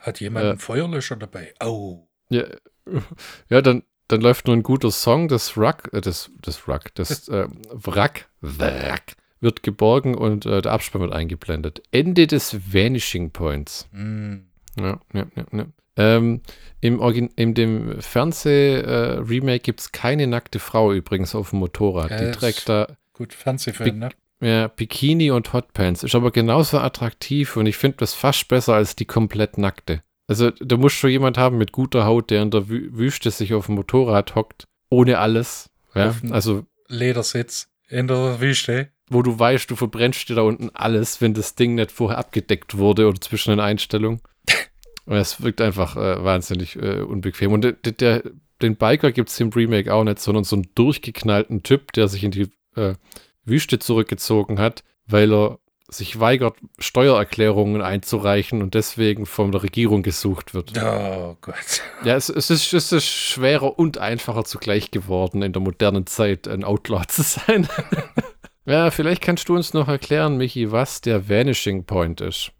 Hat jemand Äh. einen Feuerlöscher dabei? Au. Ja, ja dann, dann läuft nur ein guter Song, das Wrack, äh, das, das Wrack, das äh, Wrack, Wrack wird geborgen und äh, der Abspann wird eingeblendet. Ende des Vanishing Points. Hm. Ja, ja, ja, ja. Ähm, im Origin in dem Fernseh-Remake gibt es keine nackte Frau übrigens auf dem Motorrad. Ja, Die trägt da Gut, Fernsehfilm, ne? ja, Bikini und Hotpants. Ist aber genauso attraktiv und ich finde das fast besser als die komplett nackte. Also da muss schon jemand haben mit guter Haut, der in der Wü Wüste sich auf dem Motorrad hockt, ohne alles. Ja, also Ledersitz in der Wüste. Wo du weißt, du verbrennst dir da unten alles, wenn das Ding nicht vorher abgedeckt wurde oder zwischen den Einstellungen. Und es wirkt einfach äh, wahnsinnig äh, unbequem. Und der, der, den Biker gibt es im Remake auch nicht, sondern so einen durchgeknallten Typ, der sich in die äh, Wüste zurückgezogen hat, weil er sich weigert, Steuererklärungen einzureichen und deswegen von der Regierung gesucht wird. Oh Gott. Ja, es, es, ist, es ist schwerer und einfacher zugleich geworden, in der modernen Zeit ein Outlaw zu sein. ja, vielleicht kannst du uns noch erklären, Michi, was der Vanishing Point ist.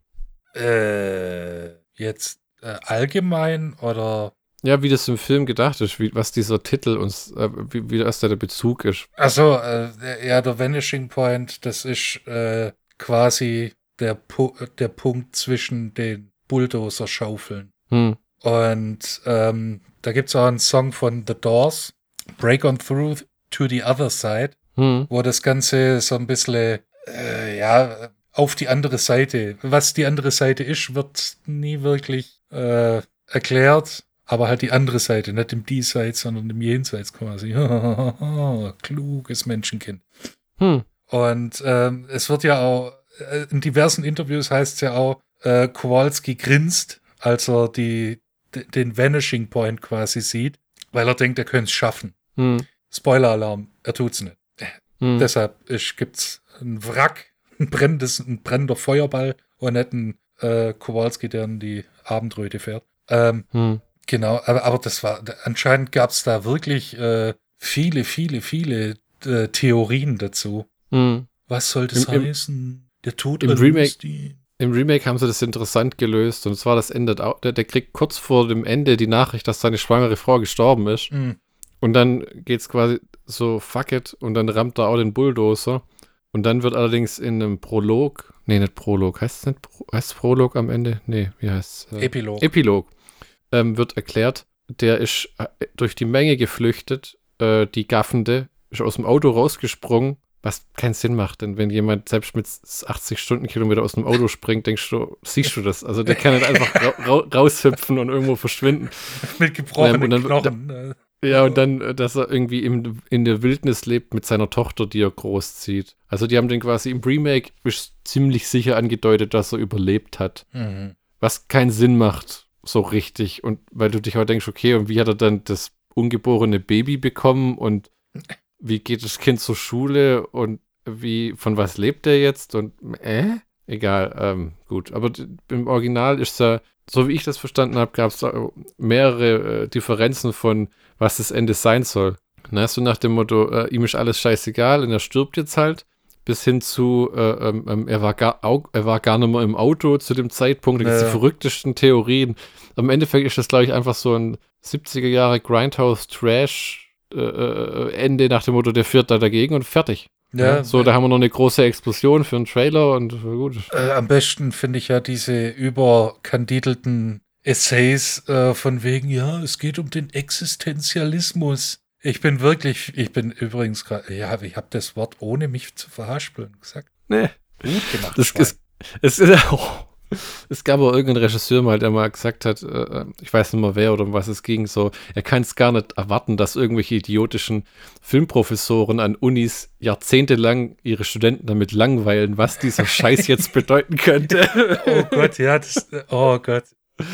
Äh, jetzt äh, allgemein oder. Ja, wie das im Film gedacht ist, wie, was dieser Titel uns, äh, wie, wie das da der Bezug ist. Achso, äh, ja, der Vanishing Point, das ist äh, quasi der, Pu der Punkt zwischen den Bulldozer-Schaufeln. Hm. Und ähm, da gibt es auch einen Song von The Doors, Break on Through to the Other Side, Hm. wo das Ganze so ein bisschen äh, ja, auf die andere Seite. Was die andere Seite ist, wird nie wirklich äh, erklärt. Aber halt die andere Seite, nicht im Diesseits, sondern im Jenseits quasi. Kluges Menschenkind. Hm. Und ähm, es wird ja auch, äh, in diversen Interviews heißt es ja auch, äh, Kowalski grinst, als er die, den Vanishing Point quasi sieht, weil er denkt, er könnte es schaffen. Hm. Spoiler-Alarm, er tut's nicht. Hm. Deshalb ist, gibt's ein Wrack, ein brennendes, ein brennender Feuerball und nicht ein äh, Kowalski, der in die Abendröte fährt. Ähm, Hm. Genau, aber, aber das war, anscheinend gab's da wirklich äh, viele, viele, viele äh, Theorien dazu. Hm. Was soll das Im- heißen? Der Tod im Remake- Lucy. Im Remake haben sie das interessant gelöst und zwar das endet auch, der, der kriegt kurz vor dem Ende die Nachricht, dass seine schwangere Frau gestorben ist Hm. und dann geht's quasi so fuck it und dann rammt er auch den Bulldozer und dann wird allerdings in einem Prolog, nee, nicht Prolog, heißt es nicht, Pro, heißt Prolog am Ende? Nee, wie heißt es? Epilog. Epilog ähm, wird erklärt, der ist äh, durch die Menge geflüchtet, äh, die Gaffende ist aus dem Auto rausgesprungen, was keinen Sinn macht, denn wenn jemand selbst mit 80 Stundenkilometer aus dem Auto springt, denkst du, siehst du das? Also der kann nicht einfach ra ra raushüpfen und irgendwo verschwinden. Mit gebrochenen und dann- Knochen. äh. Ja, und dann, äh, dass er irgendwie im, in der Wildnis lebt mit seiner Tochter, die er großzieht. Also die haben den quasi im Remake ist ziemlich sicher angedeutet, dass er überlebt hat Mhm. was keinen Sinn macht, so richtig. Und weil du dich auch denkst, okay, und wie hat er dann das ungeborene Baby bekommen und wie geht das Kind zur Schule und wie, von was lebt er jetzt und äh? Egal, ähm, gut. Aber im Original ist ja, so wie ich das verstanden habe, gab es mehrere äh, Differenzen von, was das Ende sein soll. Na, so nach dem Motto, äh, ihm ist alles scheißegal und er stirbt jetzt halt bis hin zu, äh, ähm, ähm, er, war gar, er war gar nicht mehr im Auto zu dem Zeitpunkt. Ja. die verrücktesten Theorien. Am Endeffekt ist das, glaube ich, einfach so ein 70er Jahre Grindhouse-Trash-Ende äh, nach dem Motto, der führt da dagegen und fertig. Ja, so, da haben wir noch eine große Explosion für einen Trailer und gut. Äh, am besten finde ich ja diese überkandidelten Essays äh, von wegen, ja, es geht um den Existenzialismus. Ich bin wirklich, ich bin übrigens gerade, ja, ich habe das Wort ohne mich zu verhaspeln gesagt. Nee. Gut gemacht. Das ist, es, ist, oh, es gab auch irgendeinen Regisseur mal, der mal gesagt hat, äh, ich weiß nicht mehr wer oder um was es ging, so, er kann es gar nicht erwarten, dass irgendwelche idiotischen Filmprofessoren an Unis jahrzehntelang ihre Studenten damit langweilen, was dieser Scheiß jetzt bedeuten könnte. oh Gott, ja, das, oh Gott.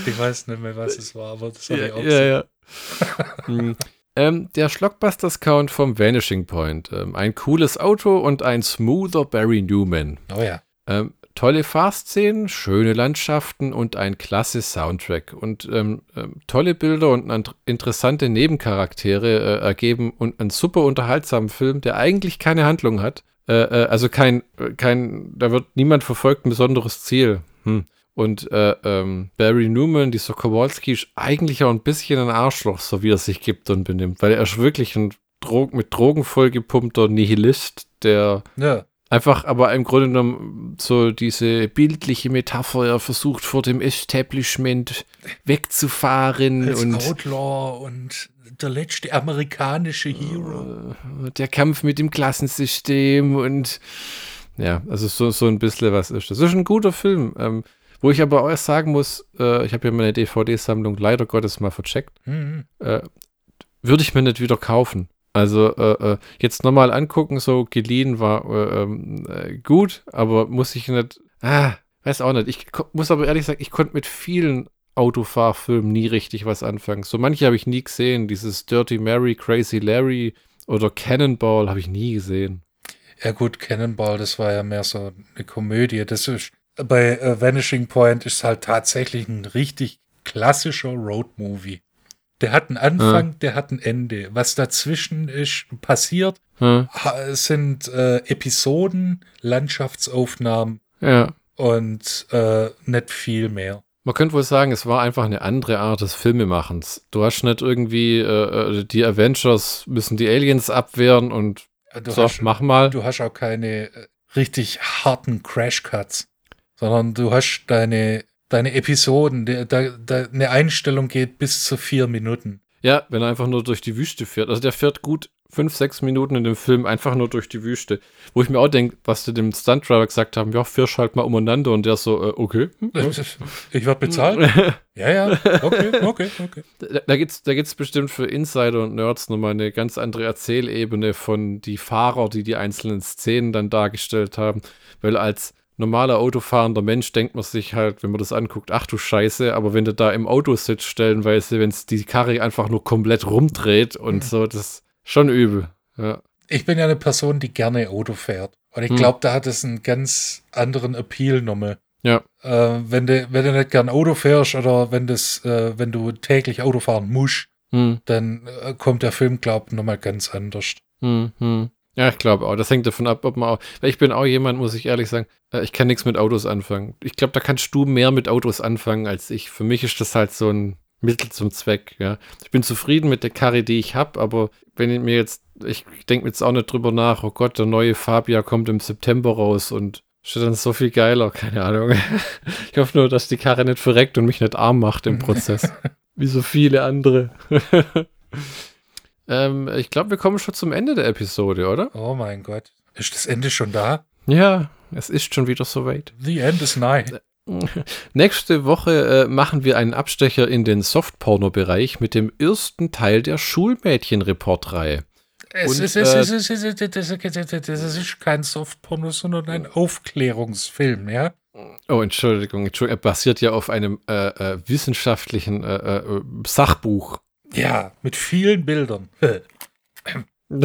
Ich weiß nicht mehr, was es war, aber das habe ich ja, auch ja, ja. Hm. ähm, der Schlockbusters-Count vom Vanishing Point. Ähm, ein cooles Auto und ein smoother Barry Newman. Oh ja. Ähm, tolle Fahrszenen, schöne Landschaften und ein klasse Soundtrack. Und ähm, ähm, tolle Bilder und an- interessante Nebencharaktere äh, ergeben und einen super unterhaltsamen Film, der eigentlich keine Handlung hat. Äh, äh, also kein, äh, kein, da wird niemand verfolgt ein besonderes Ziel. Hm. Und äh, ähm, Barry Newman, dieser Kowalski, ist eigentlich auch ein bisschen ein Arschloch, so wie er sich gibt und benimmt, weil er ist wirklich ein Dro mit Drogen vollgepumpter Nihilist, der Ja. Einfach, aber im Grunde genommen so diese bildliche Metapher, er versucht vor dem Establishment wegzufahren Als und Outlaw und der letzte amerikanische Hero. äh, der Kampf mit dem Klassensystem und ja, also so, so ein bisschen was ist das. Das ist ein guter Film, ähm, wo ich aber auch sagen muss, äh, ich habe ja meine DVD-Sammlung leider Gottes mal vercheckt, Mhm. äh, würde ich mir nicht wieder kaufen. Also äh, äh, jetzt nochmal angucken, so geliehen war äh, ähm, äh, gut, aber muss ich nicht, ah, weiß auch nicht. Ich muss aber ehrlich sagen, ich konnte mit vielen Autofahrfilmen nie richtig was anfangen. So manche habe ich nie gesehen. Dieses Dirty Mary, Crazy Larry oder Cannonball habe ich nie gesehen. Ja gut, Cannonball, das war ja mehr so eine Komödie. Das ist bei äh, Vanishing Point ist halt tatsächlich ein richtig klassischer Roadmovie. Der hat einen Anfang, der hat ein Ende. Was dazwischen ist passiert, Hm? ha- sind äh, Episoden, Landschaftsaufnahmen Ja. und äh, nicht viel mehr. Man könnte wohl sagen, es war einfach eine andere Art des Filmemachens. Du hast nicht irgendwie, äh, äh, die Avengers müssen die Aliens abwehren und Du, so, hast, mach mal. du hast auch keine äh, richtig harten Crash-Cuts, sondern du hast deine, deine Episoden. Der, da, da, eine Einstellung geht bis zu vier Minuten. Ja, wenn er einfach nur durch die Wüste fährt. Also der fährt gut fünf, sechs Minuten in dem Film einfach nur durch die Wüste. Wo ich mir auch denke, was die dem Stuntdriver gesagt haben, ja, Fisch halt mal umeinander und der so, äh, okay. Hm, ich werde bezahlt. ja, ja, okay, okay, okay. Da, da gibt es da gibt's bestimmt für Insider und Nerds nochmal eine ganz andere Erzählebene von die Fahrer, die die einzelnen Szenen dann dargestellt haben. Weil als normaler autofahrender Mensch denkt man sich halt, wenn man das anguckt, ach du Scheiße, aber wenn du da im Auto sitzt, stellenweise, wenn es die Karre einfach nur komplett rumdreht und mhm. so, das ist schon übel. Ja. Ich bin ja eine Person, die gerne Auto fährt. Und ich glaube, hm. da hat es einen ganz anderen Appeal nochmal. Ja. Äh, wenn, du, wenn du nicht gern Auto fährst oder wenn, das, äh, wenn du täglich Auto fahren musst, hm. dann äh, kommt der Film, glaube ich, nochmal ganz anders. Hm, hm. Ja, ich glaube auch. Das hängt davon ab, ob man auch. Weil ich bin auch jemand, muss ich ehrlich sagen, äh, ich kann nichts mit Autos anfangen. Ich glaube, da kannst du mehr mit Autos anfangen als ich. Für mich ist das halt so ein Mittel zum Zweck, ja. Ich bin zufrieden mit der Karre, die ich habe, aber wenn ich mir jetzt, ich denke mir jetzt auch nicht drüber nach, oh Gott, der neue Fabia kommt im September raus und steht dann so viel geiler, keine Ahnung. Ich hoffe nur, dass die Karre nicht verreckt und mich nicht arm macht im Prozess. Wie so viele andere. Ähm, ich glaube, wir kommen schon zum Ende der Episode, oder? Oh mein Gott. Ist das Ende schon da? Ja, es ist schon wieder soweit. The end is nigh. Nächste Woche äh, machen wir einen Abstecher in den Softporno-Bereich mit dem ersten Teil der Schulmädchen-Report-Reihe. Es, es, es, es, es, es, ist kein Softporno, sondern ein Aufklärungsfilm, ja? Oh, Entschuldigung, Entschuldigung, er basiert ja auf einem äh, äh, wissenschaftlichen äh, äh, Sachbuch. Ja, mit vielen Bildern.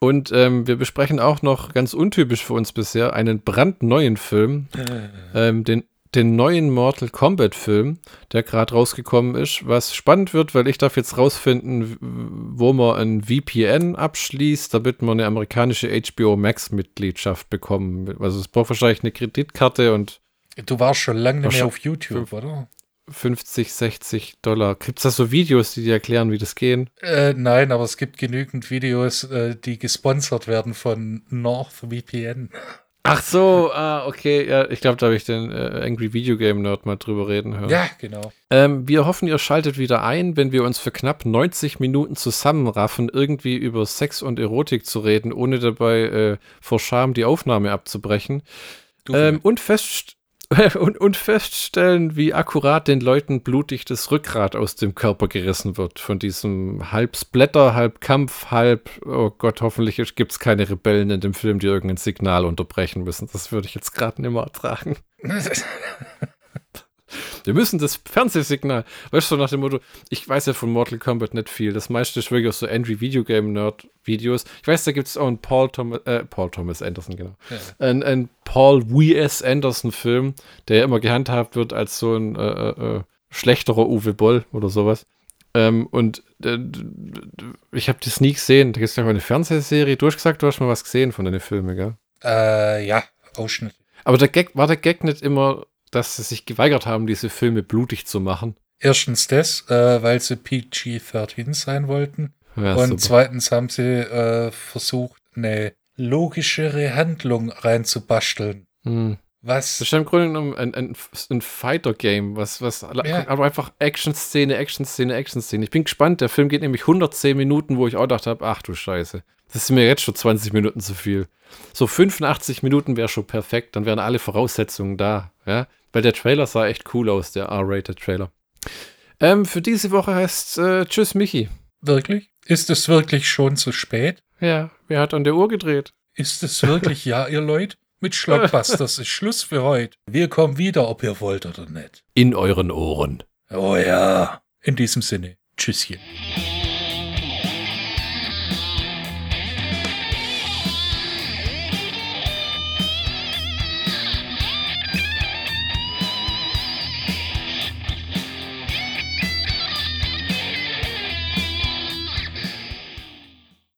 Und ähm, wir besprechen auch noch ganz untypisch für uns bisher einen brandneuen Film, äh. ähm, den, den neuen Mortal Kombat Film, der gerade rausgekommen ist, was spannend wird, weil ich darf jetzt rausfinden, wo man ein VPN abschließt, damit man eine amerikanische HBO Max Mitgliedschaft bekommen. Also es braucht wahrscheinlich eine Kreditkarte und Du warst schon lange nicht mehr auf YouTube, oder? 50, 60 Dollar. Gibt es da so Videos, die dir erklären, wie das gehen? Äh, nein, aber es gibt genügend Videos, äh, die gesponsert werden von NordVPN. Ach so, ah, okay. Ja, ich glaube, da habe ich den äh, Angry Video Game Nerd mal drüber reden hören. Ja, genau. Ähm, wir hoffen, ihr schaltet wieder ein, wenn wir uns für knapp 90 Minuten zusammenraffen, irgendwie über Sex und Erotik zu reden, ohne dabei äh, vor Scham die Aufnahme abzubrechen. Ähm, und fest und, und feststellen, wie akkurat den Leuten blutig das Rückgrat aus dem Körper gerissen wird. Von diesem halb Splatter, halb Kampf, halb, oh Gott, hoffentlich gibt es keine Rebellen in dem Film, die irgendein Signal unterbrechen müssen. Das würde ich jetzt gerade nicht mehr ertragen. Wir müssen das Fernsehsignal, weißt du, nach dem Motto, ich weiß ja von Mortal Kombat nicht viel. Das meiste ist wirklich auch so Andrew Videogame Nerd Videos. Ich weiß, da gibt es auch einen Paul Thomas, äh, Paul Thomas Anderson, genau. Ja. Ein, ein Paul W.S. Anderson Film, der ja immer gehandhabt wird als so ein äh, äh, äh schlechterer Uwe Boll oder sowas. Ähm, und äh, ich habe das nie gesehen. Da gibt es mal eine Fernsehserie. Du hast gesagt, du hast mal was gesehen von deinen Filmen, gell? Äh, ja, Ausschnitt. Aber der Gag, war der Gag nicht immer dass sie sich geweigert haben, diese Filme blutig zu machen. Erstens das, äh, weil sie PG-13 sein wollten. Ja, und super. zweitens haben sie äh, versucht, eine logischere Handlung reinzubasteln. Hm. Was? Das ist im Grunde genommen ein, ein, ein Fighter-Game, was, was ja. aber einfach Action-Szene, Action-Szene, Action-Szene. Ich bin gespannt. Der Film geht nämlich 110 Minuten, wo ich auch dachte habe, ach du Scheiße. Das ist mir jetzt schon 20 Minuten zu viel. So 85 Minuten wäre schon perfekt, dann wären alle Voraussetzungen da. Ja? Weil der Trailer sah echt cool aus, der R-Rated-Trailer. Ähm, für diese Woche heißt äh, Tschüss, Michi. Wirklich? Ist es wirklich schon zu spät? Ja, wer hat an der Uhr gedreht? Ist es wirklich ja, ihr Leute? Mit Schlockbusters ist Schluss für heute. Wir kommen wieder, ob ihr wollt oder nicht. In euren Ohren. Oh ja. In diesem Sinne. Tschüsschen.